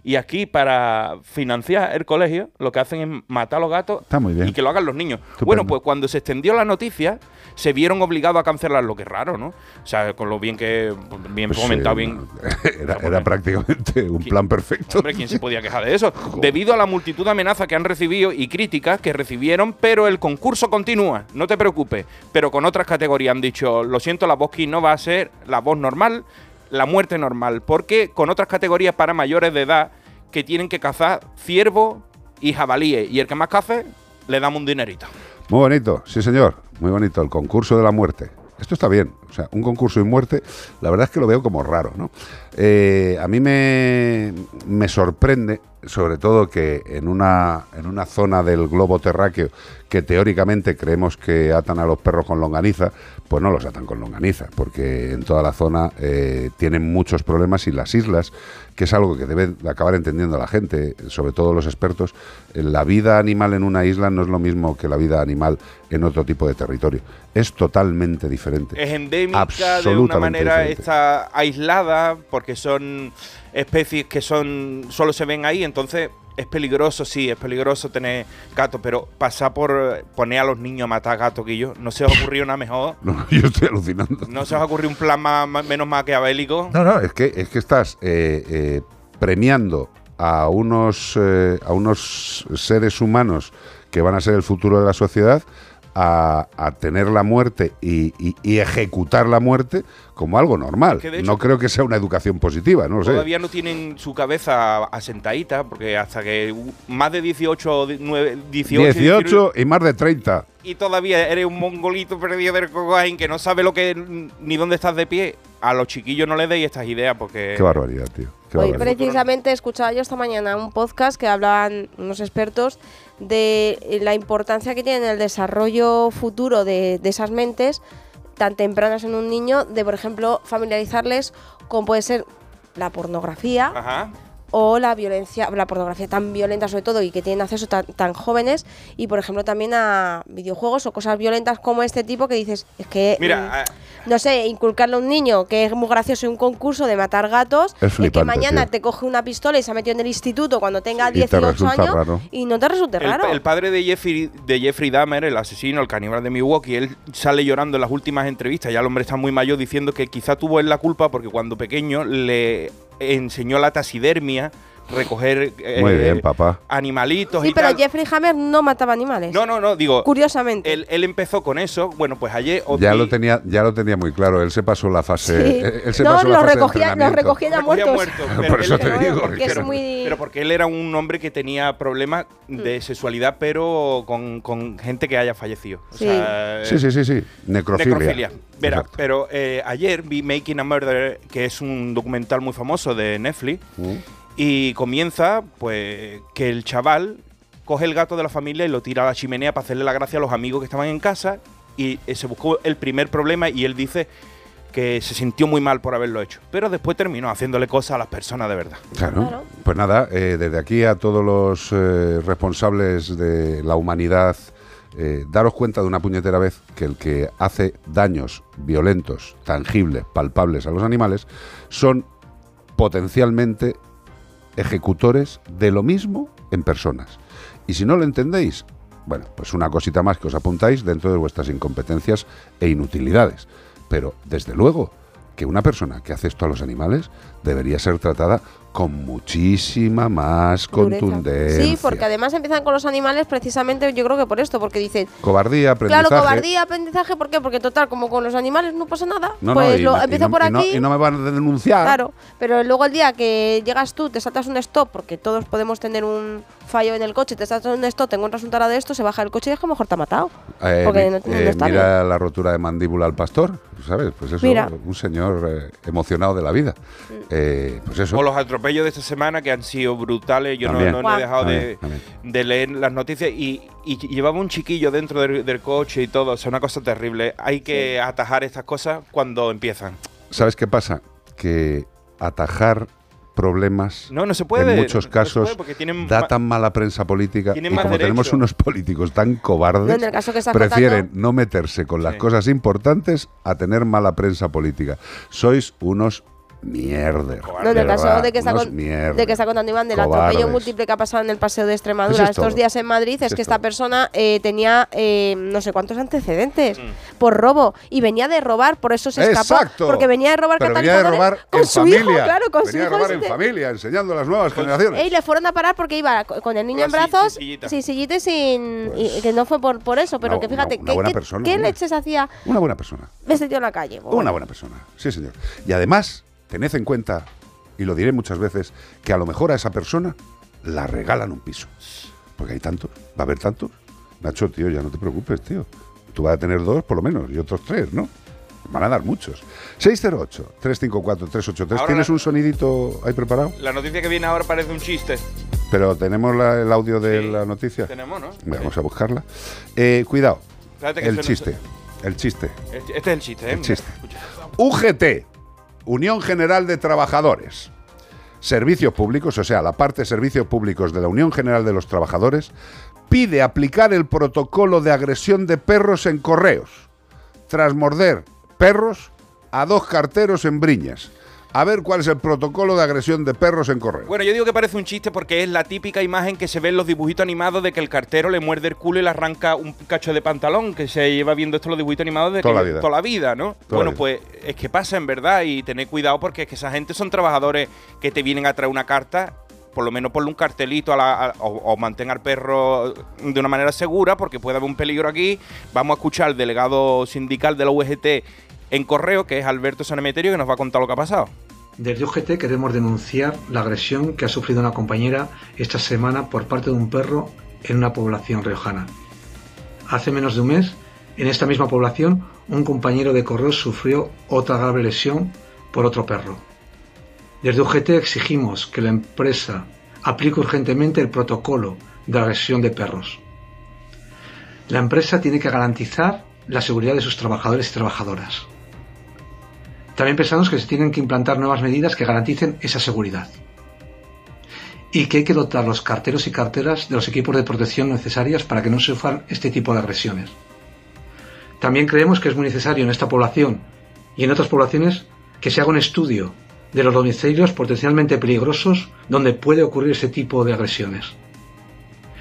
Y aquí, para financiar el colegio, lo que hacen es matar a los gatos Está muy bien. y que lo hagan los niños. Estupendo. Bueno, pues cuando se extendió la noticia, se vieron obligados a cancelarlo. Qué raro, ¿no? O sea, con lo bien que. Bien Pues fomentado, sí, bien. [laughs] Era, era prácticamente un plan perfecto. Hombre, ¿quién se podía quejar de eso? [laughs] Debido a la multitud de amenazas que han recibido y críticas que recibieron, pero el concurso continúa, no te preocupes. Pero con otras categorías han dicho, lo siento, la voz no va a ser la voz normal, la muerte normal, porque con otras categorías para mayores de edad que tienen que cazar ciervos y jabalíes, y el que más cace, le damos un dinerito. Muy bonito, sí señor, muy bonito, el concurso de la muerte. Esto está bien, o sea, un concurso y muerte, la verdad es que lo veo como raro, ¿no? Eh, a mí me, me sorprende, sobre todo, que en una, en una zona del globo terráqueo que teóricamente creemos que atan a los perros con longaniza, pues no los atan con longaniza, porque en toda la zona eh, tienen muchos problemas y las islas, que es algo que debe de acabar entendiendo la gente, sobre todo los expertos, eh, la vida animal en una isla no es lo mismo que la vida animal en otro tipo de territorio. Es totalmente diferente. Es endémica, de una manera diferente. está aislada, porque son especies que son solo se ven ahí, entonces es peligroso, sí, es peligroso tener gato, pero pasar por poner a los niños a matar gatos, que yo, ¿no se os ha ocurrido nada mejor? [laughs] No, yo estoy alucinando. ¿No se os ha ocurrido un plan más- más- menos maquiavélico? No, no, es que, es que estás eh, eh, premiando a unos, eh, a unos seres humanos que van a ser el futuro de la sociedad a, a tener la muerte y, y- y ejecutar la muerte como algo normal. Hecho, no creo que sea una educación positiva, no lo sé. Todavía no tienen su cabeza asentadita, porque hasta que más de 18, o di- nueve- 18, 18 y más de 30. y todavía eres un mongolito perdido del cocaín que no sabe lo que ni dónde estás de pie, a los chiquillos no les deis estas ideas porque Qué barbaridad, tío. Qué Hoy barbaridad. precisamente escuchaba yo esta mañana un podcast que hablaban unos expertos de la importancia que tiene el desarrollo futuro de, de esas mentes tan tempranas en un niño, de por ejemplo familiarizarles con puede ser la pornografía. O la violencia, la pornografía tan violenta sobre todo y que tienen acceso tan, tan jóvenes y por ejemplo también a videojuegos o cosas violentas como este tipo que dices, es que Mira, mm, ah, no sé, inculcarle a un niño que es muy gracioso en un concurso de matar gatos, Es es, que flipante, mañana tío. te coge una pistola y se ha metido en el instituto cuando tenga te 18 resulta años raro. y no te resulte el, raro. el padre de Jeffrey, de Jeffrey Dahmer, el asesino, el caníbal de Milwaukee, él sale llorando en las últimas entrevistas, ya el hombre está muy mayor, diciendo que quizá tuvo él la culpa porque cuando pequeño le enseñó la taxidermia, recoger eh, Muy bien, papá. animalitos sí, y pero tal. Jeffrey Hammer no mataba animales. No, no, no, digo, Curiosamente. él, él empezó con eso, bueno, pues ayer... Ya lo tenía, ya lo tenía muy claro. Él se pasó la fase. Sí. eh, Él se No, pasó la los fase de recogía, los entrenamiento. recogía ya muertos. muertos, [laughs] Por eso te Pero digo. porque es pero- muy... Pero porque él era un hombre que tenía problemas de sexualidad, pero con, con gente que haya fallecido. O Sí. sea, Sí, sí, sí, sí. Necrofilia. Necrofilia. Verá, Exacto. pero eh, ayer vi Making a Murder, que es un documental muy famoso de Netflix, Mm. Y comienza, pues, que el chaval coge el gato de la familia y lo tira a la chimenea para hacerle la gracia a los amigos que estaban en casa, y eh, se buscó el primer problema y él dice que se sintió muy mal por haberlo hecho, pero después terminó haciéndole cosas a las personas de verdad. Claro. Pues nada, eh, desde aquí a todos los eh, responsables de la humanidad, eh, daros cuenta de una puñetera vez que el que hace daños violentos, tangibles, palpables a los animales, son potencialmente ejecutores de lo mismo en personas. Y si no lo entendéis, bueno, pues una cosita más que os apuntáis dentro de vuestras incompetencias e inutilidades. Pero, desde luego, que una persona que hace esto a los animales debería ser tratada con muchísima más dureza. contundencia. Sí, porque además empiezan con los animales precisamente yo creo que por esto, porque dicen, Cobardía, aprendizaje. claro, cobardía, aprendizaje, ¿por qué? Porque total, como con los animales no pasa nada, No, pues lo no- y empiezo no- por y no- aquí. y no me van a denunciar. Claro, pero luego el día que llegas tú, te saltas un stop, porque todos podemos tener un fallo en el coche, te saltas un stop, te encuentras un tarado de esto, se baja el coche y es que a lo mejor te ha matado. Eh, porque mi- no, eh, está mira la rotura de mandíbula al pastor, ¿sabes? Pues eso, Mira. un señor eh, emocionado de la vida. Mm. Eh, pues eso. O los atropellos de esta semana que han sido brutales. Yo no- También. no, no he dejado de, También, de leer las noticias y, y llevaba un chiquillo dentro del, del coche y todo. O sea, una cosa terrible. Hay que atajar estas cosas cuando empiezan. ¿Sabes qué pasa? Que atajar problemas No, no se puede, en no muchos se casos puede porque tienen da tan mala prensa política y como tenemos unos políticos tan cobardes No, en el caso que estás prefieren contando- no meterse con las cosas importantes a tener mala prensa política. Sois unos mierder. No, en el caso verdad, de que, está con- de que está contando Iván del Cobardes. atropello múltiple que ha pasado en el paseo de Extremadura Eso es estos todo. días en Madrid, es Eso que es esta todo. persona eh, tenía eh, no sé cuántos antecedentes Mm. por robo y venía de robar, por eso se escapó. Exacto. Porque venía de robar Pero venía de robar con en su familia. hijo, claro, con venía su de hijo. robar ese en de- familia, enseñando a las nuevas generaciones. y le fueron a parar porque iba co- con el niño en brazos, sin sillita. sin sillita y sin. y que no fue por, por eso, pero Una- que fíjate, una- una ¿qué, buena qué- persona, ¿qué hombre. leches hacía Una buena persona. ese tío en la calle? Pues Una buena persona, sí señor. Y además, tened en cuenta, y lo diré muchas veces, que a lo mejor a esa persona la regalan un piso. Porque hay tantos, va a haber tantos. Nacho, tío, ya no te preocupes, tío. Tú vas a tener dos por lo menos y otros tres, ¿no? Van a dar muchos. 608-354-383. Ahora ¿Tienes la- un sonidito ahí preparado? La noticia que viene ahora parece un chiste. Pero tenemos la- el audio de la noticia. Tenemos, ¿no? Vamos a buscarla. Eh, cuidado. El chiste. El chiste. Este es el chiste, ¿eh? El chiste. UGT, Unión General de Trabajadores. Servicios Públicos, o sea, la parte de servicios públicos de la Unión General de los Trabajadores, pide aplicar el protocolo de agresión de perros en correos, tras morder perros a dos carteros en Briñas. A ver cuál es el protocolo de agresión de perros en correo. Bueno, yo digo que parece un chiste porque es la típica imagen que se ve en los dibujitos animados de que el cartero le muerde el culo y le arranca un cacho de pantalón, que se lleva viendo esto los dibujitos animados de Toda que- la vida. toda la vida, ¿no? Toda bueno, vida. pues es que pasa en verdad y tened cuidado porque es que esa gente son trabajadores que te vienen a traer una carta por lo menos ponle un cartelito a la- a- o, o mantén al perro de una manera segura porque puede haber un peligro aquí. Vamos a escuchar al delegado sindical de la UGT en correo, que es Alberto Sanemeterio, que nos va a contar lo que ha pasado. Desde UGT queremos denunciar la agresión que ha sufrido una compañera esta semana por parte de un perro en una población riojana. Hace menos de un mes, en esta misma población, un compañero de correo sufrió otra grave lesión por otro perro. Desde UGT exigimos que la empresa aplique urgentemente el protocolo de agresión de perros. La empresa tiene que garantizar la seguridad de sus trabajadores y trabajadoras. También pensamos que se tienen que implantar nuevas medidas que garanticen esa seguridad. Y que hay que dotar los carteros y carteras de los equipos de protección necesarios para que no sufran este tipo de agresiones. También creemos que es muy necesario en esta población y en otras poblaciones que se haga un estudio de los domicilios potencialmente peligrosos donde puede ocurrir este tipo de agresiones.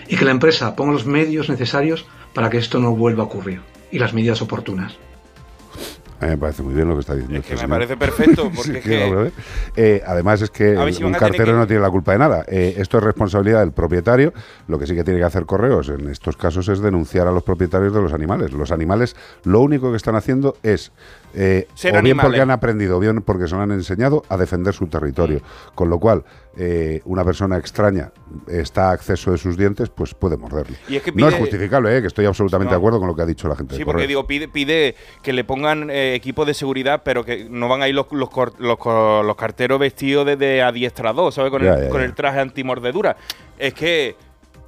Y que la empresa ponga los medios necesarios para que esto no vuelva a ocurrir y las medidas oportunas. A mí me parece muy bien lo que está diciendo. este que me señor. parece perfecto, [laughs] porque Sí, es que-. Eh, además es que si un cartero que- no tiene la culpa de nada. Eh, esto es responsabilidad del propietario. Lo que sí que tiene que hacer correos en estos casos es denunciar a los propietarios de los animales. Los animales lo único que están haciendo es eh, o bien animales. porque han aprendido, o bien porque se lo han enseñado a defender su territorio. Con lo cual, eh, una persona extraña está a acceso de sus dientes, pues puede morderle. Y es que No es justificable, eh, que estoy absolutamente No. de acuerdo con lo que ha dicho la gente. de Sí, porque digo, pide, pide que le pongan eh, equipos de seguridad, pero que no van ahí los, los, carteros vestidos de, de adiestrador, ¿sabes? Con, Ya, el, ya, con ya. el traje antimordedura. Es que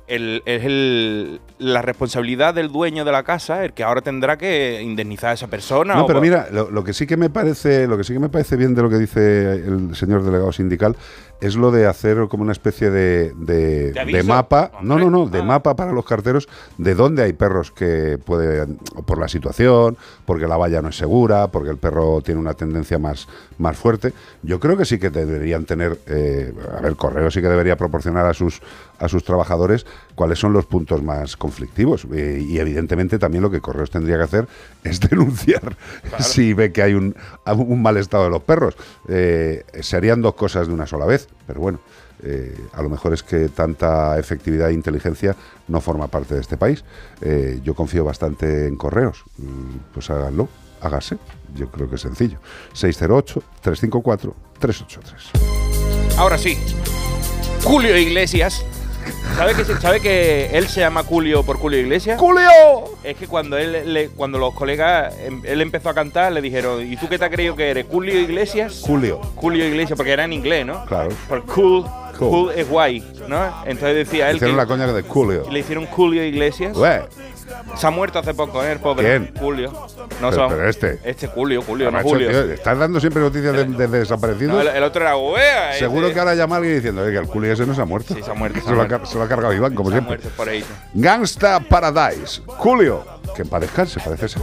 el- es el, la responsabilidad del dueño de la casa el que ahora tendrá que indemnizar a esa persona. No, pero mira, lo, lo que sí que me parece, lo que sí que me parece bien de lo que dice el señor delegado sindical es lo de hacer como una especie de, de, ¿De mapa, no, no, no, de mapa para los carteros de dónde hay perros que pueden, por la situación, porque la valla no es segura, porque el perro tiene una tendencia más, más fuerte. Yo creo que sí que deberían tener, eh, a ver, correo sí que debería proporcionar a sus a sus trabajadores cuáles son los puntos más conflictivos Eh, y evidentemente también lo que correos tendría que hacer [laughs] es denunciar si ve que hay un, un mal estado de los perros. Eh, se harían dos cosas de una sola vez, pero bueno, eh, a lo mejor es que tanta efectividad e inteligencia no forma parte de este país. Eh, yo confío bastante en correos, Mm, pues háganlo, hágase, yo creo que es sencillo. 608-354-383. Ahora sí, Julio Iglesias. ¿Sabe que, ¿Sabe que él se llama Julio por Julio Iglesias? ¡Julio! Es que cuando él le- cuando los colegas, em, él empezó a cantar, le dijeron, ¿y tú qué te has creído que eres? ¿Julio Iglesias? Julio. Julio Iglesias, porque era en inglés, ¿no? Claro. Por cool, Cool. cool, es guay, ¿no? Entonces decía él Hicieron que la coña de Julio. le hicieron Julio Iglesias. Ué, Se ha muerto hace poco, ¿eh? El pobre. ¿Quién? Julio. No Pero- son- pero este. Este Julio, Julio, no macho, Julio. tío, estás dando siempre noticias de, de desaparecidos. No, el, el otro era Uea. ese- Seguro que ahora llama alguien diciendo "Oye, que el Julio ese no se ha muerto. Sí, se ha muerto, [laughs] se Se, ha lo, ha, muerto. se lo ha cargado Iván, como Se ha siempre. muerto por ahí. Gangsta Paradise. Julio. Que descanse, parece ser.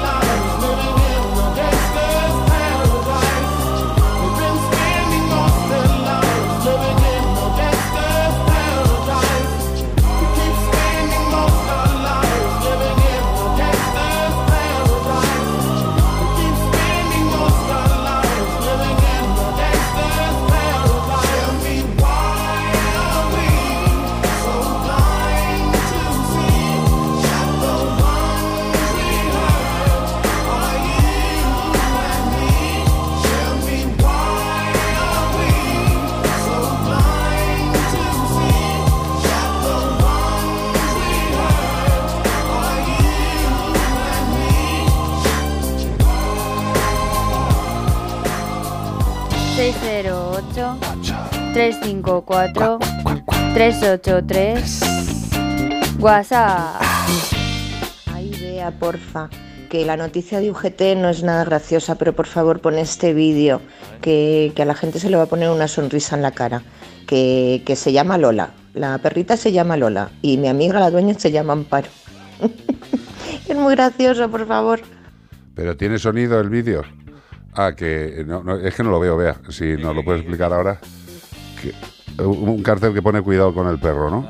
354 383 WhatsApp. Ahí vea, porfa, que la noticia de UGT no es nada graciosa, pero por favor pon este vídeo, que, que a la gente se le va a poner una sonrisa en la cara, que, que se llama Lola. La perrita se llama Lola y mi amiga, la dueña, se llama Amparo. [laughs] es muy gracioso, por favor. Pero tiene sonido el vídeo. Ah, que no, no, es que no lo veo, vea. Si nos lo puedes explicar ahora. Que- un cartel que pone cuidado con el perro, ¿no?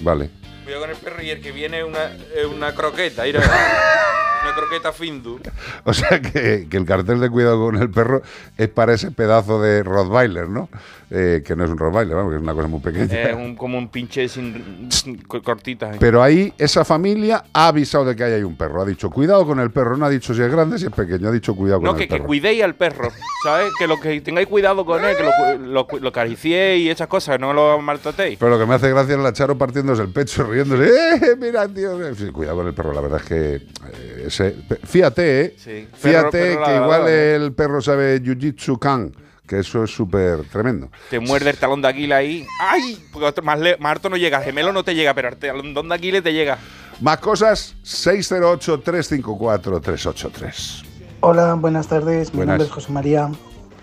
Vale. Cuidado con el perro y el que viene es una, una croqueta. mira. [laughs] una croqueta findu. O sea que, que el cartel de cuidado con el perro es para ese pedazo de Rottweiler, ¿no? Eh, que no es un Rottweiler, vamos, que es una cosa muy pequeña. Es un- como un pinche sin, sin- co- cortitas. Pero ahí esa familia ha avisado de que ahí hay un perro. Ha dicho cuidado con el perro. No ha dicho si es grande, si es pequeño. Ha dicho cuidado con No, el que, que perro. cuidéis al perro, ¿sabes? Que lo que tengáis cuidado con él, que lo, lo, acariciéis y esas cosas, no lo maltratéis. Pero lo que me hace gracia es la Charo partiéndose el pecho, riéndose. ¡Eh, mira, tío! Sí, cuidado con el perro, la verdad es que. eh, ese- fíjate, ¿eh? Sí. Fíjate Perro- perro que igual ¿eh? el perro sabe Jiu-Jitsu Kan, que eso es súper tremendo. Te muerde el talón de Aquiles ahí. ¡Ay! Porque otro- más, le- más harto no llega, gemelo no te llega, pero el talón de Aquiles te llega. Más cosas, 608-354-383. Hola, buenas tardes. Mi Buenas. nombre es José María.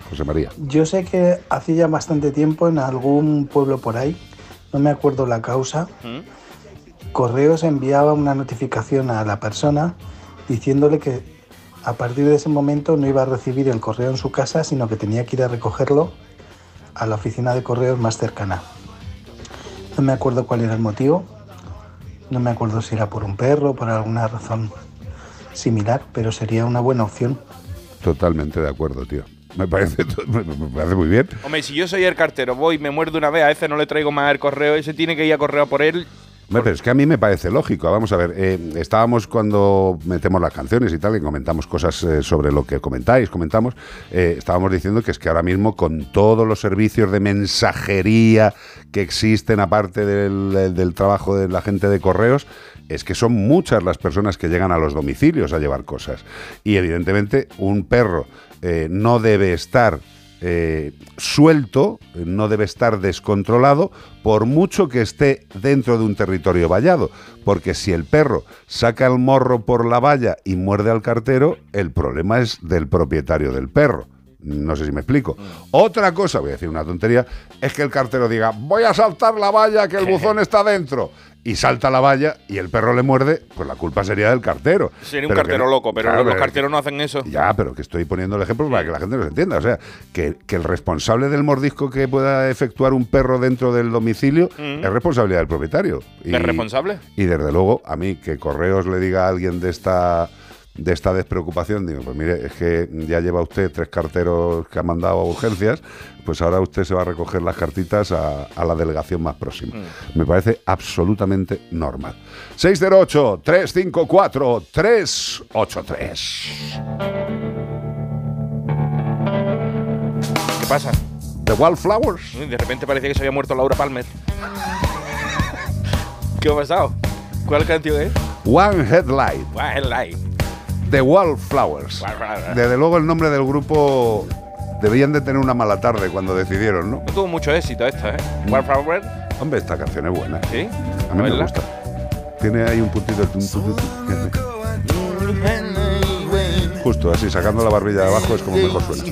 José María. Yo sé que hace ya bastante tiempo en algún pueblo por ahí, no me acuerdo la causa, Correos enviaba una notificación a la persona diciéndole que a partir de ese momento no iba a recibir el correo en su casa, sino que tenía que ir a recogerlo a la oficina de correos más cercana. No me acuerdo cuál era el motivo, no me acuerdo si era por un perro, por alguna razón similar, pero sería una buena opción. Totalmente de acuerdo, tío. Me parece, me [laughs] me parece muy bien. Hombre, si yo soy el cartero, voy, me muerde una vez, a ese no le traigo más el correo, ese tiene que ir a correo por él. Pero es que a mí me parece lógico. Vamos a ver, eh, estábamos cuando metemos las canciones y tal, y comentamos cosas eh, sobre lo que comentáis, comentamos, eh, estábamos diciendo que es que ahora mismo con todos los servicios de mensajería que existen, aparte del, trabajo de la gente de correos, es que son muchas las personas que llegan a los domicilios a llevar cosas. Y evidentemente un perro no debe estar eh, suelto, eh, no debe estar descontrolado, por mucho que esté dentro de un territorio vallado. Porque si el perro saca el morro por la valla y muerde al cartero, el problema es del propietario del perro. No sé si me explico. Otra cosa, voy a decir una tontería, es que el cartero diga, voy a saltar la valla, que el [laughs] buzón está dentro. Y salta la valla y el perro le muerde, pues la culpa sería del cartero. Sería un Pero cartero no- loco, pero Claro, los pero- carteros no hacen eso. ya, pero que estoy poniendo el ejemplo para que la gente nos entienda. O sea, que, que el responsable del mordisco que pueda efectuar un perro dentro del domicilio Mm. es responsabilidad del propietario. ¿Es responsable? Y desde luego, a mí, que Correos le diga a alguien de esta de esta despreocupación, digo, pues mire, es que ya lleva usted tres carteros que ha mandado a urgencias, pues ahora usted se va a recoger las cartitas a, a la delegación más próxima. Mm. Me parece absolutamente normal. 608-354-383. ¿Qué pasa? The Wildflowers. De repente parecía que se había muerto Laura Palmer. [laughs] ¿Qué ha pasado? ¿Cuál canción es? One Headlight. Wild Life. The Wildflowers. Wildflowers. Desde luego el nombre del grupo Debían de tener una mala tarde cuando decidieron, ¿no? No tuvo mucho éxito esta, ¿eh? War Flower. Hombre, esta canción es buena. Sí. A mí me gusta. Tiene ahí un puntito. tum, tum, tum. Justo así, sacando la barbilla de abajo es como mejor suena.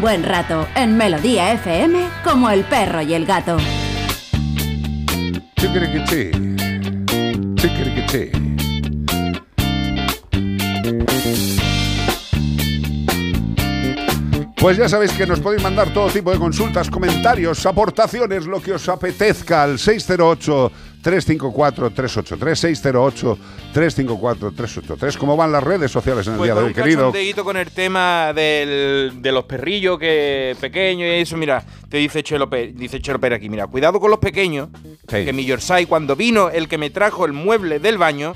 Buen rato en Melodía FM como el perro y el gato. Pues ya sabéis que nos podéis mandar todo tipo de consultas, comentarios, aportaciones, lo que os apetezca al 608-354-383, 608-354-383. ¿Cómo van las redes sociales en el Pues día de hoy, un querido? cachondeíto con el tema del- de los perrillos que pequeños y eso, mira, te dice Chelo Pérez, dice Chelo Pérez aquí, mira, cuidado con los pequeños, que mi Yorkshire cuando vino el que me trajo el mueble del baño,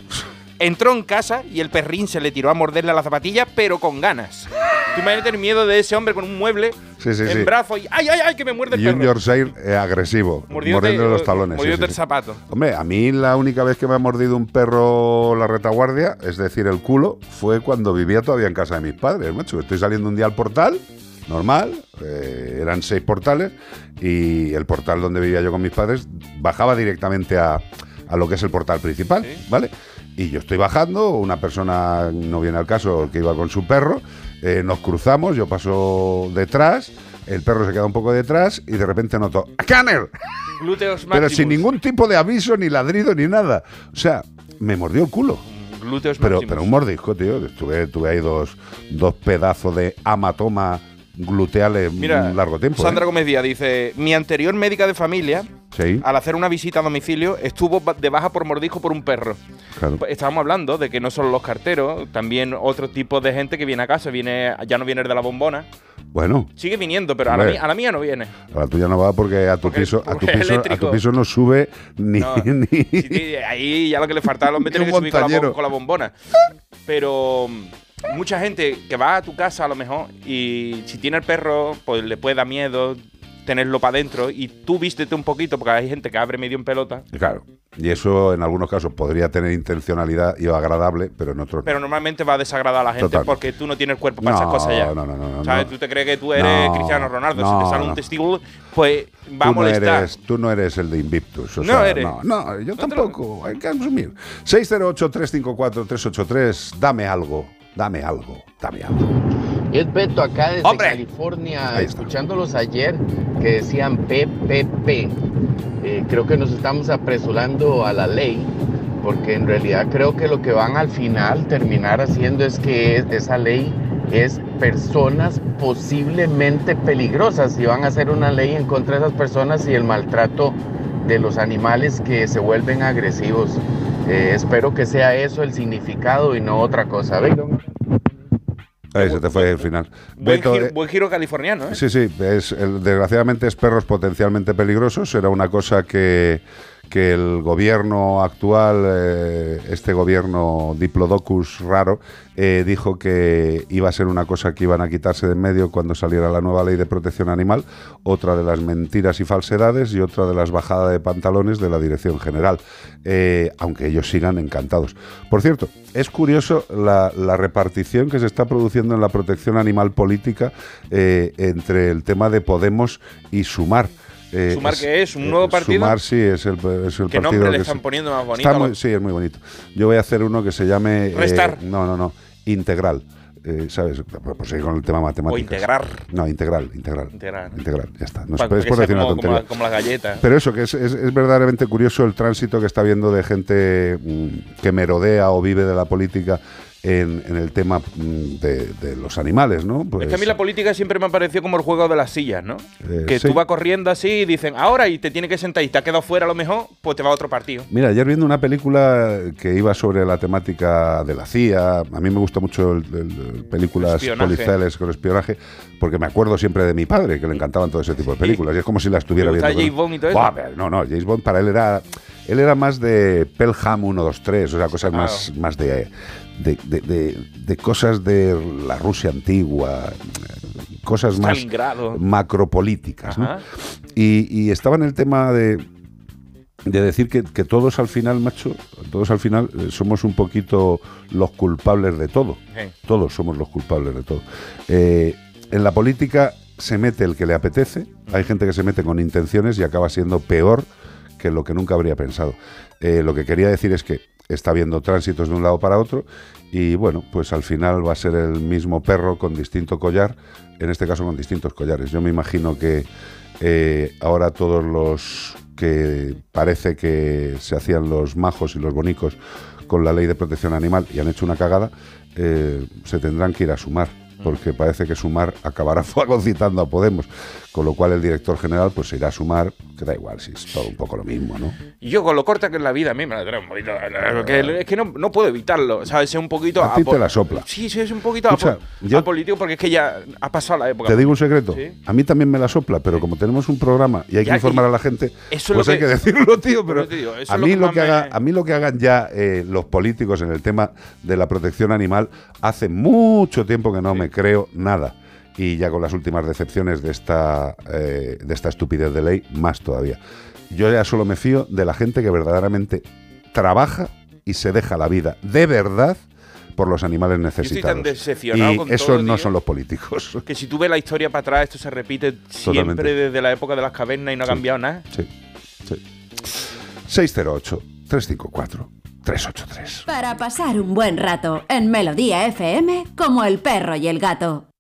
entró en casa y el perrín se le tiró a morderle a la zapatilla, pero con ganas. Tú imagínate el miedo de ese hombre con un mueble Sí, sí, en sí. brazo y ¡ay, ay, ay! que me muerde el Y un perro. Yorkshire eh, agresivo, mordiendo los talones. mordiéndote el zapato. Hombre, a mí la única vez que me ha mordido un perro la retaguardia, es decir, el culo, fue cuando vivía todavía en casa de mis padres, macho. Estoy saliendo un día al portal normal, eh, eran seis portales y el portal donde vivía yo con mis padres bajaba directamente a, a lo que es el portal principal, ¿vale? Y yo estoy bajando, una persona, no viene al caso, que iba con su perro, eh, nos cruzamos, yo paso detrás, el perro se queda un poco detrás y de repente noto ¡Scanner! Glúteos Pero máximos. sin ningún tipo de aviso, ni ladrido, ni nada. O sea, me mordió el culo. Glúteos Pero, máximos. pero un mordisco, tío. Estuve, tuve ahí dos, dos pedazos de amatoma gluteales Mira, un largo tiempo. Sandra ¿eh? Gómez Díaz dice: Mi anterior médica de familia, Sí, al hacer una visita a domicilio, estuvo de baja por mordisco por un perro. claro. Pues Estábamos hablando de que no solo los carteros, también otro tipo de gente que viene a casa, viene, ya no viene el de la bombona. Bueno, Sigue viniendo, pero a la, mía, a la mía no viene. a la tuya no va porque a tu piso, a tu porque piso, a tu piso no sube ni, No. [laughs] ni- Sí, ahí ya lo que le faltaba al hombre [laughs] Ni tiene que subir con la, con la bombona. Pero mucha gente que va a tu casa a lo mejor y si tiene el perro, pues le puede dar miedo tenerlo para adentro y tú vístete un poquito porque hay gente que abre medio en pelota. Claro. Y eso en algunos casos podría tener intencionalidad y agradable, pero en otros Pero normalmente va a desagradar a la gente Total. porque tú no tienes el cuerpo para esas No, cosas ya. no, no, no, no, ¿Sabes? Tú te crees que tú eres No, Cristiano Ronaldo. si no, te sale un testículo, pues va a tú no, molestar. eres, tú no eres el de Invictus. o No sea, eres. No, no, yo tampoco. Hay que asumir. 608-354-383. Dame algo. Dame algo. Dame algo. Es Beto acá desde ¡Hombre! California, escuchándolos ayer que decían PPP. Eh, creo que nos estamos apresurando a la ley porque en realidad creo que lo que van al final terminar haciendo es que es- esa ley es personas posiblemente peligrosas y van a hacer una ley en contra de esas personas y el maltrato de los animales que se vuelven agresivos. Eh, espero que sea eso el significado y no otra cosa. Venga. Ahí se te fue el final. Buen, Beto, giro, eh, buen giro californiano, ¿eh? Sí, sí, es, el- desgraciadamente es perros potencialmente peligrosos. Era una cosa que, que el gobierno actual, eh, este gobierno diplodocus raro, eh, dijo que iba a ser una cosa que iban a quitarse de en medio cuando saliera la nueva ley de protección animal. Otra de las mentiras y falsedades y otra de las bajadas de pantalones de la dirección general. Eh, aunque ellos sigan encantados. Por cierto, es curioso la, repartición que se está produciendo en la protección animal política entre el tema de Podemos y Sumar. Eh, ¿Sumar qué es? ¿Un nuevo partido? Sumar sí, es el, es el ¿Qué partido nombre le que están se- poniendo más bonito? Está muy- sí, es muy bonito. Yo voy a hacer uno que se llame... eh, Restar. no, no, no. Integral. Eh, ¿Sabes? Por seguir con el tema matemáticas. O integrar. No, integral, integral. Integral. Integral, ya está. No puede que por decir una como- como tontería. la- como las galletas. Pero eso, que es, es- es verdaderamente curioso el tránsito que está viendo de gente mm, que merodea o vive de la política en, en el tema mm, de, de los animales, ¿no? Pues, es que a mí la política siempre me ha parecido como el juego de las sillas, ¿no? Eh, que sí. tú vas corriendo así y dicen, ahora y te tiene que sentar y te ha quedado fuera a lo mejor, pues te va a otro partido. Mira, ayer viendo una película que iba sobre la temática de la CIA, a mí me gusta mucho el, el- el- películas Espionaje. policiales con espionaje, porque me acuerdo siempre de mi padre, que le encantaban todo ese tipo de películas, y es como si la estuviera ¿Te gusta viendo. James con- Bond y todo eso? Buah, no, no, James Bond para él era, él era más de Pelham 1, 2, 3, o sea, cosas Claro. más, más de, de, de- de- de cosas de la Rusia antigua, cosas más Stalingrado. macropolíticas. Y, y estaba en el tema de, de decir que, que todos al final, macho, todos al final eh, somos un poquito los culpables de todo. Sí. Todos somos los culpables de todo. Eh, en la política se mete el que le apetece, hay gente que se mete con intenciones y acaba siendo peor que lo que nunca habría pensado. Eh, lo que quería decir es que está habiendo tránsitos de un lado para otro y bueno, pues al final va a ser el mismo perro con distinto collar, en este caso con distintos collares. Yo me imagino que eh, ahora todos los que parece que se hacían los majos y los bonicos con la ley de protección animal y han hecho una cagada, eh, se tendrán que ir a sumar, porque parece que sumar acabará [laughs] fagocitando a Podemos, con lo cual el director general pues se irá a sumar, que da igual, si es todo un poco lo mismo, ¿no? Y yo con lo corta que es la vida, a mí me la trae un poquito. que es que no, no puedo evitarlo, ¿sabes? Es un poquito. A ti te la sopla. Sí, sí, es un poquito Escucha, yo- apolítico porque es que ya ha pasado la época. Te digo un secreto, Sí. a mí también me la sopla, pero como tenemos un programa y hay Ya, que informar a la gente, eso es pues lo hay que- que decirlo, tío, pero a lo mí que lo que, me- haga, a mí lo que hagan ya eh, los políticos en el tema de la protección animal, hace mucho tiempo que no me creo nada. Y ya con las últimas decepciones de esta, eh, de esta estupidez de ley, más todavía. Yo ya solo me fío de la gente que verdaderamente trabaja y se deja la vida de verdad por los animales estoy tan necesitados. decepcionado y con eso todo, no tío. son los políticos. [laughs] Que si tú ves la historia para atrás, esto se repite Totalmente. siempre desde la época de las cavernas y no ha cambiado nada. Sí, sí. 608 354 383. Para pasar un buen rato en Melodía FM como el perro y el gato.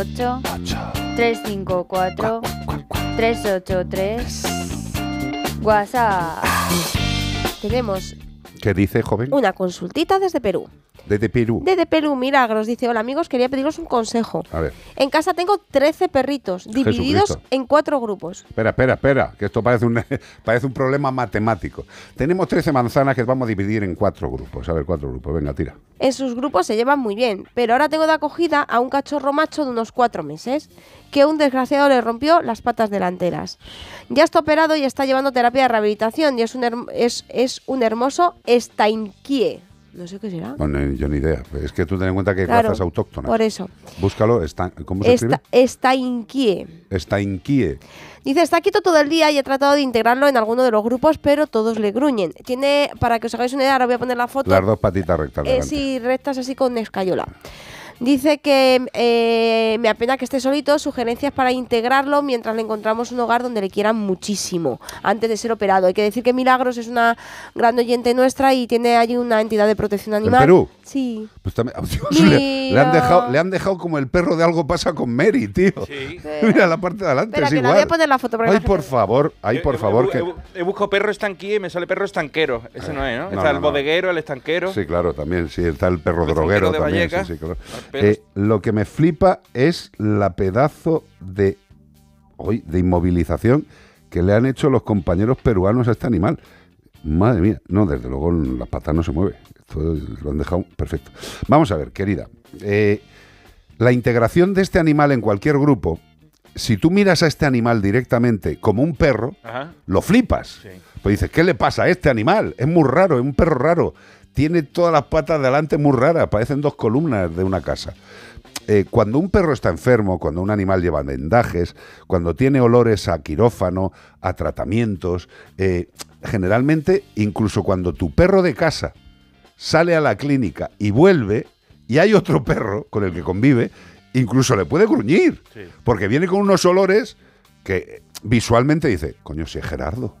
8 354 383 WhatsApp. Tenemos. ¿Qué dice, joven? Una consultita desde Perú. Desde Perú. Desde Perú, Milagros dice, hola amigos, quería pediros un consejo. A ver. En casa tengo 13 perritos, divididos Jesucristo. en cuatro grupos. Espera, espera, espera, que esto parece un, [laughs] parece un problema matemático. Tenemos 13 manzanas que vamos a dividir en cuatro grupos. A ver, cuatro grupos. Venga, tira. En sus grupos se llevan muy bien, pero ahora tengo de acogida a un cachorro macho de unos cuatro meses, que un desgraciado le rompió las patas delanteras. Ya está operado y está llevando terapia de rehabilitación y es un, es, es un hermoso Steinkie. No sé qué será. No, no, yo ni idea. Es que tú ten en cuenta que hay Claro, autóctonas. por eso. Búscalo. Está, ¿Cómo se escribe? Esta, Steinkie. Steinkie. Dice, está quieto todo el día y he tratado de integrarlo en alguno de los grupos, pero todos le gruñen. Tiene, para que os hagáis una idea, ahora voy a poner la foto. Las dos patitas rectas. Eh, sí, rectas así con escayola. Dice que eh, me apena que esté solito, sugerencias para integrarlo mientras le encontramos un hogar donde le quieran muchísimo antes de ser operado. Hay que decir que Milagros es una gran oyente nuestra y tiene allí una entidad de protección animal. Perú? Sí. Pues también- oh, [laughs] Dios, le, le han dejado, le han dejado como el perro de algo pasa con Mary, tío. [laughs] Mira la parte de adelante, Espera, es que igual. voy a poner la foto Ay, la por favor, ay, por He- favor. he, que... he- buscado perro estanquí y me sale perro estanquero. Ese no es, ¿no? no, Está no, el no. bodeguero, el estanquero. Sí, claro, también, sí, está el perro El droguero de también. Sí, claro. Pero- Eh, lo que me flipa es la pedazo de, hoy, de inmovilización que le han hecho los compañeros peruanos a este animal. Madre mía, no, desde luego las patas no se mueve. Esto lo han dejado perfecto. Vamos a ver, querida. eh, la integración de este animal en cualquier grupo, si tú miras a este animal directamente como un perro, Ajá. lo flipas. Pues dices, ¿qué le pasa a este animal? Es muy raro, es un perro raro. Tiene todas las patas delante muy raras, parecen dos columnas de una casa. eh, cuando un perro está enfermo, cuando un animal lleva vendajes, cuando tiene olores a quirófano, a tratamientos, eh, generalmente, incluso cuando tu perro de casa sale a la clínica y vuelve, y hay otro [laughs] perro con el que convive, incluso le puede gruñir, porque viene con unos olores que visualmente dice, coño, si es Gerardo.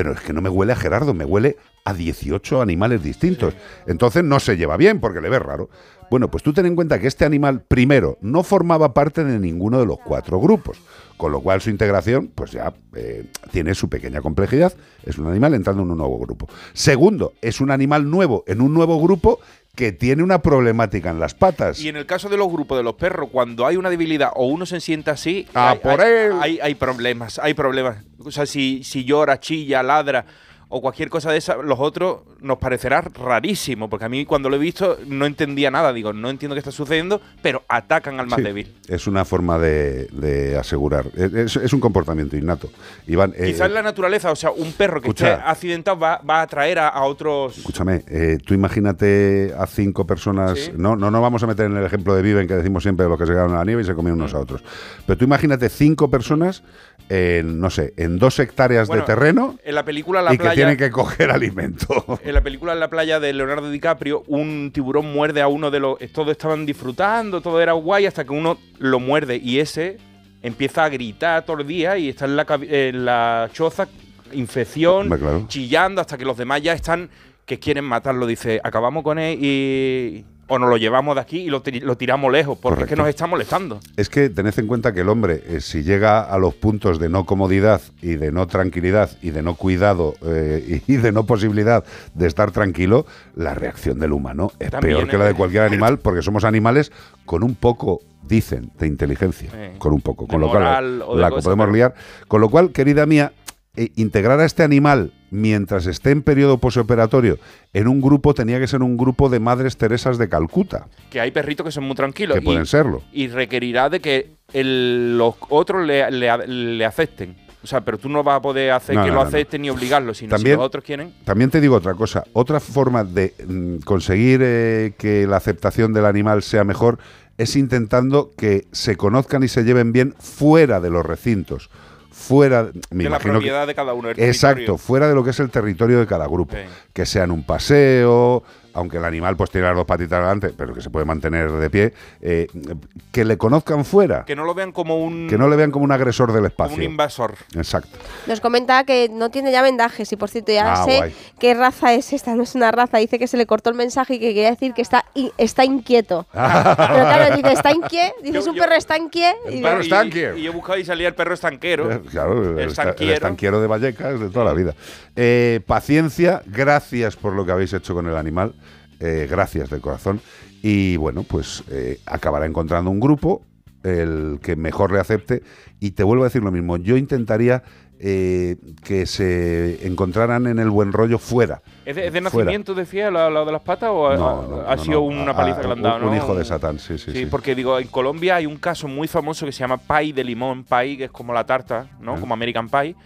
Pero es que no me huele a Gerardo, me huele a 18 animales distintos. Entonces no se lleva bien porque le ves raro. Bueno, pues tú ten en cuenta que este animal, primero, no formaba parte de ninguno de los cuatro grupos, con lo cual su integración, pues ya eh, tiene su pequeña complejidad. Es un animal entrando en un nuevo grupo. Segundo, es un animal nuevo en un nuevo grupo que tiene una problemática en las patas. Y en el caso de los grupos de los perros, cuando hay una debilidad o uno se sienta así, Ah, hay, por hay- él. hay- hay problemas, hay problemas. O sea, si, si llora, chilla, ladra o cualquier cosa de esa, los otros nos parecerá rarísimo, porque a mí cuando lo he visto no entendía nada, digo, no entiendo qué está sucediendo, pero atacan al más Sí, débil. Es una forma de, de asegurar. Es, un comportamiento innato. Iván, eh, Quizás la naturaleza, o sea, un perro que escucha. esté accidentado va, va a atraer a, a otros... Escúchame, eh, tú imagínate a cinco personas, Sí. no, no nos vamos a meter en el ejemplo de Viven que decimos siempre de los que se quedaron a la nieve y se comían Mm. unos a otros, pero tú imagínate cinco personas en, no sé, en dos hectáreas Bueno, de terreno En la película La y que tienen que coger alimento. [laughs] En la película En la playa de Leonardo DiCaprio, un tiburón muerde a uno de los. Todos estaban disfrutando, todo era guay, hasta que uno lo muerde y ese empieza a gritar todo el día y está en la, en la choza, infección, claro. chillando, hasta que los demás ya están que quieren matarlo. Dice, acabamos con él y. O nos lo llevamos de aquí y lo, tiramos lejos, porque es que nos está molestando. Es que tened en cuenta que el hombre, eh, si llega a los puntos de no comodidad y de no tranquilidad y de no cuidado eh, [laughs] y de no posibilidad de estar tranquilo, la reacción del humano es También peor que la de cualquier animal porque somos animales con un poco, dicen, de inteligencia. Eh, Con un poco. Con lo cual la, la podemos pero- liar. Con lo cual, querida mía, integrar a este animal mientras esté en periodo posoperatorio en un grupo tenía que ser un grupo de madres Teresas de Calcuta. Que hay perritos que son muy tranquilos. Que pueden serlo. Y requerirá de que el- los otros le, le- le acepten. O sea, pero tú no vas a poder hacer No, que no, lo no. acepten ni obligarlo, sino También- si los otros quieren. También te digo otra cosa. Otra forma de mm, conseguir eh, que la aceptación del animal sea mejor es intentando que se conozcan y se lleven bien fuera de los recintos. Fuera, me de la que- propiedad de cada uno. Exacto, territorio. fuera de lo que es el territorio de cada grupo. Que sea en un paseo, aunque el animal pues tiene las dos patitas delante, pero que se puede mantener de pie, eh, que le conozcan fuera, Que no lo vean como un, que no le vean como un agresor del como espacio. un invasor. Exacto. Nos comenta que no tiene ya vendajes y por cierto ya Ah, sé guay. qué raza es esta, no es una raza, dice que se le cortó el mensaje y que quería decir que está, in- está inquieto. [laughs] Pero claro, dice, está inquieto, [laughs] dices un perro está inquieto. y perro está Y- inquieto. Y, yo buscaba y salía el perro estanquero. Eh, Claro, el, El esta- el estanquiero. estanquiero de Vallecas de toda la vida. Eh, paciencia, gracias por lo que habéis hecho con el animal, eh, gracias de corazón. Y bueno, pues eh, acabará encontrando un grupo, el que mejor le acepte. Y te vuelvo a decir lo mismo, yo intentaría eh, que se encontraran en el buen rollo fuera. ¿Es de, es de Fuera. nacimiento, decía, al lado de las patas o ha- No, ha, no, ha no, sido una Ah, paliza que le han dado? un- hijo de Satán, sí, sí, sí. porque digo, en Colombia hay un caso muy famoso que se llama pie de limón. Pie, que es como la tarta, ¿no? Ah. Como American Pie.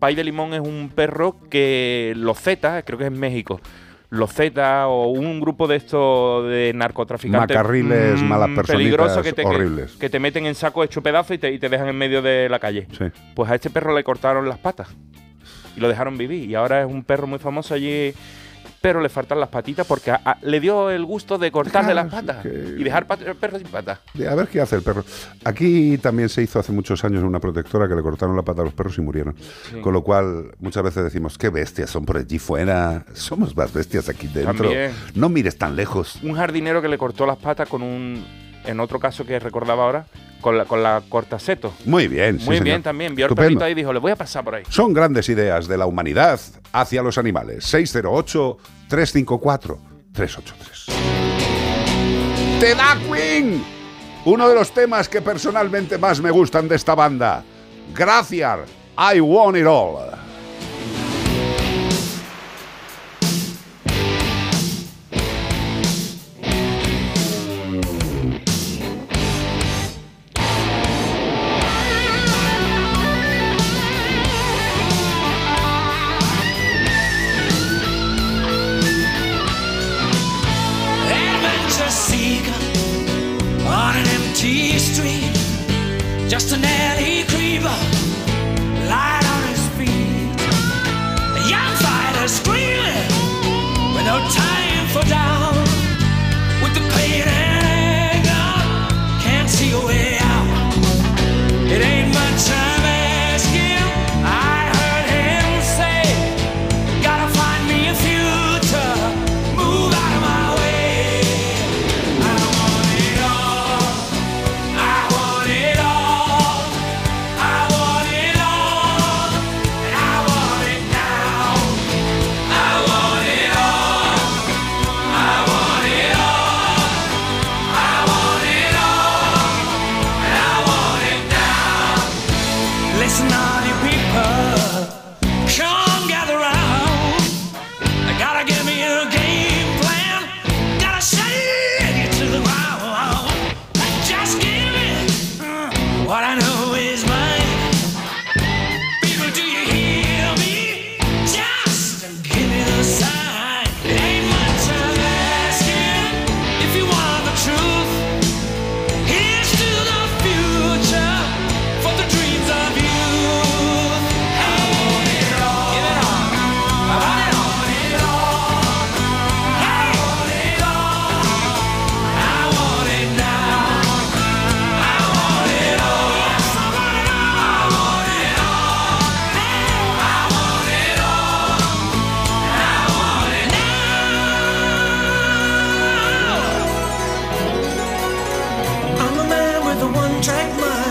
Pie de limón es un perro que los Zetas, creo que es en México, los Zetas o un grupo de estos de narcotraficantes. Macarriles, malas personitas peligrosos que te. Que, te meten en saco hecho pedazo y te, y te dejan en medio de la calle. Sí. Pues a este perro le cortaron las patas y lo dejaron vivir. Y ahora es un perro muy famoso allí, pero le faltan las patitas porque a- a- le dio el gusto de cortarle las patas y dejar pat- el perro sin patas. A ver qué hace el perro. Aquí también se hizo hace muchos años una protectora que le cortaron la pata a los perros y murieron. Sí. Con lo cual, muchas veces decimos, qué bestias son por allí fuera. Somos más bestias aquí dentro. También. No mires tan lejos. Un jardinero que le cortó las patas con un, en otro caso que recordaba ahora, con la, con la cortaseto. Muy bien, sí, Muy señor. bien también. Vio Estupendo. perrito ahí y dijo, le voy a pasar por ahí. Son grandes ideas de la humanidad hacia los animales. 608-354-383. ¡Te da Queen! Uno de los temas que personalmente más me gustan de esta banda. Gracias. I want it all.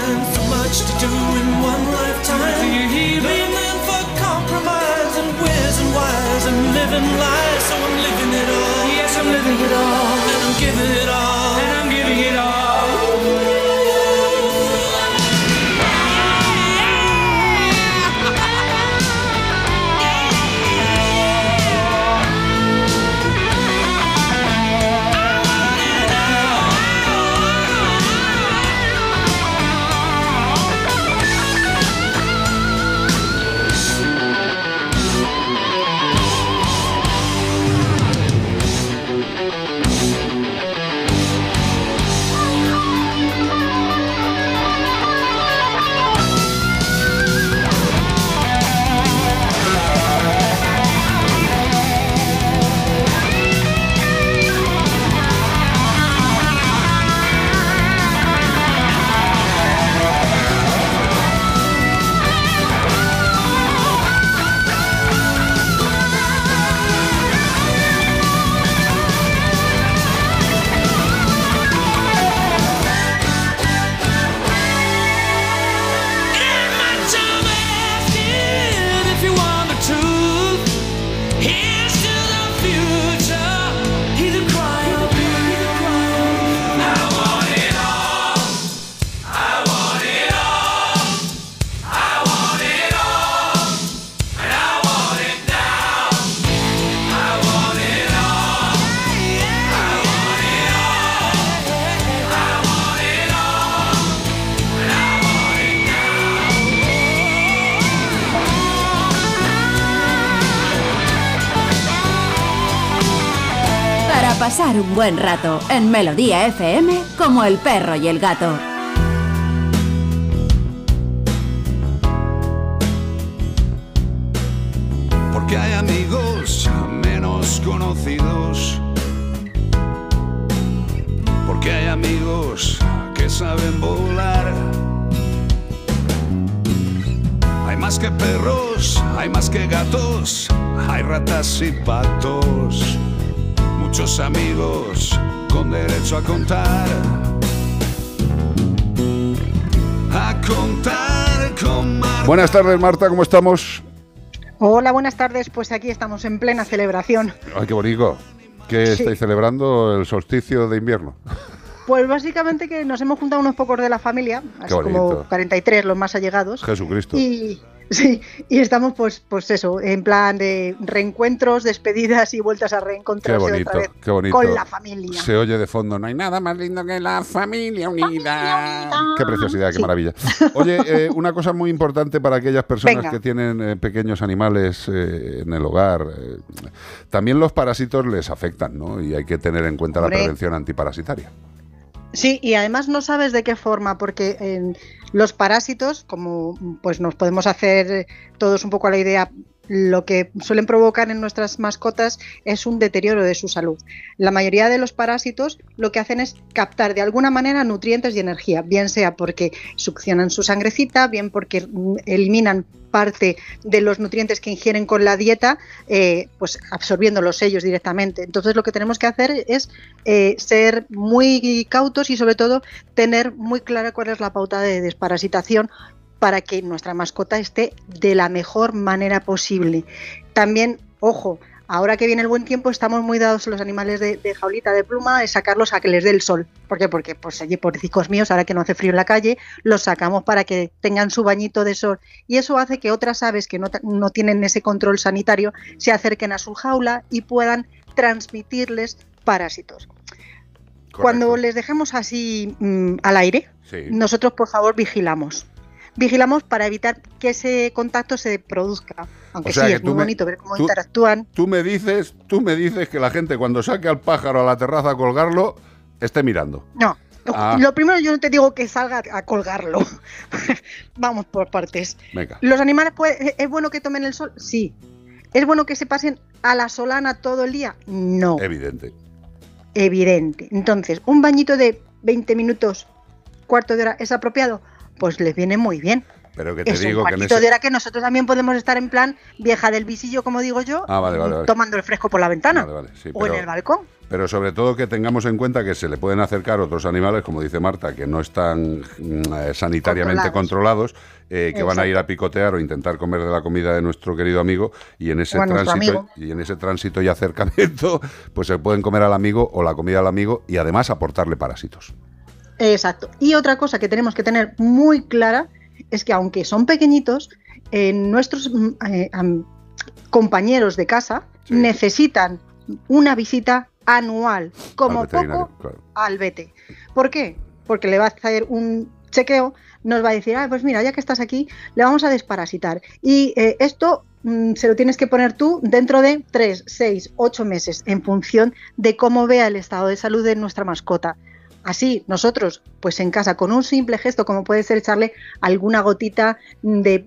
One-track so much to do in one lifetime. Do you hear me? man for compromise and where's and whys and living lies. So I'm living it all. Yes, I'm living it all. And I'm giving it all. En Melodía FM como el perro y el gato. Porque hay amigos menos conocidos. Porque hay amigos que saben volar. Hay más que perros, hay más que gatos, hay ratas y patos. Muchos amigos con derecho a contar. A contar con Buenas tardes, Marta, ¿cómo estamos? Hola, buenas tardes. Pues aquí estamos en plena celebración. Ay, qué bonito. ¿Qué Sí. estáis celebrando? ¿El solsticio de invierno? Pues básicamente que nos hemos juntado unos pocos de la familia, así como 43 los más allegados. Jesucristo. Y sí, y estamos pues pues eso, en plan de reencuentros, despedidas y vueltas a Qué reencontrarse bonito, otra vez qué bonito. con la familia. Se oye de fondo, no hay nada más lindo que la familia unida. Qué preciosidad, qué maravilla. Oye, eh, una cosa muy importante para aquellas personas Venga. que tienen eh, pequeños animales eh, en el hogar. también los parásitos les afectan, ¿no? Y hay que tener en cuenta Hombre. la prevención antiparasitaria. Sí, y además no sabes de qué forma, porque en- Los parásitos, como pues nos podemos hacer todos un poco a la idea, lo que suelen provocar en nuestras mascotas es un deterioro de su salud. La mayoría de los parásitos lo que hacen es captar de alguna manera nutrientes y energía, bien sea porque succionan su sangrecita, bien porque mm, eliminan parte de los nutrientes que ingieren con la dieta, eh, pues absorbiéndolos ellos directamente. Entonces lo que tenemos que hacer es eh, ser muy cautos y sobre todo tener muy clara cuál es la pauta de desparasitación para que nuestra mascota esté de la mejor manera posible. También, ojo, ahora que viene el buen tiempo, estamos muy dados los animales de, de jaulita de pluma de sacarlos a que les dé el sol. ¿Por qué? Porque, pues, allí, pobrecicos míos, ahora que no hace frío en la calle, los sacamos para que tengan su bañito de sol. Y eso hace que otras aves que no, no tienen ese control sanitario se acerquen a su jaula y puedan transmitirles parásitos. Cuando les dejamos así mm, al aire, Sí. nosotros por favor vigilamos. Vigilamos para evitar que ese contacto se produzca. Aunque O sea sí, es muy me- bonito ver cómo tú- interactúan. Tú me dices, tú me dices que la gente cuando saque al pájaro a la terraza a colgarlo esté mirando. No. Ah. Lo primero yo no te digo que salga a colgarlo. [laughs] Vamos por partes. Venga. ¿Los animales puede- es bueno que tomen el sol? Sí. ¿Es bueno que se pasen a la solana todo el día? No. Evidente. Evidente. Entonces, ¿un bañito de 20 minutos, cuarto de hora, es apropiado? Pues les viene muy bien. Pero que te Es un digo que en ese... de hora que nosotros también podemos estar en plan vieja del visillo, como digo yo, Ah, vale, vale, vale. tomando el fresco por la ventana sí, o en pero- el balcón. Pero sobre todo que tengamos en cuenta que se le pueden acercar otros animales, como dice Marta, que no están mm, eh, sanitariamente controlados, eh, que van a ir a picotear o intentar comer de la comida de nuestro querido amigo y en ese tránsito amigo. y en ese tránsito y acercamiento, [laughs] pues se pueden comer al amigo o la comida al amigo y además aportarle parásitos. Exacto. Y otra cosa que tenemos que tener muy clara es que aunque son pequeñitos, eh, nuestros mm, eh, compañeros de casa necesitan una visita anual, como Al poco claro. al vete. ¿Por qué? Porque le va a hacer un chequeo, nos va a decir, ah, pues mira, ya que estás aquí, le vamos a desparasitar. Y eh, esto mm, se lo tienes que poner tú dentro de 3, 6, 8 meses, en función de cómo vea el estado de salud de nuestra mascota. Así, nosotros, pues en casa, con un simple gesto, como puede ser echarle alguna gotita de,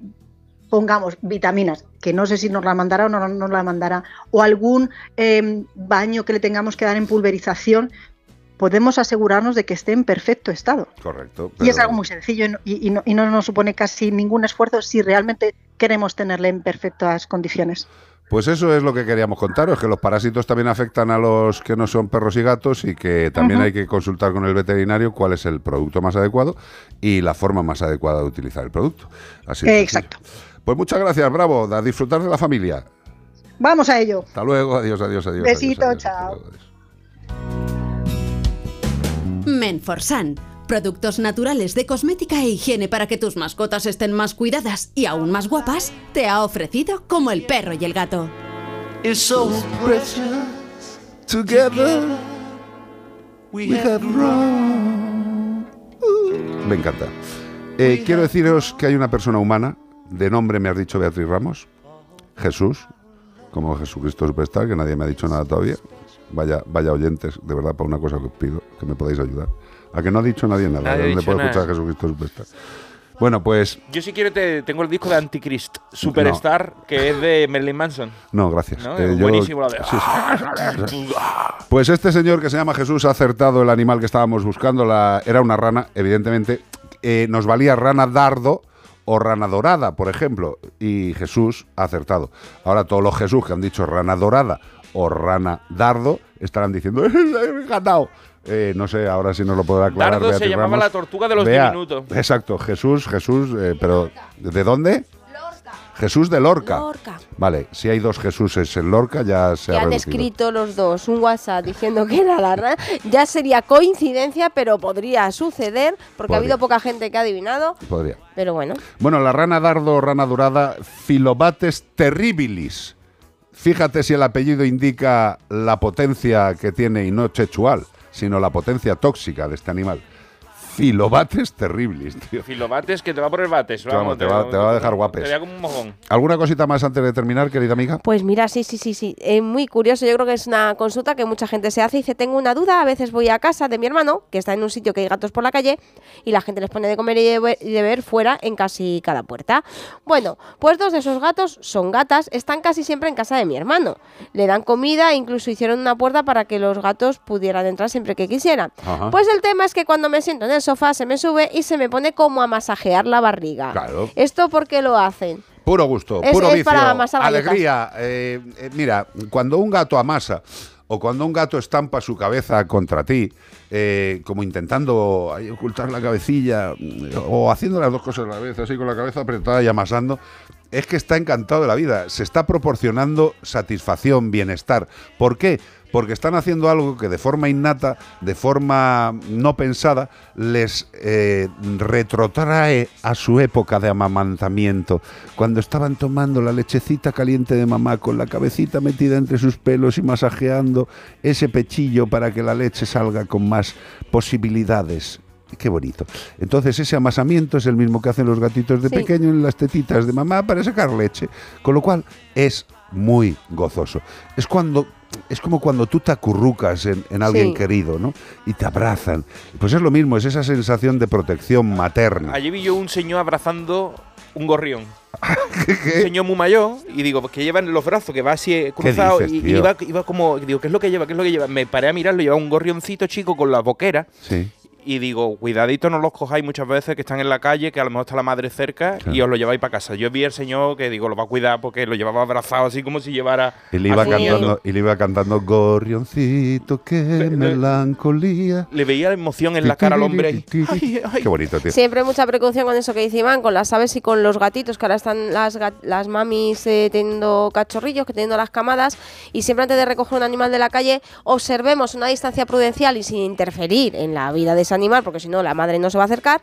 pongamos, vitaminas, que no sé si nos la mandará o no nos la mandará, o algún eh, baño que le tengamos que dar en pulverización, podemos asegurarnos de que esté en perfecto estado. Correcto. Y es algo muy sencillo y no, y- y no- y no nos supone casi ningún esfuerzo si realmente queremos tenerle en perfectas condiciones. Pues eso es lo que queríamos contaros, que los parásitos también afectan a los que no son perros y gatos y que también hay que consultar con el veterinario cuál es el producto más adecuado y la forma más adecuada de utilizar el producto. Así Eh, exacto. Pues muchas gracias, bravo, a disfrutar de la familia. Vamos a ello. Hasta luego, adiós, adiós, adiós. Besito, adiós, adiós. chao. Menforsan. Productos naturales de cosmética e higiene para que tus mascotas estén más cuidadas y aún más guapas, te ha ofrecido como el perro y el gato. It's so precious. Together we have grown. Me encanta. Eh, quiero deciros que hay una persona humana, de nombre me has dicho Beatriz Ramos, Jesús, como Jesucristo Superstar, que nadie me ha dicho nada todavía. Vaya, vaya oyentes, de verdad, para una cosa que os pido, que me podáis ayudar. A que no ha dicho nadie nada, Nadie ¿dónde puedo nada. escuchar a Jesucristo Superstar? Bueno, pues Yo si quiero te, tengo el disco de Antichrist Superstar, que es de Marilyn Manson. no, gracias. ¿no? Eh, yo- Buenísimo la de... sí, sí. Pues este señor que se llama Jesús ha acertado el animal que estábamos buscando. La, era una rana, evidentemente. Eh, nos valía rana dardo o rana dorada, por ejemplo. Y Jesús ha acertado. Ahora todos los Jesús que han dicho rana dorada o rana dardo estarán diciendo [laughs] ¡he ganado! Eh, no sé, ahora sí nos lo podrá aclarar. Dardo se llamaba Ramos. la tortuga de los Bea, diminutos. Exacto, Jesús, Jesús, eh, pero ¿de dónde? Jesús de Lorca. Lorca. Vale, si hay dos Jesuses en Lorca ya se Que ha han reducido. escrito los dos un WhatsApp diciendo que era la rana, ya sería coincidencia, pero podría suceder, porque ha habido poca gente que ha adivinado, Podría. pero bueno. Bueno, la rana dardo rana dorada, Filobates terribilis. Fíjate si el apellido indica la potencia que tiene y no chechual, sino la potencia tóxica de este animal. Filobates terribles, tío. Filobates que te va a poner bates. Vamos, te va- te va a dejar guapes. Te como un mojón. ¿Alguna cosita más antes de terminar, querida amiga? Pues mira, sí, sí, sí, sí. Es muy curioso. Yo creo que es una consulta que mucha gente se hace y dice, tengo una duda. A veces voy a casa de mi hermano, que está en un sitio que hay gatos por la calle, y la gente les pone de comer y de be- y de beber fuera en casi cada puerta. Bueno, pues dos de esos gatos son gatas, están casi siempre en casa de mi hermano. Le dan comida e incluso hicieron una puerta para que los gatos pudieran entrar siempre que quisieran. Ajá. Pues el tema es que cuando me siento en el sofá se me sube y se me pone como a masajear la barriga. Claro. ¿Esto por qué lo hacen? Puro gusto, Es- puro es vicio, para amasar alegría. Eh, eh, mira, cuando un gato amasa o cuando un gato estampa su cabeza contra ti, eh, como intentando ocultar la cabecilla o haciendo las dos cosas a la vez, así con la cabeza apretada y amasando, es que está encantado de la vida. Se está proporcionando satisfacción, bienestar. ¿Por qué? Porque están haciendo algo que de forma innata, de forma no pensada, les eh, retrotrae a su época de amamantamiento, cuando estaban tomando la lechecita caliente de mamá con la cabecita metida entre sus pelos y masajeando ese pechillo para que la leche salga con más posibilidades. Qué bonito. Entonces ese amasamiento es el mismo que hacen los gatitos de Sí. pequeño en las tetitas de mamá para sacar leche, con lo cual es muy gozoso. Es cuando es como cuando tú te acurrucas en, en alguien Sí. querido, ¿no? Y te abrazan. Pues es lo mismo, es esa sensación de protección materna. Allí vi yo un señor abrazando un gorrión. [laughs] Un señor muy mayor y digo, pues que lleva en los brazos, que va así eh, cruzado dices, y, iba, iba como, digo, ¿qué es lo que lleva? ¿Qué es lo que lleva? Me paré a mirarlo, lleva un gorrioncito chico con la boquera Sí. Y digo, cuidadito, no los cojáis muchas veces que están en la calle, que a lo mejor está la madre cerca y os lo lleváis para casa. Yo vi al señor que digo, lo va a cuidar porque lo llevaba abrazado así como si llevara Y le iba cantando, y le iba cantando Gorrioncito, qué melancolía. Le veía la emoción en la cara al hombre. Qué bonito, tío. Siempre mucha precaución con eso que dice Iván, con las aves y con los gatitos, que ahora están las, las mamis eh, teniendo cachorrillos, que teniendo las camadas, y siempre antes de recoger un animal de la calle, observemos una distancia prudencial y sin interferir en la vida de ese animal, porque si no la madre no se va a acercar,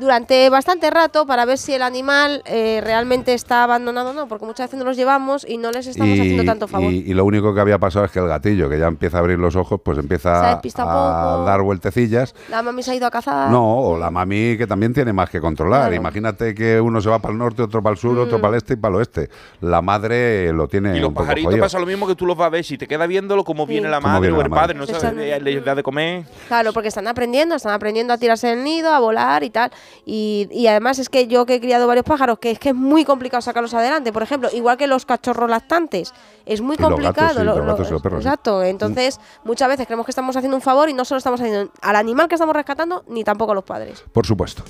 durante bastante rato para ver si el animal eh, realmente está abandonado o no, porque muchas veces no los llevamos y no les estamos haciendo tanto favor. y- y lo único que había pasado es que el gatillo, que ya empieza a abrir los ojos, pues empieza a, poco. dar vueltecillas. La mami se ha ido a cazar. No, o la mami que también tiene más que controlar. Claro. Imagínate que uno se va para el norte, otro para el sur, otro Mm. para el este y para el oeste. La madre lo tiene Y los un poco pajaritos jodido. pasa lo mismo que tú los vas a ver. Si te queda viéndolo, como viene la madre viene o la el madre. padre, no Están- sabes, le- les da de comer. Claro, porque están aprendiendo, están aprendiendo a tirarse del nido, a volar y tal. Y, y además es que yo que he criado varios pájaros, que es que es muy complicado sacarlos adelante. Por ejemplo, igual que los cachorros lactantes, es muy complicado. Exacto. Entonces, muchas veces creemos que estamos haciendo un favor y no solo estamos haciendo al animal que estamos rescatando, ni tampoco a los padres. Por supuesto.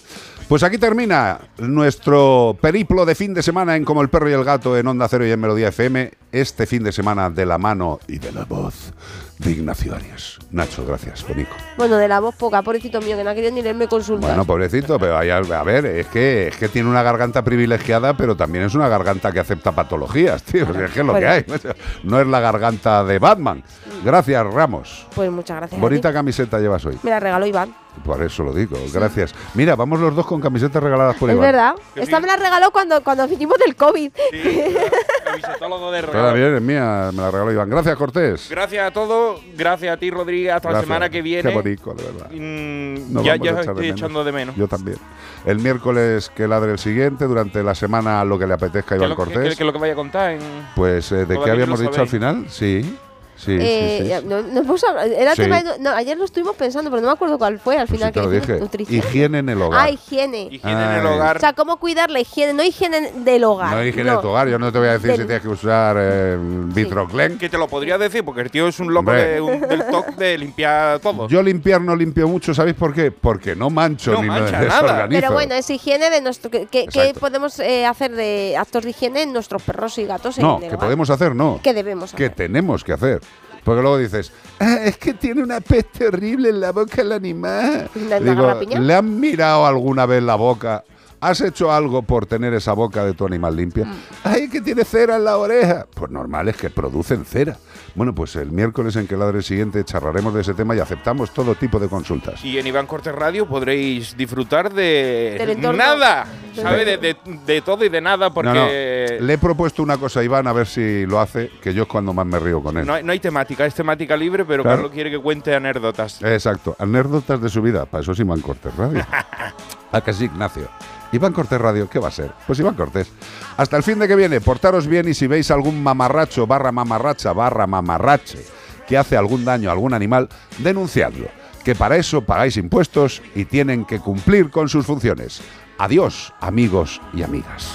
Pues aquí termina nuestro periplo de fin de semana en Como el perro y el gato en Onda Cero y en Melodía FM. Este fin de semana de la mano y de la voz de Ignacio Arias. Nacho, gracias, Bonico. Bueno, de la voz poca, pobrecito mío, que no ha querido ni leerme consultas. Bueno, pobrecito, pero hay, a ver, es que, es que tiene una garganta privilegiada, pero también es una garganta que acepta patologías, tío. O sea, es que es lo que hay. No es la garganta de Batman. Gracias, Ramos. Pues muchas gracias. a Bonita ti. camiseta llevas hoy. Me la regaló Iván. Por eso lo digo, gracias. Mira, vamos los dos con camisetas regaladas por es Iván. verdad. Esta me la regaló cuando, cuando vinimos del COVID. De bien, es mía, me la regaló Iván. Gracias, Cortés. Gracias a todos, gracias a ti, Rodríguez, hasta la semana que viene. Qué bonito, de verdad. Mm, ya ya de estoy echando de menos. Yo también. El miércoles que ladre el siguiente, durante la semana lo que le apetezca a ¿Qué es Iván Cortés. qué- es lo que vaya a contar? En... Pues, eh, ¿de qué habíamos dicho al final? Sí, sí, Eh, sí, no, no hemos hablado- era Sí. tema de- no, ayer lo estuvimos pensando, pero no me acuerdo cuál fue al Pues final. que dije. Higiene en el hogar. Ah, higiene. Higiene en el Ay. hogar. O sea, cómo cuidar la higiene, no higiene del hogar. No higiene de tu hogar. Yo no te voy a decir Del- si tienes que usar eh, Vitroclen. Que te lo podría decir, porque el tío es un loco Hombre. de un- del TOC de limpiar todo. Yo limpiar no limpio mucho, ¿sabéis por qué? Porque no mancho No ni mancha me [laughs] nada. Pero bueno, es higiene de nuestro. ¿Qué, podemos eh, hacer de actos de higiene en nuestros perros y gatos no, en el que hogar? podemos hacer, no. ¿Qué debemos que hacer? tenemos que hacer. Porque luego dices, "Ah, es que tiene una peste horrible en la boca el animal. ¿le han mirado alguna vez la boca ¿Has hecho algo por tener esa boca de tu animal limpia? Mm. ¡Ay, que tiene cera en la oreja! Pues normal es que producen cera. Bueno, pues el miércoles en que ladre siguiente charlaremos de ese tema y aceptamos todo tipo de consultas. Y en Iván Cortés Radio podréis disfrutar de nada, ¿sabes? De, de- de todo y de nada, porque No, no, le he propuesto una cosa a Iván a ver si lo hace, que yo es cuando más me río con él. no hay, no hay temática, es temática libre, pero Claro. Carlos quiere que cuente anécdotas. Exacto, anécdotas de su vida, para eso es Iván Cortés Radio. [laughs] ¿A que sí, Ignacio? Iván Cortés Radio, ¿qué va a ser? Pues Iván Cortés. Hasta el fin de que viene, portaros bien y si veis algún mamarracho barra mamarracha barra mamarrache que hace algún daño a algún animal, denunciadlo. Que para eso pagáis impuestos y tienen que cumplir con sus funciones. Adiós, amigos y amigas.